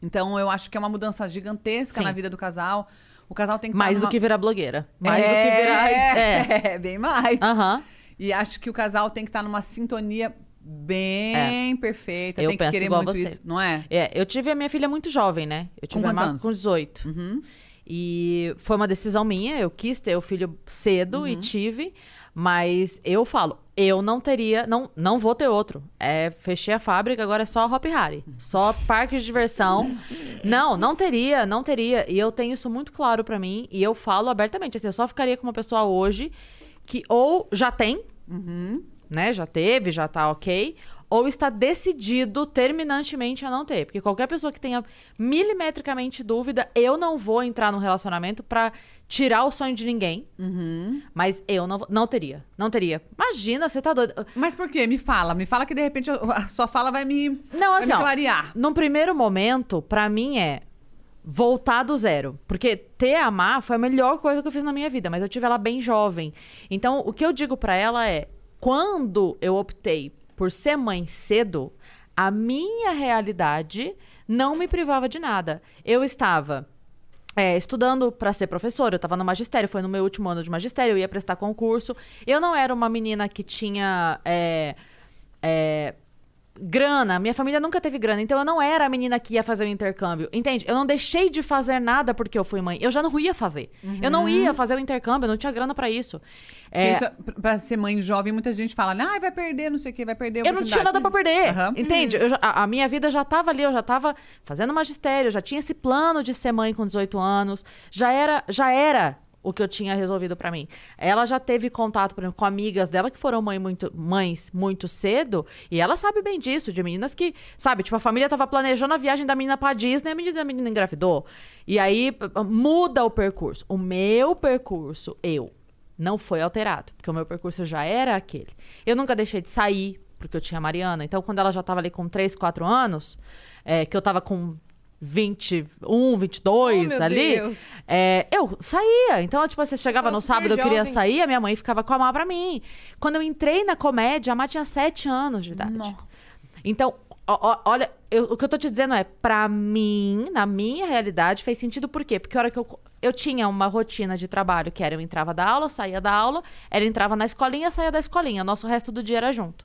Então eu acho que é uma mudança gigantesca Sim. na vida do casal. O casal tem que Mais do numa- que virar blogueira. Mais é, do que virar. [laughs] É. é, bem mais. Aham. E acho que o casal tem que estar numa sintonia bem perfeita. Eu tem que penso querer igual muito você. isso, não é? É, eu tive a minha filha muito jovem, né? Eu tive Com quantos anos? com 18. Uhum. E foi uma decisão minha, eu quis ter o filho cedo Uhum. e tive, mas eu falo, eu não teria, não, não vou ter outro. É, fechei a fábrica, agora é só Hop Harry, só parque de diversão. [laughs] não, não teria, não teria. E eu tenho isso muito claro pra mim e eu falo abertamente, assim, eu só ficaria com uma pessoa hoje que ou já tem, Uhum. né, já teve, já tá ok, ou está decidido terminantemente a não ter. Porque qualquer pessoa que tenha milimetricamente dúvida, eu não vou entrar num relacionamento pra tirar o sonho de ninguém. Uhum. Mas eu não, não teria. Não teria. Imagina, você tá doido. Mas por quê? Me fala. Me fala que de repente a sua fala vai me, Não, vai assim, me ó, clarear. num primeiro momento, pra mim é voltar do zero. Porque ter a Má foi a melhor coisa que eu fiz na minha vida, mas eu tive ela bem jovem. Então, o que eu digo pra ela é: quando eu optei por ser mãe cedo, a minha realidade não me privava de nada. Eu estava é, estudando para ser professora, eu estava no magistério, foi no meu último ano de magistério, eu ia prestar concurso. Eu não era uma menina que tinha. é, é, grana. Minha família nunca teve grana, então eu não era a menina que ia fazer o intercâmbio. Entende? Eu não deixei de fazer nada porque eu fui mãe. Eu já não ia fazer. Eu não ia fazer o intercâmbio, eu não tinha grana pra isso. É, Isso, pra- pra ser mãe jovem, muita gente fala, ah, vai perder, não sei o quê, vai perder eu não tinha nada pra perder. Aham. Entende? Eu já- a, a minha vida já tava ali, eu já tava fazendo magistério, eu já tinha esse plano de ser mãe com 18 anos. Já era, já era o que eu tinha resolvido pra mim. Ela já teve contato, por exemplo, com amigas dela que foram mãe muito, mães muito cedo, e ela sabe bem disso, de meninas que, sabe, tipo, a família tava planejando a viagem da menina pra Disney, a menina, a menina engravidou. E aí muda o percurso. O meu percurso, eu, não foi alterado, porque o meu percurso já era aquele. Eu nunca deixei de sair, porque eu tinha a Mariana. Então, quando ela já tava ali com 3, 4 anos, é, que eu tava com 21, 22 Oh, meu ali, Deus. é, eu saía. Então, tipo, você chegava no sábado, eu queria jovem. sair, a minha mãe ficava com a Má pra mim. Quando eu entrei na comédia, a Má tinha 7 anos de idade. Então, ó- ó- olha, eu- o que eu tô te dizendo é, pra mim, na minha realidade, fez sentido por quê? Porque a hora que eu, eu tinha uma rotina de trabalho, que era eu entrava da aula, saía da aula, ela entrava na escolinha, saía da escolinha. Nosso resto do dia era junto.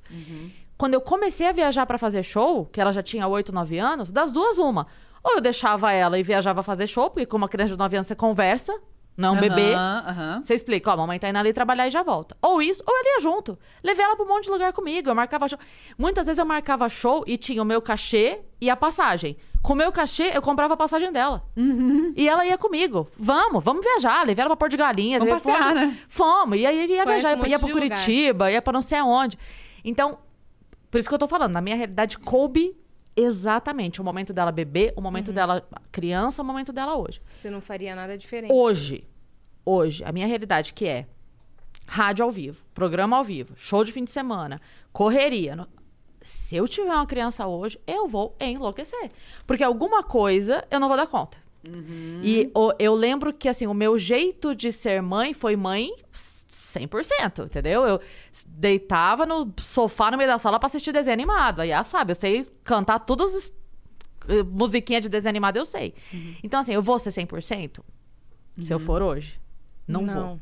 Quando eu comecei a viajar pra fazer show, que ela já tinha 8, 9 anos, das duas, uma. Ou eu deixava ela e viajava fazer show, porque com uma criança de 9 anos você conversa, não é um bebê. Aham, aham. Você explica, ó, a mamãe tá indo ali trabalhar e já volta. Ou isso, ou ela ia junto. Levei ela pra um monte de lugar comigo, eu marcava show. Muitas vezes eu marcava show e tinha o meu cachê e a passagem. Com o meu cachê, eu comprava a passagem dela. E ela ia comigo. Vamos, vamos viajar. Levei ela pra Porto de Galinhas. Vamos pra passear, né? Fomos. E aí ia Conhece viajar, um ia pra de lugar. Curitiba, ia pra não sei aonde. Então, por isso que eu tô falando, na minha realidade, coube exatamente o momento dela bebê, o momento Uhum. dela criança, o momento dela hoje. Você não faria nada diferente. Hoje, hoje, a minha realidade que é rádio ao vivo, programa ao vivo, show de fim de semana, correria. Se eu tiver uma criança hoje, eu vou enlouquecer. Porque alguma coisa eu não vou dar conta. E o- eu lembro que, assim, o meu jeito de ser mãe foi mãe 100%, entendeu? Eu deitava no sofá no meio da sala pra assistir desenho animado. Aí, ah, sabe, eu sei cantar todas as eh, musiquinhas de desenho animado, eu sei. Então, assim, eu vou ser 100%? Se eu for hoje? Não, vou.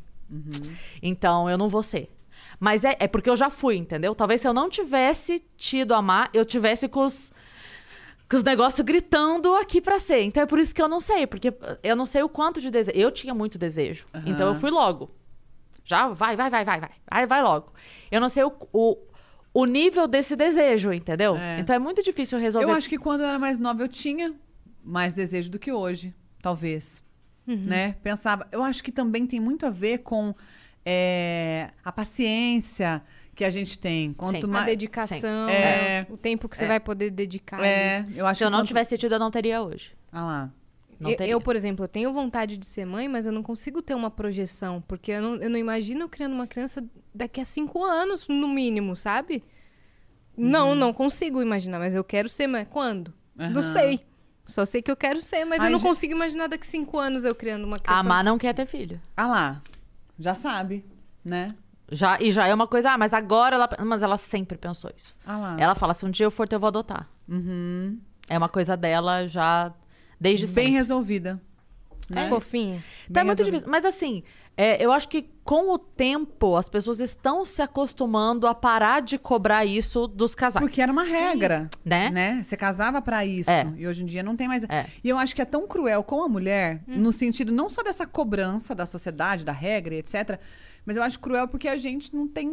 Então, eu não vou ser. Mas é, é porque eu já fui, entendeu? Talvez se eu não tivesse tido a Má, eu tivesse com os, com os negócios gritando aqui pra ser. Então é por isso que eu não sei, porque eu não sei o quanto de desejo. Eu tinha muito desejo. Então eu fui logo. Já vai, vai, vai, vai, vai. Vai, vai logo. Eu não sei o, o, o nível desse desejo, entendeu? É. Então é muito difícil resolver. Eu acho que quando eu era mais nova eu tinha mais desejo do que hoje, talvez. Né? Pensava. Eu acho que também tem muito a ver com é, a paciência que a gente tem. Quanto Sim. A mais. dedicação, É. o tempo que você vai poder dedicar. É, eu acho Se eu que não quanto- tivesse tido, eu não teria hoje. Ah lá. Não eu, eu, por exemplo, eu tenho vontade de ser mãe, mas eu não consigo ter uma projeção, porque eu não, eu não imagino eu criando uma criança daqui a cinco anos, no mínimo, sabe? Uhum. Não, não consigo imaginar, mas eu quero ser mãe. Quando? Não Aham. sei. Só sei que eu quero ser, mas Ai, eu não gente- consigo imaginar daqui a cinco anos eu criando uma criança. A Má não quer ter filho. Ah lá. Já sabe, né? Já, e já é uma coisa, ah, mas agora ela. Mas ela sempre pensou isso. Ah lá. Ela fala: se um dia eu for eu vou adotar. É uma coisa dela já desde Bem sempre. resolvida. É fofinha. Então é bem muito resolvido. difícil. Mas assim, é, eu acho que com o tempo as pessoas estão se acostumando a parar de cobrar isso dos casais. Porque era uma regra, Né? Você casava pra isso. É. E hoje em dia não tem mais. É. E eu acho que é tão cruel com a mulher, no sentido não só dessa cobrança da sociedade, da regra, e etc. Mas eu acho cruel porque a gente não tem.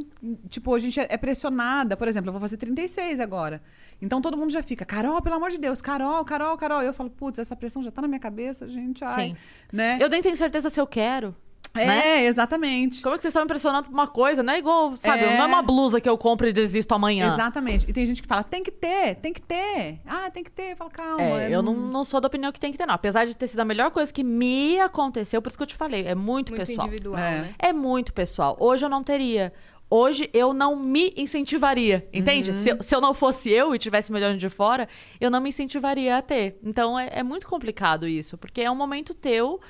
Tipo, a gente é é pressionada. Por exemplo, eu vou fazer 36 agora. Então todo mundo já fica, Carol, pelo amor de Deus, Carol, Carol, Carol. Eu falo, putz, essa pressão já tá na minha cabeça, gente. Ai. Sim. Né? Eu nem tenho certeza se eu quero. É, né? exatamente. Como é que vocês estão me impressionando por uma coisa? Não é igual, sabe? É. Não é uma blusa que eu compro e desisto amanhã. Exatamente. E tem gente que fala, tem que ter, tem que ter. Ah, tem que ter. Fala, calma. É, eu não, não sou da opinião que tem que ter, não. Apesar de ter sido a melhor coisa que me aconteceu, por isso que eu te falei, é muito, Muito pessoal. individual, É. né? É muito pessoal. Hoje eu não teria. Hoje eu não me incentivaria, entende? Se, eu, se eu não fosse eu e tivesse me olhando de fora, eu não me incentivaria a ter. Então é, é muito complicado isso, porque é um momento teu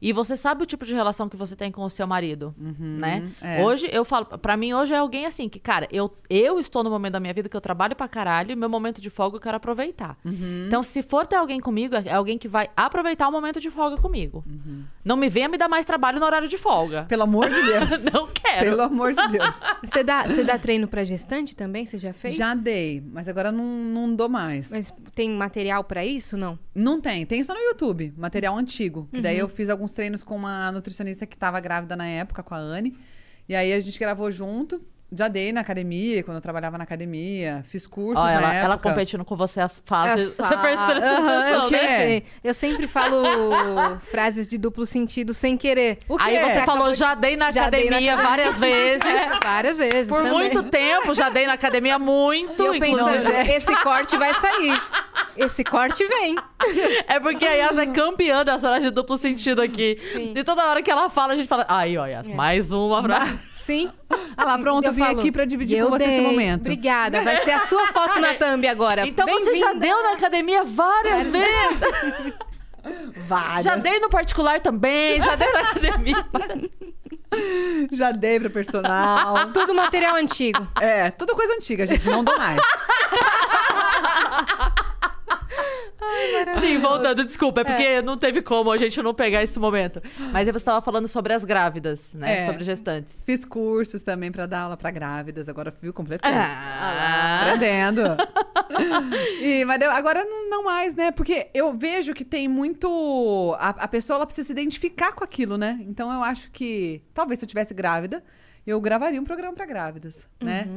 E você sabe o tipo de relação que você tem com o seu marido, né? é. Hoje, eu falo, pra mim, hoje é alguém assim, que, cara, eu, eu estou no momento da minha vida que eu trabalho pra caralho e meu momento de folga eu quero aproveitar. Uhum. Então, se for ter alguém comigo, é alguém que vai aproveitar o momento de folga comigo. Uhum. Não me venha me dar mais trabalho no horário de folga. Pelo amor de Deus. [laughs] Não quero. Pelo amor de Deus. [laughs] Você dá, você dá treino pra gestante também? Você já fez? Já dei, mas agora não, não dou mais. Mas tem material pra isso, não? Não tem, tem só no YouTube, material antigo. Que Uhum. daí eu fiz alguns treinos com uma nutricionista que tava grávida na época, com a Anne. E aí a gente gravou junto. Já dei na academia, quando eu trabalhava na academia. Fiz cursos na ela, época. ela competindo com você as fases. As Você fa- atenção, eu, quê? né? eu sempre falo [laughs] frases de duplo sentido sem querer. O quê? Aí você falou, de- já dei na Já dei na academia academia. várias vezes. É, [laughs] várias vezes. Por também. muito tempo, já dei na academia muito. E eu inclusive. pensando, esse corte vai sair. Esse corte vem. [laughs] É porque a Yas é campeã das horas de duplo sentido aqui. Sim. E toda hora que ela fala, a gente fala, aí, ó, Yas, mais uma pra... Sim. Ah lá, pronto, eu, vim falo, aqui pra dividir com você esse dei. momento. Obrigada. Vai ser a sua [laughs] foto na thumb agora. Então você já deu na academia várias vezes. [laughs] Várias. Já dei no particular também, já dei na academia. [laughs] Já dei pro personal. Tudo material antigo. é, tudo coisa antiga, gente. Não dou mais. Sim, voltando, desculpa, é porque não teve como a gente não pegar esse momento. Mas você estava falando sobre as grávidas, né? É. Sobre gestantes. Fiz cursos também pra dar aula pra grávidas. Agora viu completamente. Ah, Aprendendo. e, mas eu- agora não, não mais, né? Porque eu vejo que tem muito. A, a pessoa ela precisa se identificar com aquilo, né? Então eu acho que. Talvez se eu tivesse grávida, eu gravaria um programa pra grávidas, né?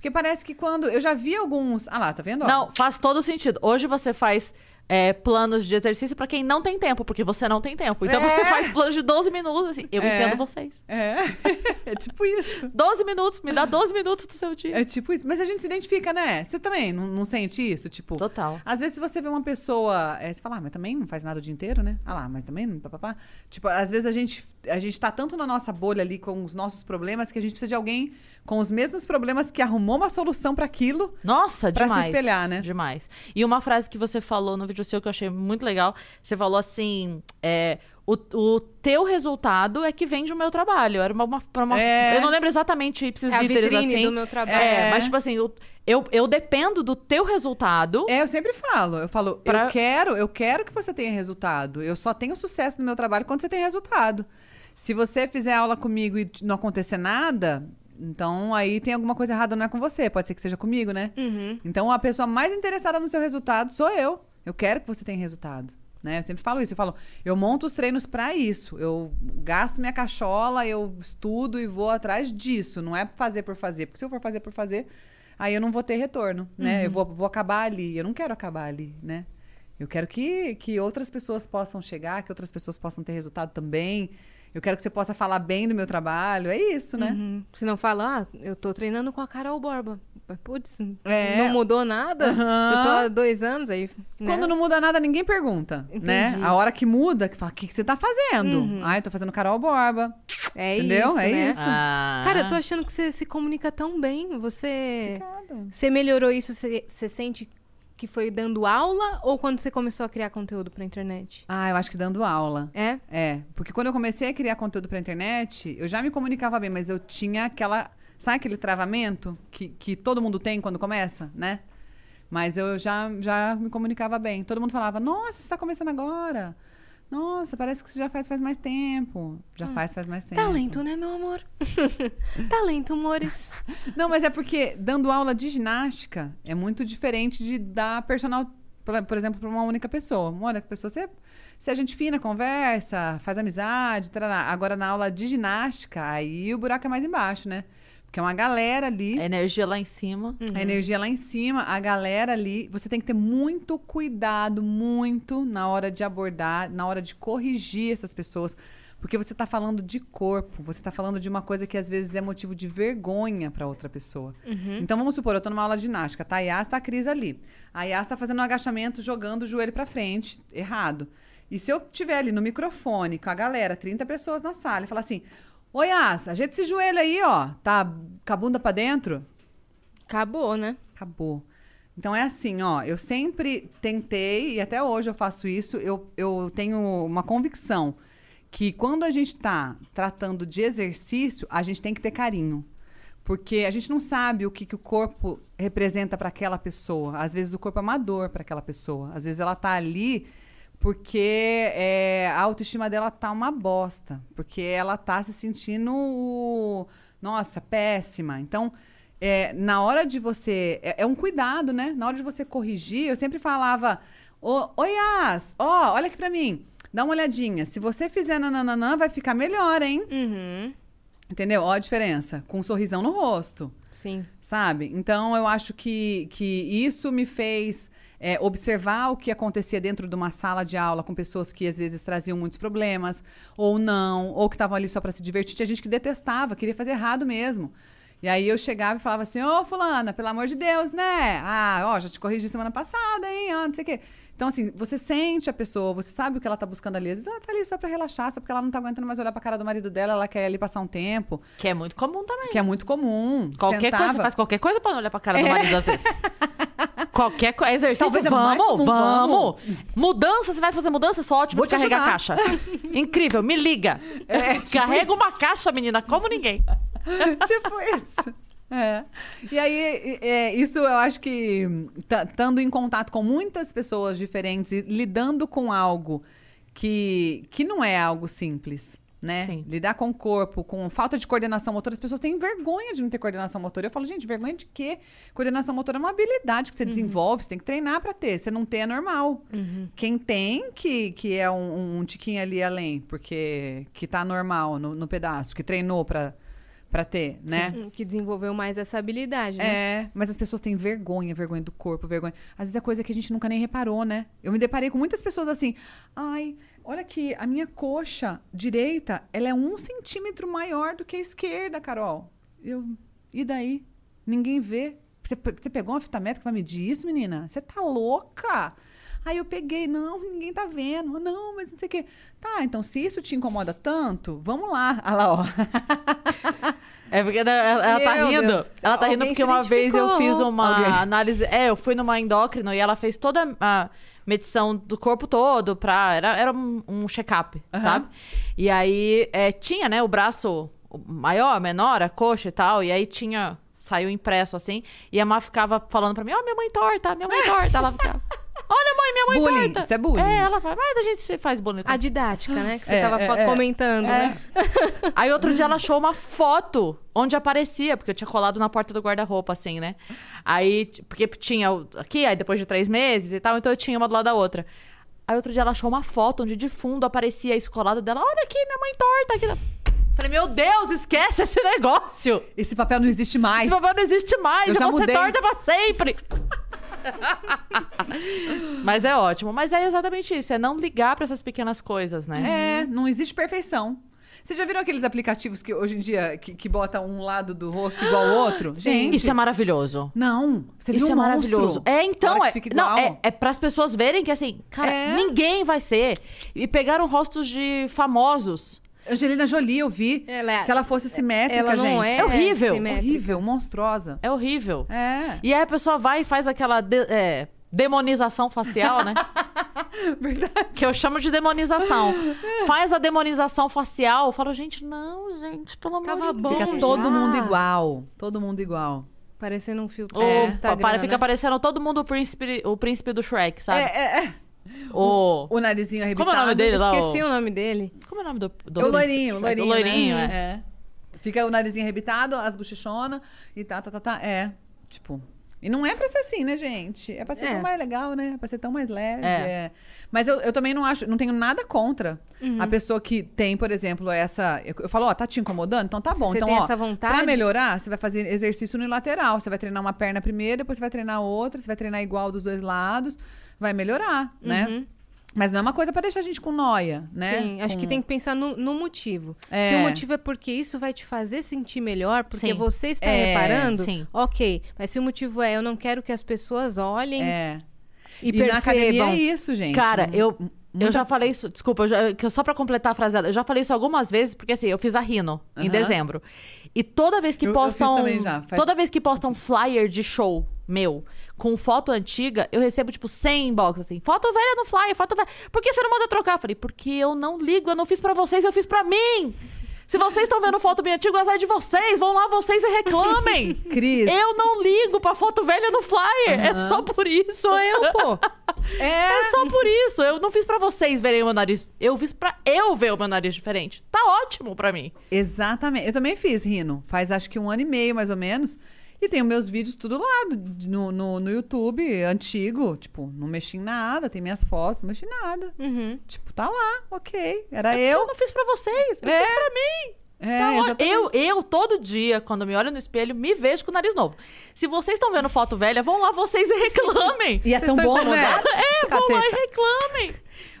Porque parece que quando. Eu já vi alguns. Ah lá, tá vendo? ó? Não, faz todo sentido. Hoje você faz é, planos de exercício pra quem não tem tempo, porque você não tem tempo. Então É. você faz planos de 12 minutos, assim. Eu É. entendo vocês. É. [laughs] é tipo isso. 12 minutos, me dá 12 minutos do seu dia. É tipo isso. Mas a gente se identifica, né? Você também não, não sente isso? Tipo. Total. Às vezes, você vê uma pessoa, é, você fala, ah, mas também não faz nada o dia inteiro, né? Ah lá, mas também não. Papapá. Tipo, às vezes a gente, a gente tá tanto na nossa bolha ali com os nossos problemas que a gente precisa de alguém com os mesmos problemas que arrumou uma solução pra aquilo. Nossa, Pra se demais. espelhar, né? Demais. E uma frase que você falou no vídeo seu que eu achei muito legal, você falou assim, é, o, o teu resultado é que vende o meu trabalho. Era uma, uma, uma- É. eu não lembro exatamente ipsis É vitrine assim. do meu trabalho. É, É. mas tipo assim, eu, eu, eu dependo do teu resultado. É, eu sempre falo. Eu falo, Pra- eu quero, eu quero que você tenha resultado. Eu só tenho sucesso no meu trabalho quando você tem resultado. Se você fizer aula comigo e não acontecer nada, então aí tem alguma coisa errada, não é com você. Pode ser que seja comigo, né? Uhum. Então a pessoa mais interessada no seu resultado sou eu. Eu quero que você tenha resultado. Né? Eu sempre falo isso. Eu falo, eu monto os treinos pra isso. Eu gasto minha cachola, eu estudo e vou atrás disso. Não é fazer por fazer. Porque se eu for fazer por fazer, aí eu não vou ter retorno, né? Eu vou, vou acabar ali. Eu não quero acabar ali, né? Eu quero que, que outras pessoas possam chegar, que outras pessoas possam ter resultado também. Eu quero que você possa falar bem do meu trabalho. É isso, né? Uhum. Se não fala, ah, eu tô treinando com a Carol Borba. Putz, É. não mudou nada? Aham. Você tô há dois anos aí. né? Quando não muda nada, ninguém pergunta, né? Entendi. A hora que muda, que fala, o que, que você tá fazendo? Ah, eu tô fazendo Carol Borba. É Entendeu? isso, É né? isso. Ah. Cara, eu tô achando que você se comunica tão bem. Você, Obrigada. você melhorou isso? Você, você sente que foi dando aula ou quando você começou a criar conteúdo pra internet? Ah, eu acho que dando aula. É? É, porque quando eu comecei a criar conteúdo pra internet, eu já me comunicava bem, mas eu tinha aquela. Sabe aquele travamento que, que todo mundo tem quando começa, né? Mas eu já, já me comunicava bem. Todo mundo falava, nossa, você tá começando agora. Nossa, parece que você já faz faz mais tempo. Já faz faz mais tempo. Talento, né, meu amor? [laughs] Talento, amores. Não, mas é porque dando aula de ginástica é muito diferente de dar personal, por por exemplo, para uma única pessoa. Uma única pessoa, você, você é gente fina, conversa, faz amizade, tarará. agora na aula de ginástica, aí o buraco é mais embaixo, né? Porque é uma galera ali, A energia lá em cima. a energia lá em cima, a galera ali, você tem que ter muito cuidado, muito na hora de abordar, na hora de corrigir essas pessoas. Porque você está falando de corpo, você está falando de uma coisa que às vezes é motivo de vergonha para outra pessoa. Então vamos supor, eu estou numa aula de ginástica, tá? A Yas tá a Cris ali. A Yas está fazendo um agachamento, jogando o joelho para frente, errado. E se eu tiver ali no microfone com a galera, 30 pessoas na sala, e falar assim: Oi, Yas, ajeita esse joelho aí, ó, tá com a bunda para dentro? Acabou, né? Acabou. Então é assim, ó, eu sempre tentei, e até hoje eu faço isso, eu, eu tenho uma convicção que quando a gente tá tratando de exercício, a gente tem que ter carinho. Porque a gente não sabe o que, que o corpo representa para aquela pessoa. Às vezes o corpo é uma dor para aquela pessoa. Às vezes ela tá ali porque é, a autoestima dela tá uma bosta. Porque ela tá se sentindo, nossa, péssima. Então, é, na hora de você. É, é um cuidado, né? Na hora de você corrigir, eu sempre falava: Oi, Yas, ó, olha aqui pra mim. Dá uma olhadinha. Se você fizer nananã, vai ficar melhor, hein? Uhum. Entendeu? Ó a diferença. Com um sorrisão no rosto Sim. sabe? Então eu acho que, que isso me fez é, observar o que acontecia dentro de uma sala de aula com pessoas que às vezes traziam muitos problemas, ou não, ou que estavam ali só para se divertir. Tinha gente que detestava, queria fazer errado mesmo. E aí eu chegava e falava assim, ô fulana, pelo amor de Deus, né? Ah, ó, já te corrigi semana passada, hein? Ah, não sei o quê. Então, assim, você sente a pessoa, você sabe o que ela tá buscando ali. Às vezes ela tá ali só pra relaxar, só porque ela não tá aguentando mais olhar pra cara do marido dela, ela quer ali passar um tempo, Que é muito comum também. que é muito comum. Qualquer Sentava- coisa, você faz qualquer coisa pra não olhar pra cara do marido às vezes. [laughs] Qualquer coisa. Exercício, Talvez é mais vamos, comum, vamos. Mudança, você vai fazer mudança? Só ótimo Vou de te carregar ajudar. caixa. Incrível, me liga. É, [laughs] tipo Carrega isso. uma caixa, menina, como ninguém. [laughs] tipo isso. É. E aí, é, isso eu acho que, estando em contato com muitas pessoas diferentes e lidando com algo que, que não é algo simples, né? Sim. Lidar com o corpo, com falta de coordenação motora, as pessoas têm vergonha de não ter coordenação motora. Eu falo, gente, vergonha de quê? Coordenação motora é uma habilidade que você desenvolve, você tem que treinar pra ter. Você não ter é normal. Quem tem, que, que é um, um tiquinho ali além, porque que tá normal no, no pedaço, que treinou pra, pra ter, né? Hum, Que desenvolveu mais essa habilidade, né? É, mas as pessoas têm vergonha, vergonha do corpo, vergonha. Às vezes é coisa que a gente nunca nem reparou, né? Eu me deparei com muitas pessoas assim. Ai, olha aqui, a minha coxa direita, ela é um centímetro maior do que a esquerda, Carol. Eu, e daí? Ninguém vê. Você, você pegou uma fita métrica pra medir isso, menina? Você tá louca? Aí eu peguei, não, ninguém tá vendo. Não, mas não sei o quê. Tá, então se isso te incomoda tanto, vamos lá. [laughs] Olha lá, ó. É porque ela, ela tá rindo. Deus, ela tá rindo alguém porque se uma vez eu fiz uma Alguém. análise. É, eu fui numa endócrino e ela fez toda a medição do corpo todo pra. Era, era um, um check-up, Aham. sabe? E aí é, tinha, né, o braço maior, menor, a coxa e tal. E aí tinha. Saiu impresso assim. E a Má ficava falando pra mim: Ó, minha mãe torta, minha mãe torta. Ela ficava. [laughs] Olha, mãe, minha mãe Bullying, torta. isso é bullying. É, ela fala, mas a gente se faz bullying. A didática, né? Que você É, tava é, é. comentando, né? [laughs] Aí outro dia ela achou uma foto onde aparecia, porque eu tinha colado na porta do guarda-roupa, assim, né? Aí, porque tinha aqui, aí depois de três meses e tal, então eu tinha uma do lado da outra. Aí outro dia ela achou uma foto onde de fundo aparecia isso colado dela. Olha aqui, minha mãe torta aqui. Falei, meu Deus, esquece esse negócio. Esse papel não existe mais. Esse papel não existe mais. Eu Eu já vou ser mudei. torta pra sempre. [laughs] Mas é ótimo. Mas é exatamente isso. É não ligar pra essas pequenas coisas, né? É, não existe perfeição. Vocês já viram aqueles aplicativos que hoje em dia que, que bota um lado do rosto igual ao outro? [gasps] Gente, Isso é maravilhoso. não. Você viu Isso um é monstro? maravilhoso. É, então, é, não, é, é para as pessoas verem que assim, cara, É. ninguém vai ser. E pegaram rostos de famosos. Angelina Jolie, eu vi. Ela é- Se ela fosse simétrica, Ela não gente. é, É horrível. simétrica. horrível, monstruosa. É horrível. É. E aí a pessoa vai e faz aquela de- é, demonização facial, né? [laughs] Verdade. que eu chamo de demonização. [laughs] Faz a demonização facial. Eu falo, gente, não, gente, pelo amor Tava de bom Deus. Fica já. todo mundo igual. Todo mundo igual. Parecendo um filtro do Instagram, para, fica né? parecendo todo mundo o príncipe, o príncipe do Shrek, sabe? É, é, é. O... O narizinho arrebitado. Como é o nome dele lá? Esqueci o nome dele. Como é o nome do, do É o loirinho, o do Shrek? loirinho. O loirinho, né? é. é. Fica o narizinho arrebitado, as bochechonas e tá, tá, tá, tá. É, tipo... E não é pra ser assim, né, gente? É pra ser É. tão mais legal, né? É pra ser tão mais leve. É. é. Mas eu, eu também não acho, não tenho nada contra Uhum. a pessoa que tem, por exemplo, essa. Eu, eu falo, ó, tá te incomodando? Então tá Se bom. você então, tem ó, essa vontade- Pra melhorar, você vai fazer exercício unilateral. Você vai treinar uma perna primeiro, depois você vai treinar outra, você vai treinar igual dos dois lados. Vai melhorar, né? Uhum. Mas não é uma coisa pra deixar a gente com noia, né? Sim, acho Com- que tem que pensar no, no motivo. É. Se o motivo é porque isso vai te fazer sentir melhor, porque Sim. você está É, reparando, sim. ok. Mas se o motivo é eu não quero que as pessoas olhem É. e, E, na academia percebam. é isso, gente. Cara, eu, mu- eu muita- já falei isso, desculpa, eu já- que eu- só pra completar a frase dela, eu já falei isso algumas vezes, porque assim, eu fiz a Rino em Aham. dezembro. E toda vez que Eu- eu fiz postam. também já, faz- Toda vez que postam flyer de show meu com foto antiga, eu recebo, tipo, 100 inbox, assim. Foto velha no flyer, foto velha. Por que você não manda trocar? Eu falei, porque eu não ligo, eu não fiz pra vocês, eu fiz pra mim. Se vocês estão vendo foto minha antiga, azar de vocês. Vão lá vocês e reclamem. [laughs] Cris. Eu não ligo pra foto velha no flyer. É só por isso. Sou eu, pô. [laughs] É, É só por isso. Eu não fiz pra vocês verem o meu nariz. Eu fiz pra eu ver o meu nariz diferente. Tá ótimo pra mim. Exatamente. Eu também fiz, Rino. Faz acho que um ano e meio, mais ou menos. E tenho meus vídeos tudo lá no, no, no YouTube, antigo. Tipo, não mexi em nada. Tem minhas fotos, não mexi em nada. Uhum. Tipo, tá lá, ok. Era Eu eu. não fiz pra vocês. Eu É. fiz pra mim. É, Tá exatamente. eu, eu, todo dia, quando me olho no espelho, me vejo com o nariz novo. Se vocês estão vendo foto velha, vão lá vocês e [laughs] reclamem. E é Vocês tão bom, né? É, vão lá e Caceta. reclamem.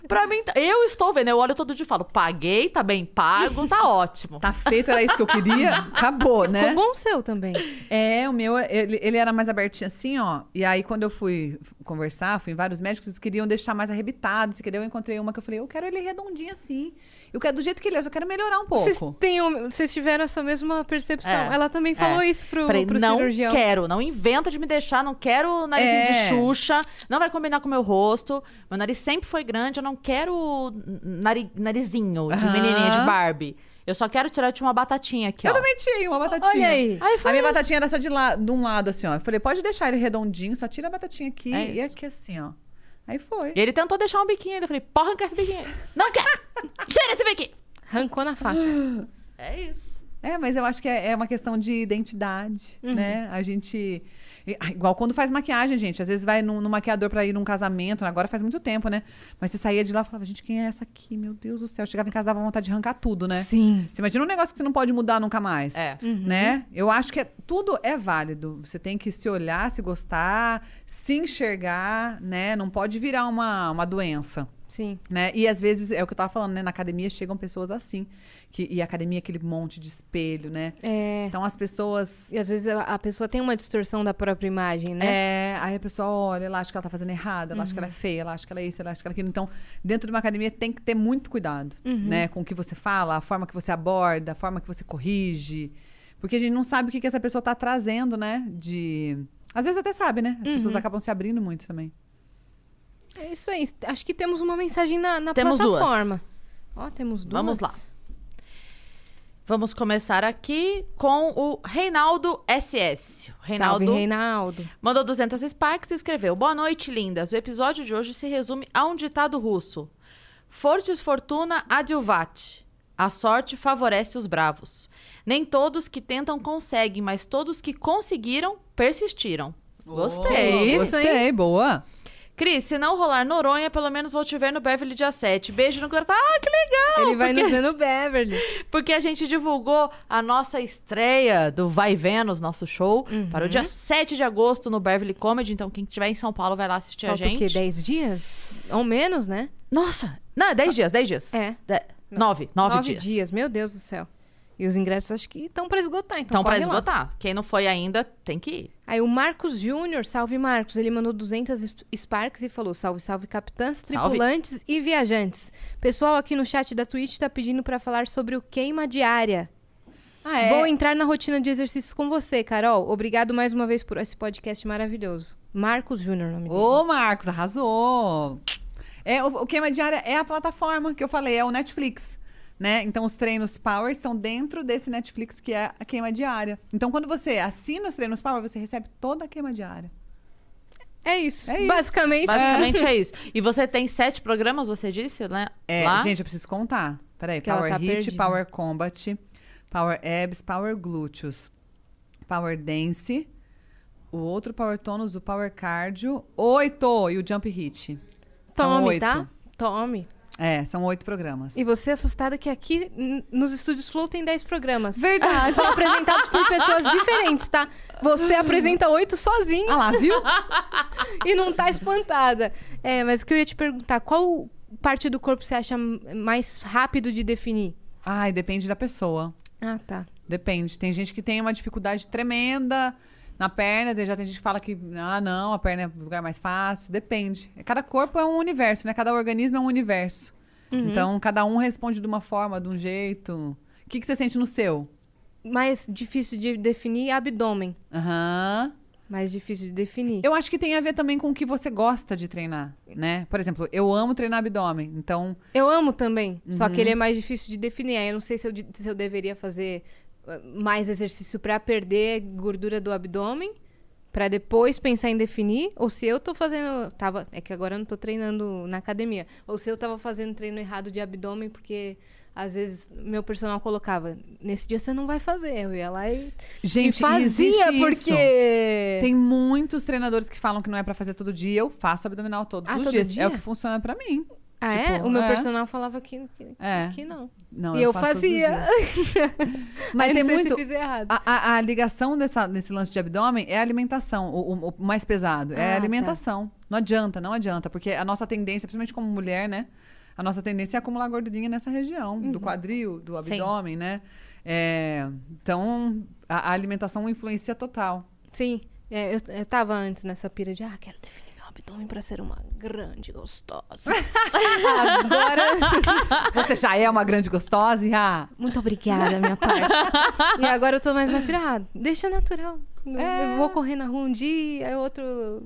Pra mim, tá- eu estou vendo, eu olho todo dia e falo, paguei, tá bem pago, tá [laughs] ótimo. Tá feito, era isso que eu queria. Acabou, né? Ficou bom o seu também. É, o meu, ele, ele era mais abertinho assim, ó. E aí, quando eu fui conversar, fui em vários médicos, eles queriam deixar mais arrebitado. Se queria, eu encontrei uma que eu falei, eu quero ele redondinho assim. Eu quero do jeito que ele é, eu só quero melhorar um pouco. Vocês, um- vocês tiveram essa mesma percepção. É, Ela também falou é. isso pro, Falei, pro não cirurgião. quero, não inventa de me deixar, não quero narizinho de É. Xuxa, não vai combinar com o meu rosto. Meu nariz sempre foi grande, eu não quero nari- narizinho de Aham. menininha de Barbie. Eu só quero tirar de uma batatinha aqui, Eu ó. também tinha uma batatinha. Olha aí. Aí A minha isso. batatinha era só de, la- de um lado, assim, ó. Eu falei, pode deixar ele redondinho, só tira a batatinha aqui É e isso. aqui assim, ó. Aí foi. E ele tentou deixar um biquinho ainda. Eu falei, pode arrancar esse biquinho aí. [laughs] Não quero! [laughs] Tira esse biquinho! Arrancou na faca. É isso. É, mas eu acho que é, é uma questão de identidade, né? A gente. Ah, Igual quando faz maquiagem, gente. Às vezes vai num, num maquiador pra ir num casamento, agora faz muito tempo, né? Mas você saía de lá e falava, gente, quem é essa aqui? Meu Deus do céu. Chegava em casa dava vontade de arrancar tudo, né? Sim. Você imagina um negócio que você não pode mudar nunca mais. É. Né? Eu acho que é- tudo é válido. Você tem que se olhar, se gostar, se enxergar, né? Não pode virar uma, uma doença. Sim. Né? E às vezes, é o que eu tava falando, né? Na academia chegam pessoas assim. Que, e a academia é aquele monte de espelho, né? É. Então as pessoas. E às vezes a, a pessoa tem uma distorção da própria imagem, né? É, aí a pessoa olha, ela acha que ela tá fazendo errado, ela acha que ela é feia, ela acha que ela é isso, ela acha que ela é aquilo. Então, dentro de uma academia tem que ter muito cuidado, né? Com o que você fala, a forma que você aborda, a forma que você corrige. Porque a gente não sabe o que, que essa pessoa tá trazendo, né? De. Às vezes até sabe, né? As pessoas acabam se abrindo muito também. É isso aí. Acho que temos uma mensagem na, na Temos duas. plataforma. Ó, temos duas. Vamos lá. Vamos começar aqui com o Reinaldo SS. Reinaldo Salve, Reinaldo. mandou 200 Sparks e escreveu: Boa noite, lindas. O episódio de hoje se resume a um ditado russo: Fortis fortuna adiuvat. A sorte favorece os bravos. Nem todos que tentam conseguem, mas todos que conseguiram persistiram. Gostei. Isso, hein? Gostei, boa. Cris, se não rolar Noronha, pelo menos vou te ver no Beverly dia 7. Beijo no coração. Ah, que legal! Ele vai nos ver no Beverly. porque a gente divulgou a nossa estreia do Vai Vênus, nosso show, para o dia 7 de agosto no Beverly Comedy. Então, quem estiver em São Paulo vai lá assistir Falta a gente. o quê? 10 dias? Ou menos, né? Nossa! Não, é 10 dias, 10 dias. É. De... Nove, nove, dias. Meu Deus do céu. E os ingressos acho que estão pra esgotar, então pra corre lá. esgotar. Quem não foi ainda, tem que ir. Aí o Marcos Júnior, salve Marcos, ele mandou 200 es- Sparks e falou: salve, salve capitãs, Salve. tripulantes e viajantes. Pessoal aqui no chat da Twitch tá pedindo pra falar sobre o queima diária. Ah, é? Vou entrar na rotina de exercícios com você, Carol. Obrigado mais uma vez por esse podcast maravilhoso. Marcos Júnior, o nome dele. Ô, Marcos, arrasou! É, o, o Queima Diária é a plataforma que eu falei, é o Netflix. Né? Então, os treinos Power estão dentro desse Netflix que é a queima diária. Então, quando você assina os treinos Power, você recebe toda a queima diária. É isso. É isso. Basicamente. Basicamente é isso. E você tem sete programas, você disse, né? É, Lá? gente, eu preciso contar. Peraí, Que Power tá Hit, perdida. Power Combat, Power Abs, Power Glúteos, Power Dance, o outro Power Tonus, o Power Cardio, oito! E o Jump Hit. São Tome, oito. tá? Tome. É, são oito programas. E você é assustada que aqui nos estúdios Flow tem 10 programas. Verdade. São apresentados por pessoas diferentes, tá? Você apresenta oito sozinho Ah lá, viu? [laughs] e não tá espantada. É, mas o que eu ia te perguntar, qual parte do corpo você acha mais rápido de definir? Ai, depende da pessoa. Ah, tá. Depende. Tem gente que tem uma dificuldade tremenda na perna, já tem gente que fala que, ah, não, a perna é o lugar mais fácil. Depende. Cada corpo é um universo, né? Cada organismo é um universo. Então, cada um responde de uma forma, de um jeito. O que, que você sente no seu? mais difícil de definir, abdômen. Aham. Mais difícil de definir. Eu acho que tem a ver também com o que você gosta de treinar, né? Por exemplo, eu amo treinar abdômen, então Eu amo também, só Uhum. que ele é mais difícil de definir. Aí eu não sei se eu, se eu deveria fazer mais exercício pra perder gordura do abdômen, pra depois pensar em definir, ou se eu tô fazendo, tava, é que agora eu não tô treinando na academia, ou se eu tava fazendo treino errado de abdômen porque às vezes meu personal colocava, nesse dia você não vai fazer, eu ia lá e, gente, e fazia porque isso. Tem muitos treinadores que falam que não é pra fazer todo dia. Eu faço abdominal todos Ah, os todo dias. dia? É o que funciona pra mim. Ah, é? tipo, O meu é. personal falava que, que, É. que não. Não, e eu, os fazia. [laughs] Mas tem muito. se fiz errado. A, a- a ligação dessa, desse lance de abdômen é a alimentação, o, o- o mais pesado. é Ah, a tá. alimentação. Não adianta, não adianta. Porque a nossa tendência, principalmente como mulher, né? A nossa tendência é acumular gordurinha nessa região, Uhum. do quadril, do abdômen, né? É, então, a, a alimentação influencia total. Sim, é, eu, eu tava antes nessa pira de, ah, quero definir abdômen pra ser uma grande gostosa. Agora, [laughs] Você já é uma grande gostosa ah, muito obrigada, minha parça. e agora eu tô mais na pira, ah, deixa natural. Eu- É. Eu vou correr na rua um dia, outro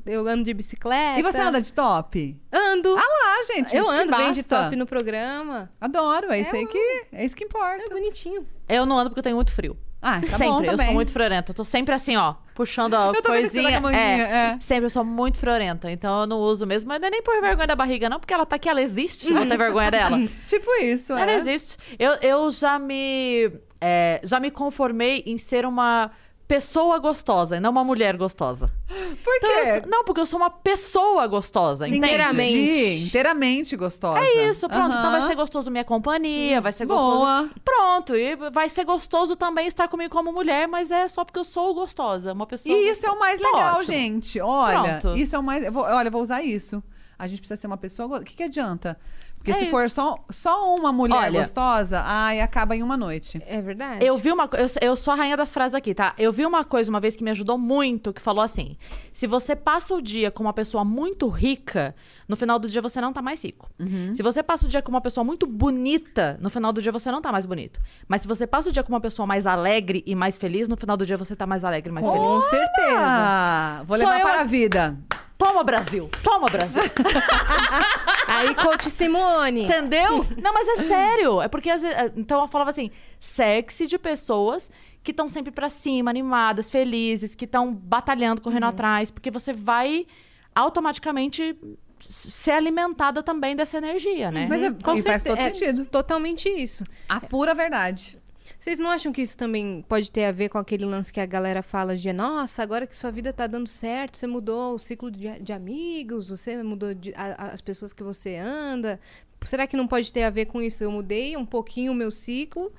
eu ando de bicicleta. E você anda de top? Ando. Ah lá, gente. eu isso que ando bem de top no programa. Adoro, é isso aí que é isso que importa. É bonitinho. Eu não ando porque eu tenho muito frio. Ah, tá sempre, eu sou muito friorenta. Eu tô sempre assim, ó, puxando a Eu coisinha. com a manguinha, é. Sempre eu sou muito friorenta. Então eu não uso mesmo. Mas não é nem por vergonha da barriga, não, porque ela tá aqui, ela existe. Vou ter vergonha dela. [laughs] Tipo isso, Ela é. existe. Eu, eu já me. é, já me conformei em ser uma pessoa gostosa e não uma mulher gostosa. Por Então, quê? sou- não, porque eu sou uma pessoa gostosa, entende? Inteiramente. Entendi. Inteiramente gostosa. É isso, pronto. Então vai ser gostoso minha companhia, vai ser Boa. gostoso. Pronto, e vai ser gostoso também estar comigo como mulher, mas é só porque eu sou gostosa, uma pessoa. E isso é o mais Tá legal, ótimo. gente. Olha, Pronto. isso é o mais. eu vou- olha, eu vou usar isso. A gente precisa ser uma pessoa. go- O que, que adianta? Porque É se isso. for só, só uma mulher Olha. gostosa, ai, acaba em uma noite. É verdade. Eu vi uma eu, eu sou a rainha das frases aqui, tá? Eu vi uma coisa uma vez que me ajudou muito, que falou assim: se você passa o dia com uma pessoa muito rica, no final do dia você não tá mais rico. Uhum. Se você passa o dia com uma pessoa muito bonita, no final do dia você não tá mais bonito. Mas se você passa o dia com uma pessoa mais alegre e mais feliz, no final do dia você tá mais alegre e mais feliz. Com certeza. Vou Sou levar eu para a- a vida. Toma, Brasil! Toma, Brasil! [laughs] Aí, coach Simone. Entendeu? Não, mas é sério. É porque, às vezes, então eu falava assim, sexy de pessoas que estão sempre pra cima, animadas, felizes, que estão batalhando, correndo atrás, porque você vai automaticamente ser alimentada também dessa energia, né? Mas é, Com e faz todo é sentido. Totalmente isso. A pura verdade. Vocês não acham que isso também pode ter a ver com aquele lance que a galera fala de nossa, agora que sua vida tá dando certo, você mudou o ciclo de, de amigos, você mudou de- a- as pessoas que você anda. Será que não pode ter a ver com isso? Eu mudei um pouquinho o meu ciclo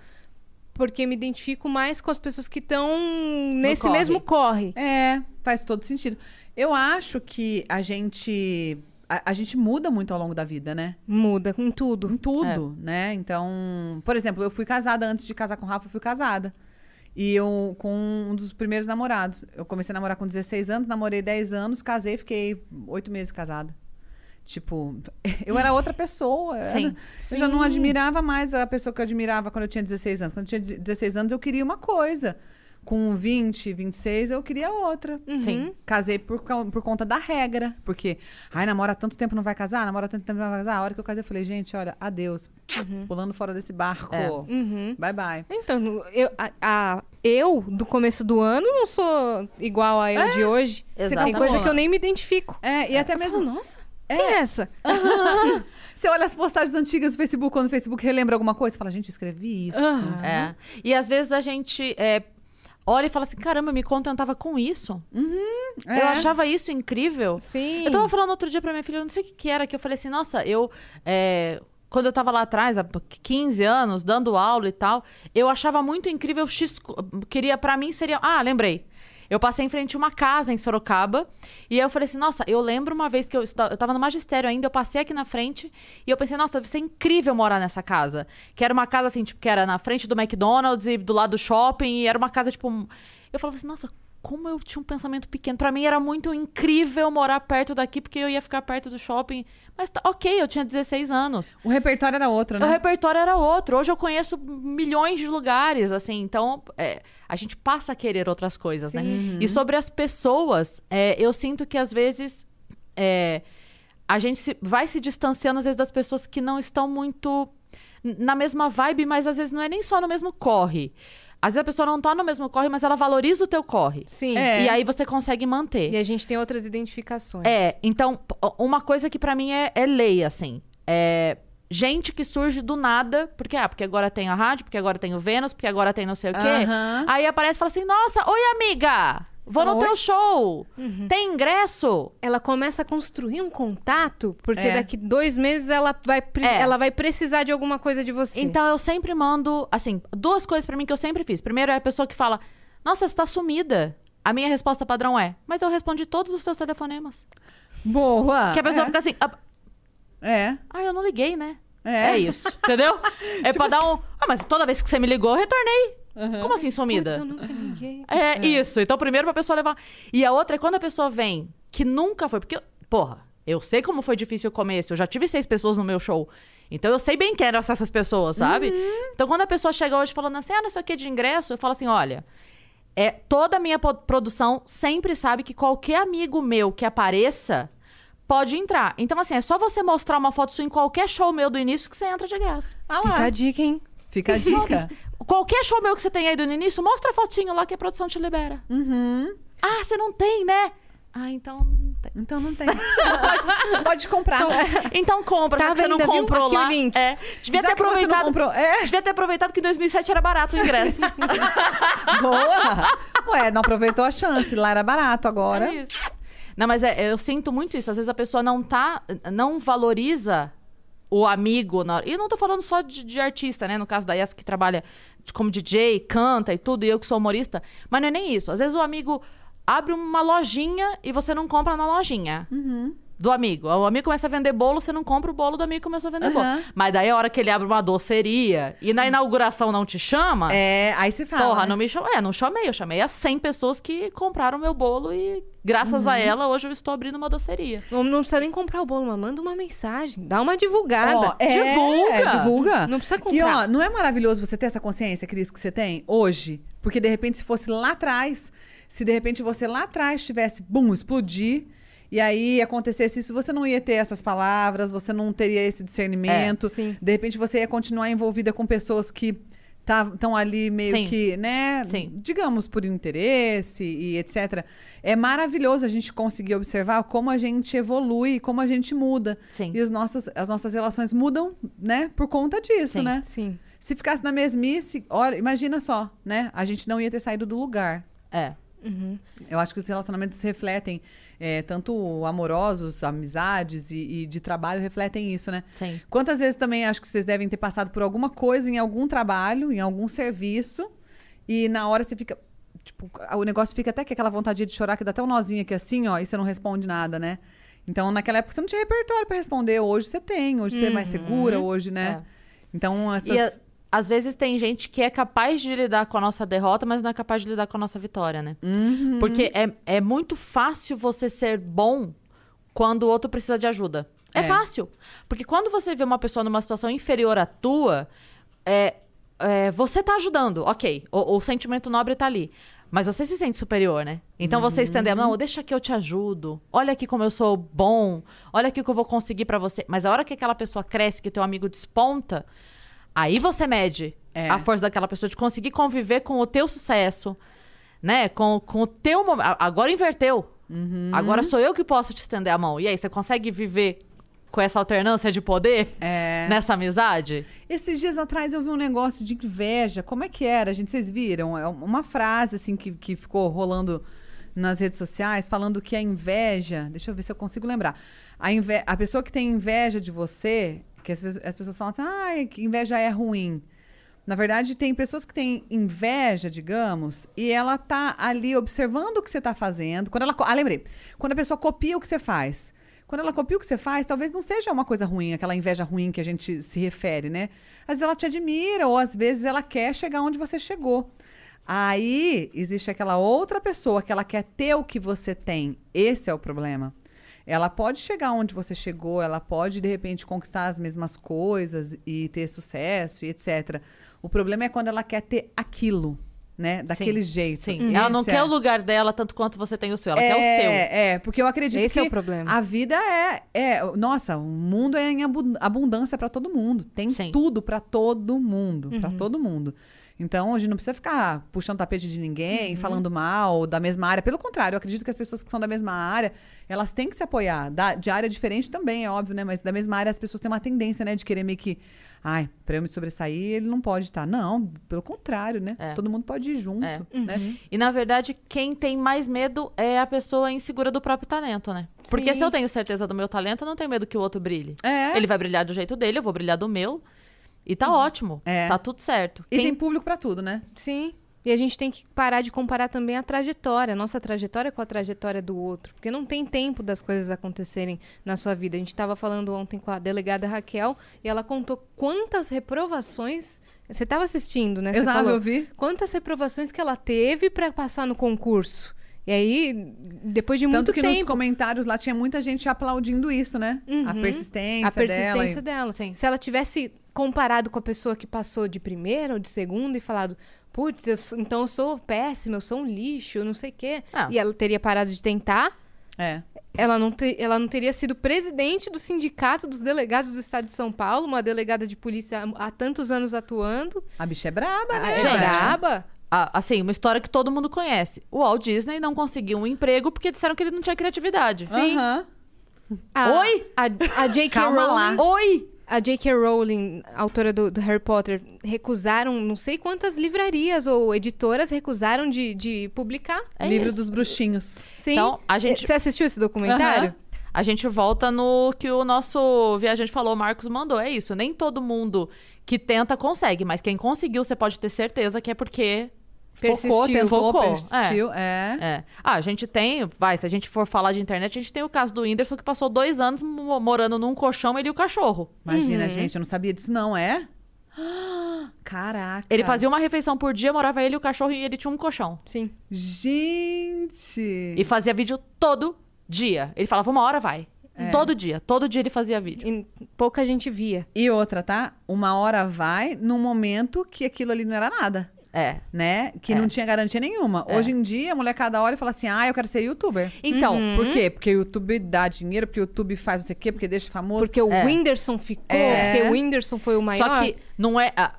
porque me identifico mais com as pessoas que estão nesse corre. mesmo corre. É, faz todo sentido. Eu acho que a gente. A, a gente muda muito ao longo da vida, né? Muda com tudo. Em tudo, né? Então, por exemplo, eu fui casada antes de casar com o Rafa, eu fui casada. E eu com um dos primeiros namorados. Eu comecei a namorar com 16 anos, namorei 10 anos, casei, fiquei oito meses casada. Tipo, [laughs] eu era outra pessoa. Sim. era- Eu já não admirava mais a pessoa que eu admirava quando eu tinha 16 anos. Quando eu tinha 16 anos, eu queria uma coisa. Com 20, 26, eu queria outra. Sim. Casei por, por conta da regra. Porque, ai, namora tanto tempo não vai casar, namora tanto tempo não vai casar. A hora que eu casei, eu falei, gente, olha, adeus. Pulando fora desse barco. É. Uhum. Bye, bye. Então, eu, a, a- eu, do começo do ano, não sou igual a eu de hoje. Tem Exatamente. coisa que eu nem me identifico. É, e até Eu mesmo. falo, nossa, quem é essa? [laughs] [laughs] Você olha as postagens antigas do Facebook, quando o Facebook relembra alguma coisa, você fala, gente, escrevi isso. É. E às vezes a gente é, olha e fala assim: caramba, eu me contentava com isso. É. Eu achava isso incrível. Sim. Eu tava falando outro dia pra minha filha, eu não sei o que, que era, que eu falei assim, nossa, eu. é, quando eu tava lá atrás, há 15 anos, dando aula e tal, eu achava muito incrível X. Queria, pra mim, seria. Ah, lembrei. Eu passei em frente a uma casa em Sorocaba. E aí eu falei assim, nossa, eu lembro uma vez que eu, estuda- eu tava no magistério ainda, eu passei aqui na frente e eu pensei, nossa, deve ser incrível morar nessa casa. Que era uma casa assim, tipo, que era na frente do McDonald's e do lado do shopping, e era uma casa, tipo. Eu falava assim, nossa, como eu tinha um pensamento pequeno. Pra mim era muito incrível morar perto daqui, porque eu ia ficar perto do shopping. Mas tá, ok, eu tinha 16 anos. O repertório era outro, O né? repertório era outro. Hoje eu conheço milhões de lugares, assim. Então, é, a gente passa a querer outras coisas, né? E sobre as pessoas, é, eu sinto que às vezes é, a gente se- vai se distanciando, às vezes, das pessoas que não estão muito na mesma vibe, mas às vezes não é nem só no mesmo corre. Às vezes a pessoa não tá no mesmo corre, mas ela valoriza o teu corre. Sim. É. E aí você consegue manter. E a gente tem outras identificações. É, então, uma coisa que pra mim é, é lei, assim. É gente que surge do nada, porque, ah, porque agora tem a rádio, porque agora tem o Vênus, porque agora tem não sei o quê. Aham. Aí aparece e fala assim, nossa, oi amiga, vou no teu show, tem ingresso? Ela começa a construir um contato, porque É. daqui dois meses ela vai, É. ela vai precisar de alguma coisa de você. Então eu sempre mando, assim, duas coisas pra mim que eu sempre fiz. Primeiro é a pessoa que fala, nossa, você tá sumida. A minha resposta padrão é, mas eu respondi todos os seus telefonemas. Boa. que a pessoa é. fica assim, ah, É. ah, eu não liguei, né? É. É isso, entendeu? [laughs] É pra dar um. Ah, mas toda vez que você me ligou, eu retornei. Como assim, Putz, sumida? eu nunca liguei. É, isso. Então, primeiro pra pessoa levar. E a outra é quando a pessoa vem, que nunca foi. Porque, porra, eu sei como foi difícil o começo. Eu já tive seis pessoas no meu show. Então eu sei bem quem eram essas pessoas, sabe? Então, quando a pessoa chega hoje falando assim, ah, não sei o que de ingresso, eu falo assim: olha. É, toda a minha produção sempre sabe que qualquer amigo meu que apareça pode entrar. Então, assim, é só você mostrar uma foto sua em qualquer show meu do início que você entra de graça. Ah Fica a dica, hein? Fica a dica. Qualquer show meu que você tem aí do início, mostra a fotinho lá que a produção te libera. Uhum. Ah, você não tem, né? Ah, então não tem. Então não tem. pode, pode comprar. Então compra, Tá já que você não comprou o lá. link. É, devia Já ter aproveitado. comprou. É. Devia ter aproveitado que em 2007 era barato o ingresso. [laughs] Boa. Ué, não aproveitou a chance. Lá era barato agora. É isso. Não, mas é, eu sinto muito isso. Às vezes a pessoa não tá, não valoriza o amigo. Na. E eu não tô falando só de, de artista, né? No caso da Yas, que trabalha como DJ, canta e tudo, e eu que sou humorista. Mas não é nem isso. Às vezes o amigo abre uma lojinha e você não compra na lojinha. Do amigo. O amigo começa a vender bolo, você não compra o bolo do amigo que começou a vender bolo. Aham. Mas daí a hora que ele abre uma doceria e na inauguração não te chama. É, aí você fala. Porra, né? não me chamou. É, não chamei. Eu chamei as 100 pessoas que compraram meu bolo e, graças Uhum. a ela, hoje eu estou abrindo uma doceria. Não, não precisa nem comprar o bolo, mas manda uma mensagem. Dá uma divulgada. Ó, é, Divulga. divulga. Não precisa E ó, comprar. não é maravilhoso você ter essa consciência, Cris, que você tem hoje? Porque de repente, se fosse lá atrás, se de repente você lá atrás tivesse, bum, explodir. E aí acontecesse isso, você não ia ter essas palavras, você não teria esse discernimento. É, sim. De repente você ia continuar envolvida com pessoas que estão ali meio Sim. que, né? Sim. Digamos, por interesse e etc. É maravilhoso a gente conseguir observar como a gente evolui, como a gente muda. Sim. E os nossos, as nossas relações mudam, né? Por conta disso, Sim. né? Sim. Se ficasse na mesmice, olha, imagina só, né? A gente não ia ter saído do lugar. É. Eu acho que os relacionamentos refletem, é, tanto amorosos, amizades e, e de trabalho, refletem isso, né? Sim. Quantas vezes também acho que vocês devem ter passado por alguma coisa em algum trabalho, em algum serviço, e na hora você fica. Tipo, o negócio fica até que aquela vontade de chorar, que dá até um nozinho aqui assim, ó, e você não responde nada, né? Então, naquela época você não tinha repertório pra responder. Hoje você tem, hoje você é mais segura, hoje, né? Então, essas. A- às vezes tem gente que é capaz de lidar com a nossa derrota, mas não é capaz de lidar com a nossa vitória, né? Uhum. Porque é, é muito fácil você ser bom quando o outro precisa de ajuda. É, É. fácil. Porque quando você vê uma pessoa numa situação inferior à tua, é, é, você tá ajudando, ok. O, o sentimento nobre tá ali. Mas você se sente superior, né? Então você estender, não, deixa que eu te ajudo. Olha aqui como eu sou bom. Olha aqui o que eu vou conseguir pra você. Mas a hora que aquela pessoa cresce, que teu amigo desponta, aí você mede É. a força daquela pessoa de conseguir conviver com o teu sucesso, né? Com, com o teu momento. Agora inverteu. Uhum. Agora sou eu que posso te estender a mão. E aí, você consegue viver com essa alternância de poder É. nessa amizade? Esses dias atrás eu vi um negócio de inveja. Como é que era, gente? Vocês viram? É uma frase, assim, que, que ficou rolando nas redes sociais, falando que a inveja... Deixa eu ver se eu consigo lembrar. A, inve- a pessoa que tem inveja de você... Que as, as pessoas falam assim, ah, que inveja é ruim. Na verdade, tem pessoas que têm inveja, digamos, e ela tá ali observando o que você tá fazendo. Quando ela. Ah, lembrei. Quando a pessoa copia o que você faz. Quando ela copia o que você faz, talvez não seja uma coisa ruim, aquela inveja ruim que a gente se refere, né? Às vezes ela te admira, ou às vezes ela quer chegar onde você chegou. Aí existe aquela outra pessoa que ela quer ter o que você tem. Esse é o problema. Ela pode chegar onde você chegou, ela pode de repente conquistar as mesmas coisas e ter sucesso e etc. O problema é quando ela quer ter aquilo, né? Daquele jeito. Sim. Ela não Esse quer é. o lugar dela tanto quanto você tem o seu. Ela é, quer o seu. É, porque eu acredito Esse que é o problema. a vida é, é, nossa, o mundo é em abu- abundância pra todo mundo. Tem Sim. tudo pra todo mundo, pra Uhum. todo mundo. Então, a gente não precisa ficar puxando tapete de ninguém, Uhum. falando mal da mesma área. Pelo contrário, eu acredito que as pessoas que são da mesma área, elas têm que se apoiar. Da- de área diferente também, é óbvio, né? Mas da mesma área as pessoas têm uma tendência, né, de querer meio que, ai, pra eu me sobressair, ele não pode estar. Não, pelo contrário, né? É. Todo mundo pode ir junto, É. né? E na verdade, quem tem mais medo é a pessoa insegura do próprio talento, né? Porque Sim. se eu tenho certeza do meu talento, eu não tenho medo que o outro brilhe. É. Ele vai brilhar do jeito dele, eu vou brilhar do meu. E tá ótimo. É. Tá tudo certo. E Quem- tem público pra tudo, né? Sim. E a gente tem que parar de comparar também a trajetória, a nossa trajetória com a trajetória do outro. Porque não tem tempo das coisas acontecerem na sua vida. A gente estava falando ontem com a delegada Raquel e ela contou quantas reprovações. Você estava assistindo, né? Você Eu tava, falou eu vi. Quantas reprovações que ela teve para passar no concurso. E aí, depois de Tanto muito que nos tempo. comentários lá tinha muita gente aplaudindo isso, né? A Uhum. persistência, a persistência dela. dela. Se ela tivesse comparado com a pessoa que passou de primeira ou de segunda e falado, putz, então eu sou péssima, eu sou um lixo, eu não sei o quê. Ah. E ela teria parado de tentar. É. ela não, te- ela não teria sido presidente do sindicato dos delegados do estado de São Paulo, uma delegada de polícia há, há tantos anos atuando. A bicha é braba, Ah, né? é braba. Ah, assim, uma história que todo mundo conhece. O Walt Disney não conseguiu um emprego porque disseram que ele não tinha criatividade. Sim. Aham. A- Oi? A, a J.K. Calma lá. Rowling. Oi! A J.K. Rowling, autora do, do Harry Potter, recusaram não sei quantas livrarias ou editoras recusaram de, de publicar. É Livro isso. dos bruxinhos. Sim. Então, a gente- Você assistiu esse documentário? Aham. A gente volta no que o nosso viajante falou, o Marcos mandou. É isso. Nem todo mundo que tenta consegue, mas quem conseguiu, você pode ter certeza que é porque. Focou, Persistiu. tentou, Focou, persistiu. É. É. Ah, a gente tem. Vai, se a gente for falar de internet, a gente tem o caso do Whindersson que passou dois anos mo- morando num colchão, ele e o cachorro. Imagina, Uhum. gente, eu não sabia disso, não, é? [gasps] Caraca. Ele fazia uma refeição por dia, morava ele e o cachorro e ele tinha um colchão. Sim. Gente! E fazia vídeo todo dia. Ele falava, uma hora vai. É. Todo dia. Todo dia ele fazia vídeo. E pouca gente via. E outra, tá? Uma hora vai num momento que aquilo ali não era nada. É. Né? Que É. não tinha garantia nenhuma. É. Hoje em dia, a molecada olha e fala assim: ah, eu quero ser youtuber. Então, Por quê? Porque o YouTube dá dinheiro, porque o YouTube faz não sei o quê, porque deixa famoso. Porque o É. Whindersson ficou, É. porque o Whindersson foi o maior. Só que não é. ah,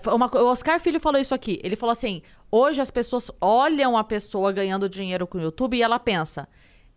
foi uma co- o Oscar Filho falou isso aqui. Ele falou assim: hoje as pessoas olham a pessoa ganhando dinheiro com o YouTube e ela pensa.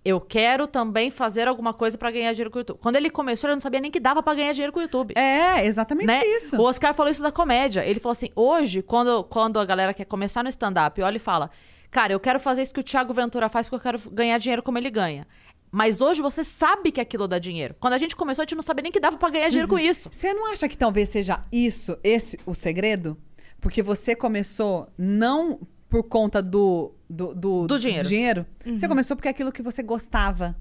Eu quero também fazer alguma coisa pra ganhar dinheiro com o YouTube. Quando ele começou, ele não sabia nem que dava pra ganhar dinheiro com o YouTube. É, exatamente né? isso. O Oscar falou isso da comédia. Ele falou assim: hoje, quando, quando a galera quer começar no stand-up, olha e fala: Cara, eu quero fazer isso que o Thiago Ventura faz porque eu quero ganhar dinheiro como ele ganha. Mas hoje você sabe que aquilo dá dinheiro. Quando a gente começou, a gente não sabia nem que dava pra ganhar dinheiro Uhum. com isso. Você não acha que talvez seja isso, esse o segredo? Porque você começou não por conta do... Do, do, Do dinheiro. dinheiro. Você começou porque é aquilo que você gostava.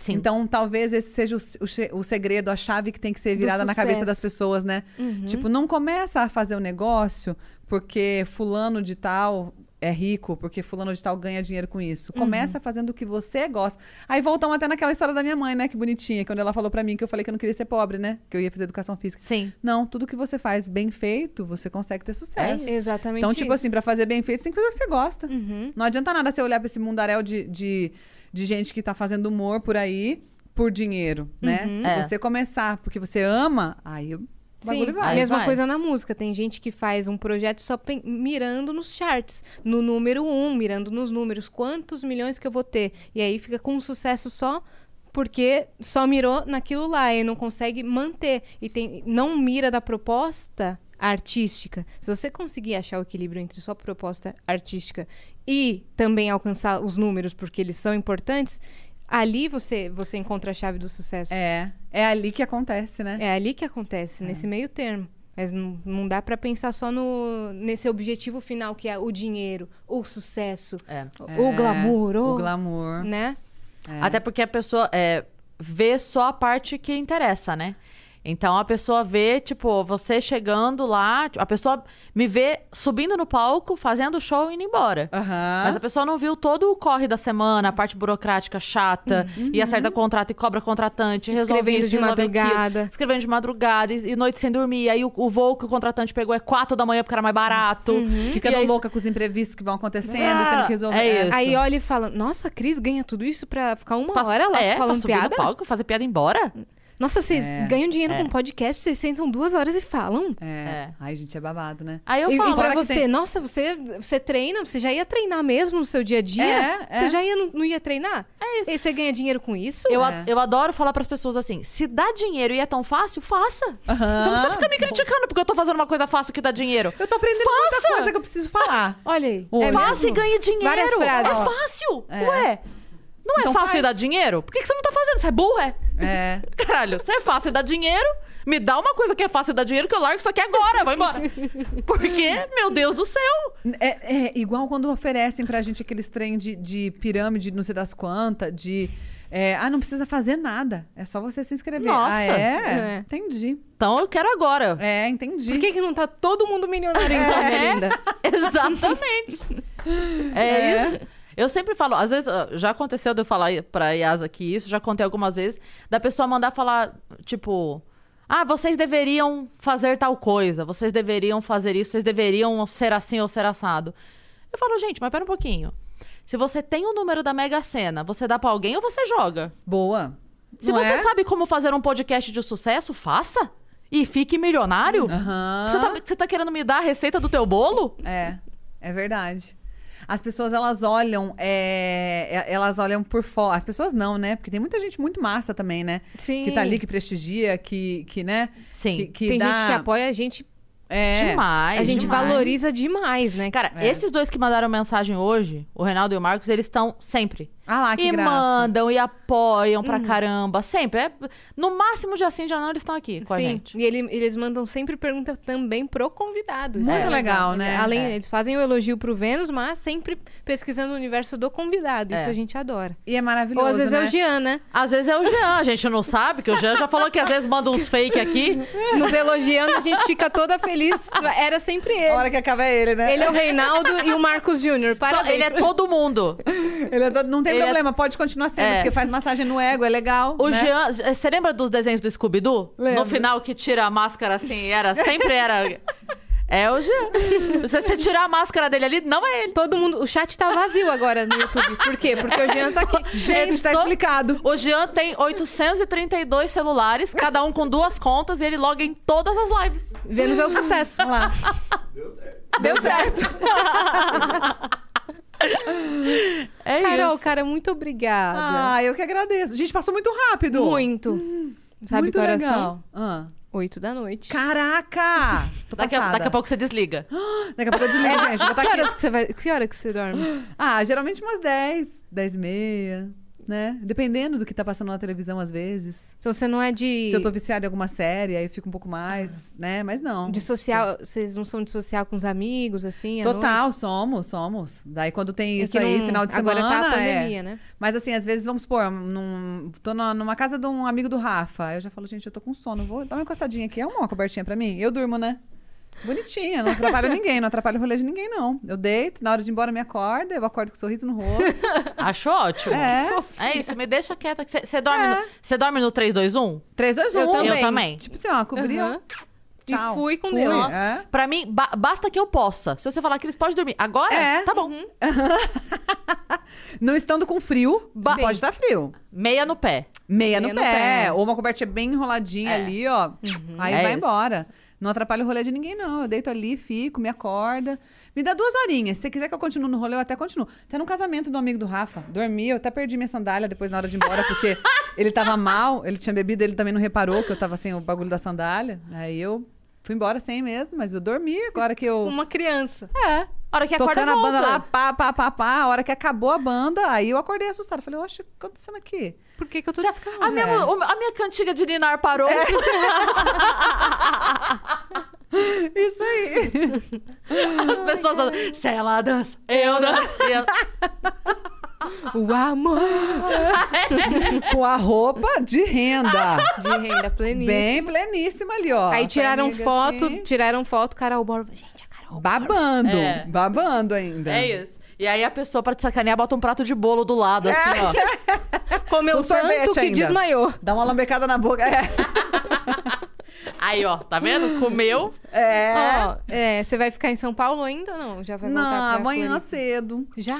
Sim. Então, talvez esse seja o, o o segredo, a chave que tem que ser virada na cabeça das pessoas, né? Tipo, não começa a fazer um negócio porque fulano de tal é rico, porque fulano de tal ganha dinheiro com isso. Começa fazendo o que você gosta. Aí voltamos até naquela história da minha mãe, né? Que bonitinha, quando ela falou pra mim que eu falei que eu não queria ser pobre, né? Que eu ia fazer educação física. Sim. Não, tudo que você faz bem feito, você consegue ter sucesso. É exatamente Então, tipo isso. assim, pra fazer bem feito, você tem que fazer o que você gosta. Uhum. Não adianta nada você olhar pra esse mundaréu de, de, de gente que tá fazendo humor por aí por dinheiro, né? Uhum. Se É. você começar porque você ama, aí Sim, vai. a mesma vai. coisa na música. Tem gente que faz um projeto só mirando nos charts, no número um, mirando nos números. Quantos milhões que eu vou ter? E aí fica com um sucesso só porque só mirou naquilo lá e não consegue manter. E tem, não mira da proposta artística. Se você conseguir achar o equilíbrio entre sua proposta artística e também alcançar os números, porque eles são importantes, ali você, você encontra a chave do sucesso. É, é ali que acontece, né? É ali que acontece, nesse meio termo. Mas não, não dá pra pensar só no, nesse objetivo final, que é o dinheiro, o sucesso, É. o É, glamour, O o, glamour. né? É. Até porque a pessoa é, vê só a parte que interessa, né? Então a pessoa vê, tipo, você chegando lá, a pessoa me vê subindo no palco, fazendo show e indo embora. Aham. Mas a pessoa não viu todo o corre da semana, a parte burocrática chata, e acerta contrato e cobra contratante, resolve Escrevendo isso, de resolve aquilo. madrugada. escrevendo de madrugada e, e noite sem dormir. Aí o, o voo que o contratante pegou é quatro da manhã porque era mais barato. Ficando E aí- louca com os imprevistos que vão acontecendo, Ah, tendo que resolver. é isso. Aí olha e fala, nossa, a Cris ganha tudo isso pra ficar uma Passa- hora lá é, pra falando subir piada? no palco, fazer piada e ir embora? Nossa, vocês É, ganham dinheiro é. com podcast, vocês sentam duas horas e falam. É. É. Ai, gente, é babado, né? Aí eu e, falo. e pra você, tem- nossa, você, você treina, você já ia treinar mesmo no seu dia a dia? É, é. Você já ia, não, não ia treinar? É isso. E você ganha dinheiro com isso? Eu, É. a- eu adoro falar pras pessoas assim: se dá dinheiro e é tão fácil, faça. Aham. Você não precisa ficar me criticando porque eu tô fazendo uma coisa fácil que dá dinheiro. Eu tô aprendendo Faça! muita coisa que eu preciso falar. Olha aí. É Faça e mesmo? ganhe dinheiro. Várias frases, é ó. fácil. É. Ué. Não é Então fácil faz. dar dinheiro? Por que, que você não tá fazendo? Você é burro, é? É. [laughs] Caralho, você é fácil dar dinheiro. Me dá uma coisa que é fácil dar dinheiro que eu largo isso aqui agora. Vai embora. [laughs] Porque, meu Deus do céu. É, é igual quando oferecem pra gente aqueles trem de, de pirâmide, não sei das quantas, de. é, ah, não precisa fazer nada. É só você se inscrever. Nossa. Ah, é? É. Entendi. Então eu quero agora. É, entendi. Por que, que não tá todo mundo milionário então, É. Melinda? [laughs] Exatamente. É, É. isso. Eu sempre falo, às vezes, já aconteceu de eu falar pra Yas aqui isso, já contei algumas vezes, da pessoa mandar falar, tipo, ah, vocês deveriam fazer tal coisa, vocês deveriam fazer isso, vocês deveriam ser assim ou ser assado. Eu falo, gente, mas pera um pouquinho. Se você tem o número da Mega Sena, você dá pra alguém ou você joga? Boa. Se Não você é? sabe como fazer um podcast de sucesso, faça. E fique milionário. Aham. Você, tá, você tá querendo me dar a receita do teu bolo? É, é verdade. As pessoas, elas olham, é, é, elas olham por fora. As pessoas não, né? Porque tem muita gente muito massa também, né? Sim. Que tá ali, que prestigia, que, que né? Sim. Que, que Tem dá... gente que apoia a gente, É. Demais. a gente demais. valoriza demais, né? Cara, É. esses dois que mandaram mensagem hoje, o Reinaldo e o Marcos, eles estão sempre. Ah lá, que e graça. mandam e apoiam pra caramba. Sempre. É, no máximo dia sim, dia não, eles estão aqui com a Sim, gente. e ele- eles mandam sempre pergunta também pro convidado. Isso Muito é legal, né? Além, É. eles fazem o elogio pro Vênus, mas sempre pesquisando o universo do convidado. Isso É. a gente adora. E é maravilhoso, Ou às vezes né? é o Jean, né? Às vezes é o Jean, a gente não sabe, que o Jean já falou que às vezes manda uns fake aqui. [laughs] Nos elogiando, a gente fica toda feliz. Era sempre A ele. hora que acaba é ele, né? Ele é o Reinaldo e o Marcos Júnior. Parabéns. Ele é todo mundo. Ele é todo- Não tem Ele é- problema, pode continuar sendo, É. porque faz massagem no ego, é legal. O né? Jean. Você lembra dos desenhos do Scooby-Doo? No final que tira a máscara assim, era. Sempre era. É o Jean. Se você tirar a máscara dele ali, não é ele. Todo mundo. O chat tá vazio agora no YouTube. Por quê? Porque o Jean tá aqui. Gente, tá Tô- explicado. O Jean tem 832 celulares, cada um com duas contas, e ele loga em todas as lives. Vênus é o sucesso. Vamos lá. Deu certo. [laughs] [laughs] É Carol, isso. cara, muito obrigada. Ah, eu que agradeço. Gente, passou muito rápido. muito. Sabe muito que horas legal. são? Ah. Oito da noite. Caraca! [laughs] Tô Daqui a, daqui a pouco você desliga. [gasps] Daqui a pouco eu desligo, gente. Vou estar Que aqui. horas que você vai. Que hora que você dorme? Ah, geralmente umas 10, 10 e meia, né? Dependendo do que tá passando na televisão, às vezes. Então você não é de. Se eu tô viciada em alguma série, aí eu fico um pouco mais, né? Mas não. De social. Vocês não são de social com os amigos, assim? Total, somos, somos. Daí quando tem noite? isso É que aí, não- final de semana. Agora tá a é. pandemia, né? Mas assim, às vezes, vamos supor, num, tô numa casa de um amigo do Rafa. Eu já falo, gente, eu tô com sono, vou dar uma encostadinha aqui. É uma cobertinha pra mim? Eu durmo, né? Bonitinha, não atrapalha ninguém, não atrapalha o rolê de ninguém, não. Eu deito, na hora de ir embora me acorda, eu acordo com um sorriso no rosto. [laughs] Acho ótimo. É. É isso, me deixa quieta. Você dorme, É. no- você dorme no 3, 2, 1? 3, 2, 1. Eu também. Eu também. Tipo assim, ó, cobri, ó. Aham. E Tchau. fui com Deus. é. Pra mim, ba- basta que eu possa. Se você falar que eles podem dormir agora, É. tá bom. [laughs] Não estando com frio, pode estar frio. Meia no pé. Meia, no, Meia no pé. pé. Ou uma cobertinha bem enroladinha ali, ó. Aí É vai isso. embora. Não atrapalha o rolê de ninguém, não. Eu deito ali, fico, me acorda. Me dá duas horinhas. Se você quiser que eu continue no rolê, eu até continuo. Até no casamento do amigo do Rafa. Dormi, eu até perdi minha sandália depois na hora de ir embora, porque [laughs] ele tava mal, ele tinha bebido, ele também não reparou que eu tava sem o bagulho da sandália. Aí eu fui embora sem mesmo, mas eu dormi agora que eu. Uma criança. É. A hora que acorda, Tocando a banda lá, pá, pá, pá, pá. A hora que acabou a banda, aí eu acordei assustada. Falei, oxe, o que tá acontecendo aqui? Por que, que eu tô A descalça? minha, É. o- a minha cantiga de Ninar parou. [laughs] Isso aí. As pessoas dançam. Se ela dança, eu danço. [laughs] O amor [laughs] Com a roupa de renda. de renda pleníssima. Bem pleníssima ali, ó. Aí tiraram foto, assim, tiraram foto, Carol Borba. Gente, a babando. É. Babando ainda. É isso. E aí a pessoa, pra te sacanear, bota um prato de bolo do lado, assim, ó. [laughs] comeu Com sorvete tanto que ainda. desmaiou. Dá uma lambecada na boca. É. [laughs] Aí, ó, tá vendo? Comeu. É. Ó, é, você vai ficar em São Paulo ainda ou não? Já vai voltar Não, pra amanhã Floripa? cedo. Já?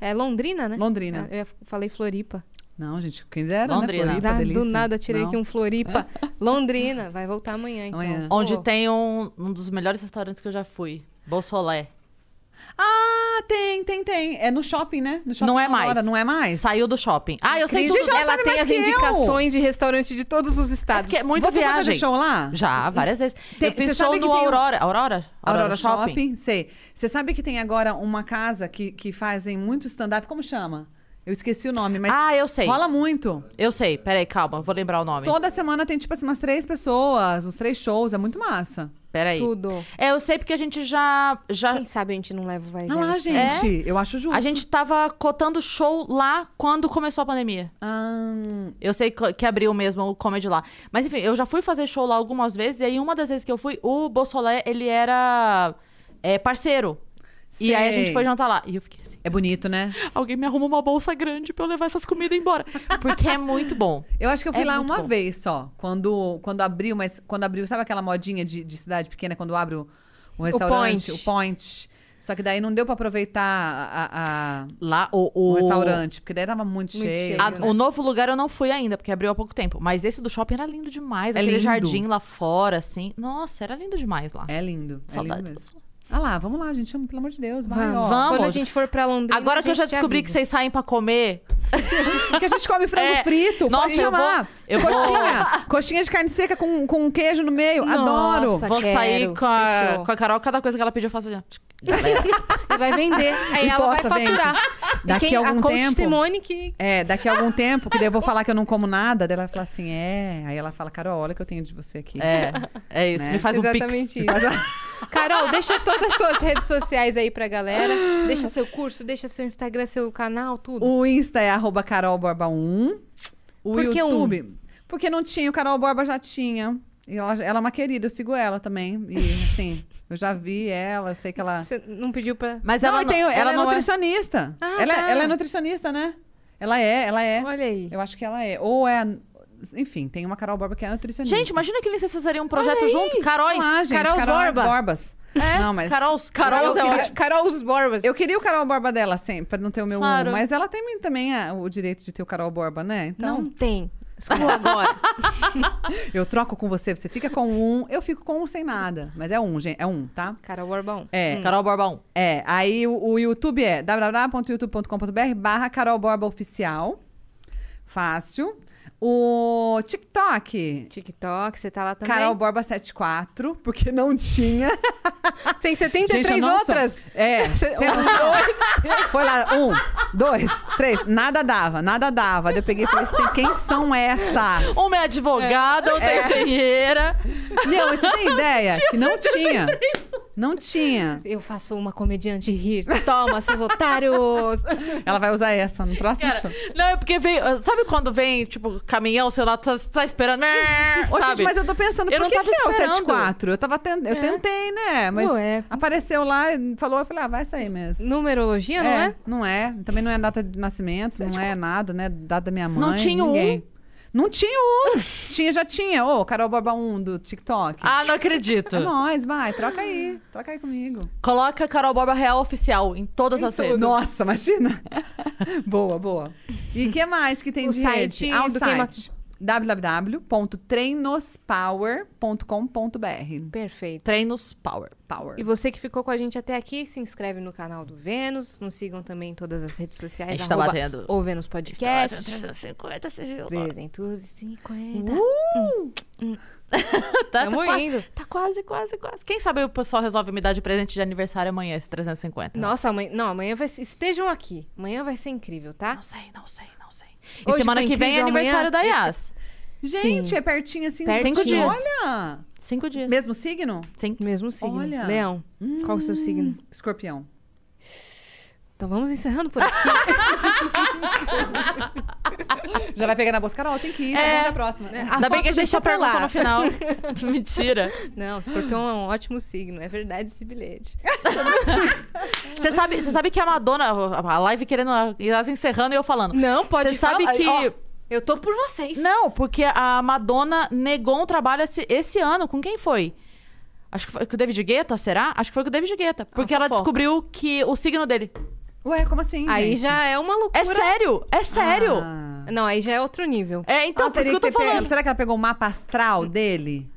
É. É. Londrina, né? Londrina. É, Eu falei Floripa. Não, gente, quem dera, Londrina. né? Floripa, Da- delícia. do nada tirei Não. aqui um Floripa. [laughs] Londrina, vai voltar amanhã, então. Amanhã. Onde Pô, tem um, um dos melhores restaurantes que eu já fui. Bolsolé. Ah, tem, tem, tem. É no shopping, né? No shopping Não é Aurora, mais. Não é mais? Saiu do shopping. Ah, eu sei Cris, tudo. Gente, ela tem as que eu. indicações de restaurante de todos os estados. Porque é muita Você viagem. fazer show lá? Já, várias vezes. Tem- eu fiz você show que no tem um- Aurora. Aurora? Aurora Shopping? sei. Você sabe que tem agora uma casa que, que fazem muito stand-up, como chama? Eu esqueci o nome, mas Ah, eu sei. rola muito. Eu sei. Peraí, calma. Vou lembrar o nome. Toda semana tem, tipo assim, umas três pessoas, uns três shows, é muito massa. Peraí. Tudo. É, eu sei porque a gente já... já Quem sabe a gente não leva o vai Ah lá, gente, eu acho justo. a gente tava cotando show lá quando começou a pandemia. Ah, Eu sei que que abriu mesmo o comedy lá. Mas enfim, eu já fui fazer show lá algumas vezes. E aí, uma das vezes que eu fui, o Bolsolé, ele era é, parceiro. E aí a gente sei. foi jantar lá. E eu fiquei assim, É bonito, né? alguém me arruma uma bolsa grande pra eu levar essas comidas embora. [laughs] Porque é muito bom. Eu acho que eu fui É lá uma bom. vez só. Quando, quando abriu, mas quando abriu, sabe aquela modinha de, de cidade pequena, quando abre o, o restaurante, point. o point. Só que daí não deu pra aproveitar a, a- Lá, o... o, o restaurante, porque daí tava muito, Muito cheio. cheio. a- né? O novo lugar eu não fui ainda, porque abriu há pouco tempo. Mas esse do shopping era lindo demais. É aquele lindo. jardim lá fora, assim. Nossa, era lindo demais lá. É lindo. É Saudades. lindo mesmo. Bolsolé. Ah lá, vamos lá, gente. Pelo amor de Deus. Vai, Vamos. ó. Vamos. Quando a gente for pra Londrina, Agora a que eu já descobri que vocês saem pra comer, [laughs] Que a gente come frango É. frito. Nossa, pode eu vou- chamar. eu vou- coxinha. Coxinha de carne seca com, com queijo no meio. Adoro. Nossa. vou quero. sair com a, Fechou. com a Carol, cada coisa que ela pediu, eu faço assim. E vai vender. Aí E ela vai posta, vende. faturar. Daqui e quem, a algum a tempo- Simone que... É, daqui a algum [laughs] tempo, que daí eu vou falar que eu não como nada, daí ela vai falar assim, é. Aí ela fala, Carol, olha o que eu tenho de você aqui. É, é isso. Né? Me faz um pix. Exatamente isso. Carol, deixa todas as suas redes sociais aí pra galera. Deixa seu curso, deixa seu Instagram, seu canal, tudo. O Insta é arroba carolborba1. O Por que um? YouTube. Porque não tinha, o Carol Borba já tinha. E ela, ela é uma querida, eu sigo ela também. E assim, eu já vi ela, eu sei que ela. Você não pediu pra... Mas não, ela, tem- não, ela, é não nutricionista. Ah, ela, tá. ela é nutricionista, né? Ela é, ela é. Olha aí. Eu acho que ela é. Ou é. Enfim, tem uma Carol Borba que é nutricionista. Gente, imagina que vocês fazeriam um projeto Olha aí. junto. Caróis. Ah, gente, Carols Carols Borba. Borbas. É, Não, mas. Carols. Carol, Carols é queria- ótimo. Carol os Borbas. Eu queria o Carol Borba dela sempre, pra não ter o meu Claro. um, mas ela tem também ah, o direito de ter o Carol Borba, né? Então, Não tem. Exclua agora. [laughs] eu troco com você, você fica com um, eu fico com um sem nada. Mas é um, gente, é um, tá? Carol Borbão. É. Carol Borbão. É, aí o, o YouTube é www.youtube.com.br barra Carol Borba Oficial. Fácil. O TikTok, TikTok, você tá lá também. Carol Borba 74, porque não tinha. [laughs] Tem 73 Gente, não outras. sou- É. [laughs] Cê- tem noção? Foi lá, um, dois, três, nada dava, nada dava. Daí eu peguei e falei assim: quem são essas? Uma é advogada, outra é engenheira. Meu, você tem ideia? [laughs] Que não tinha. Não tinha. Eu faço uma comediante rir. Toma, seus otários. [laughs] Ela vai usar essa no próximo Cara, show. não, é porque vem. Sabe quando vem, tipo, caminhão, sei lá, tá, tá esperando. Ô, sabe? gente, mas eu tô pensando, Eu por não que, tava que é o esperando. 74? Eu, tava eu tentei, né? Mas Ué. apareceu lá, e falou, eu falei, ah, vai sair mesmo. Numerologia, não é? Não é. Também não é data de nascimento, não é nada, né? Data da minha mãe. Não tinha um? Não tinha um. tinha, já tinha. Ô, Carol Borba 1 do TikTok. Ah, não acredito. É nóis, vai, troca aí. Troca aí comigo. Coloca Carol Borba Real Oficial em todas as redes. Nossa, imagina. [laughs] boa, boa. E o que mais que tem O de site rede? Ah, o do Queima- www.treinospower.com.br Treinos Perfeito. Power. Power. E você que ficou com a gente até aqui, se inscreve no canal do Vênus. Nos sigam também em todas as redes sociais. A gente tá batendo. O Vênus Podcast. 350, você viu? 350. [laughs] Tá, Tamo quase, indo. tá quase, quase, quase. Quem sabe o pessoal resolve me dar de presente de aniversário amanhã, esse 350. Nossa, amanhã, não, amanhã vai ser, estejam aqui. Amanhã vai ser incrível, tá? Não sei, não sei. E Hoje semana foi que vem é incrível, aniversário amanhã- da Yas. Gente, Sim. é pertinho assim. Pertinho. Cinco dias. Olha! Cinco dias. Mesmo signo? Sim. Mesmo signo. Olha. Leão, qual o seu signo? Escorpião. Então vamos encerrando por aqui. [laughs] Já vai pegar na bolsa. Carol, tem que ir, tá É. bom, até a próxima. A Ainda bem que a gente deixa só pra pergunta lá. no final. [laughs] [laughs] Mentira. Não, escorpião é um ótimo signo. É verdade esse bilhete. Você sabe, você sabe que a Madonna, a live querendo ir as encerrando e eu falando. Não, pode Você sabe falar. que- Ó, eu tô por vocês. Não, porque a Madonna negou um trabalho esse, esse ano. Com quem foi? Acho que foi com o David Guetta, será? Acho que foi com o David Guetta. Porque ela fofoca. descobriu que o signo dele. Ué, como assim, Aí gente? já é uma É loucura. sério, é sério. Ah. Não, aí já é outro nível. É, então, Ela por isso que eu tô pego- falando. Será que ela pegou o mapa astral dele?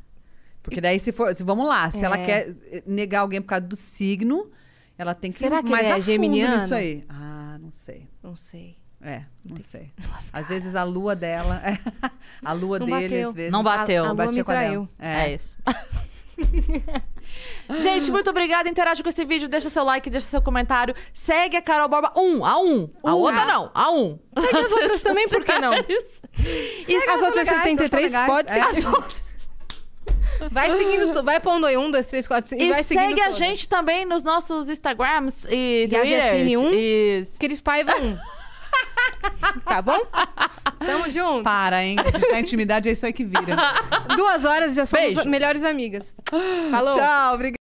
Porque daí, se for. Se, vamos lá, se ela É. quer eh, negar alguém por causa do signo, ela tem que Será que mais ele é a fundo geminiano? nisso aí. Ah, não sei. Não sei. É, não sei. [laughs] Às vezes a lua dela. [laughs] a lua Não dele, bateu. às vezes. Não bateu. A, a lua batia me com a dela. traiu. É, isso. [laughs] Gente, muito obrigada. Interage com esse vídeo, deixa seu like, deixa seu comentário. Segue a Carol Borba. Um, a um. A Um, outra a- não, a um. Segue as outras também, por que não? [laughs] E As outras legais, 73 são legais. pode É. seguir. Vai seguindo, vai pondo aí um, dois, três, quatro, cinco. E E vai seguindo segue a todas. gente também nos nossos Instagrams e Twitters. Um. E... Cris Paiva 1. Tá bom? Tamo junto. Para, hein? A intimidade, é isso aí que vira. Duas horas já somos Beijo. melhores amigas. Falou. Tchau, obrigada.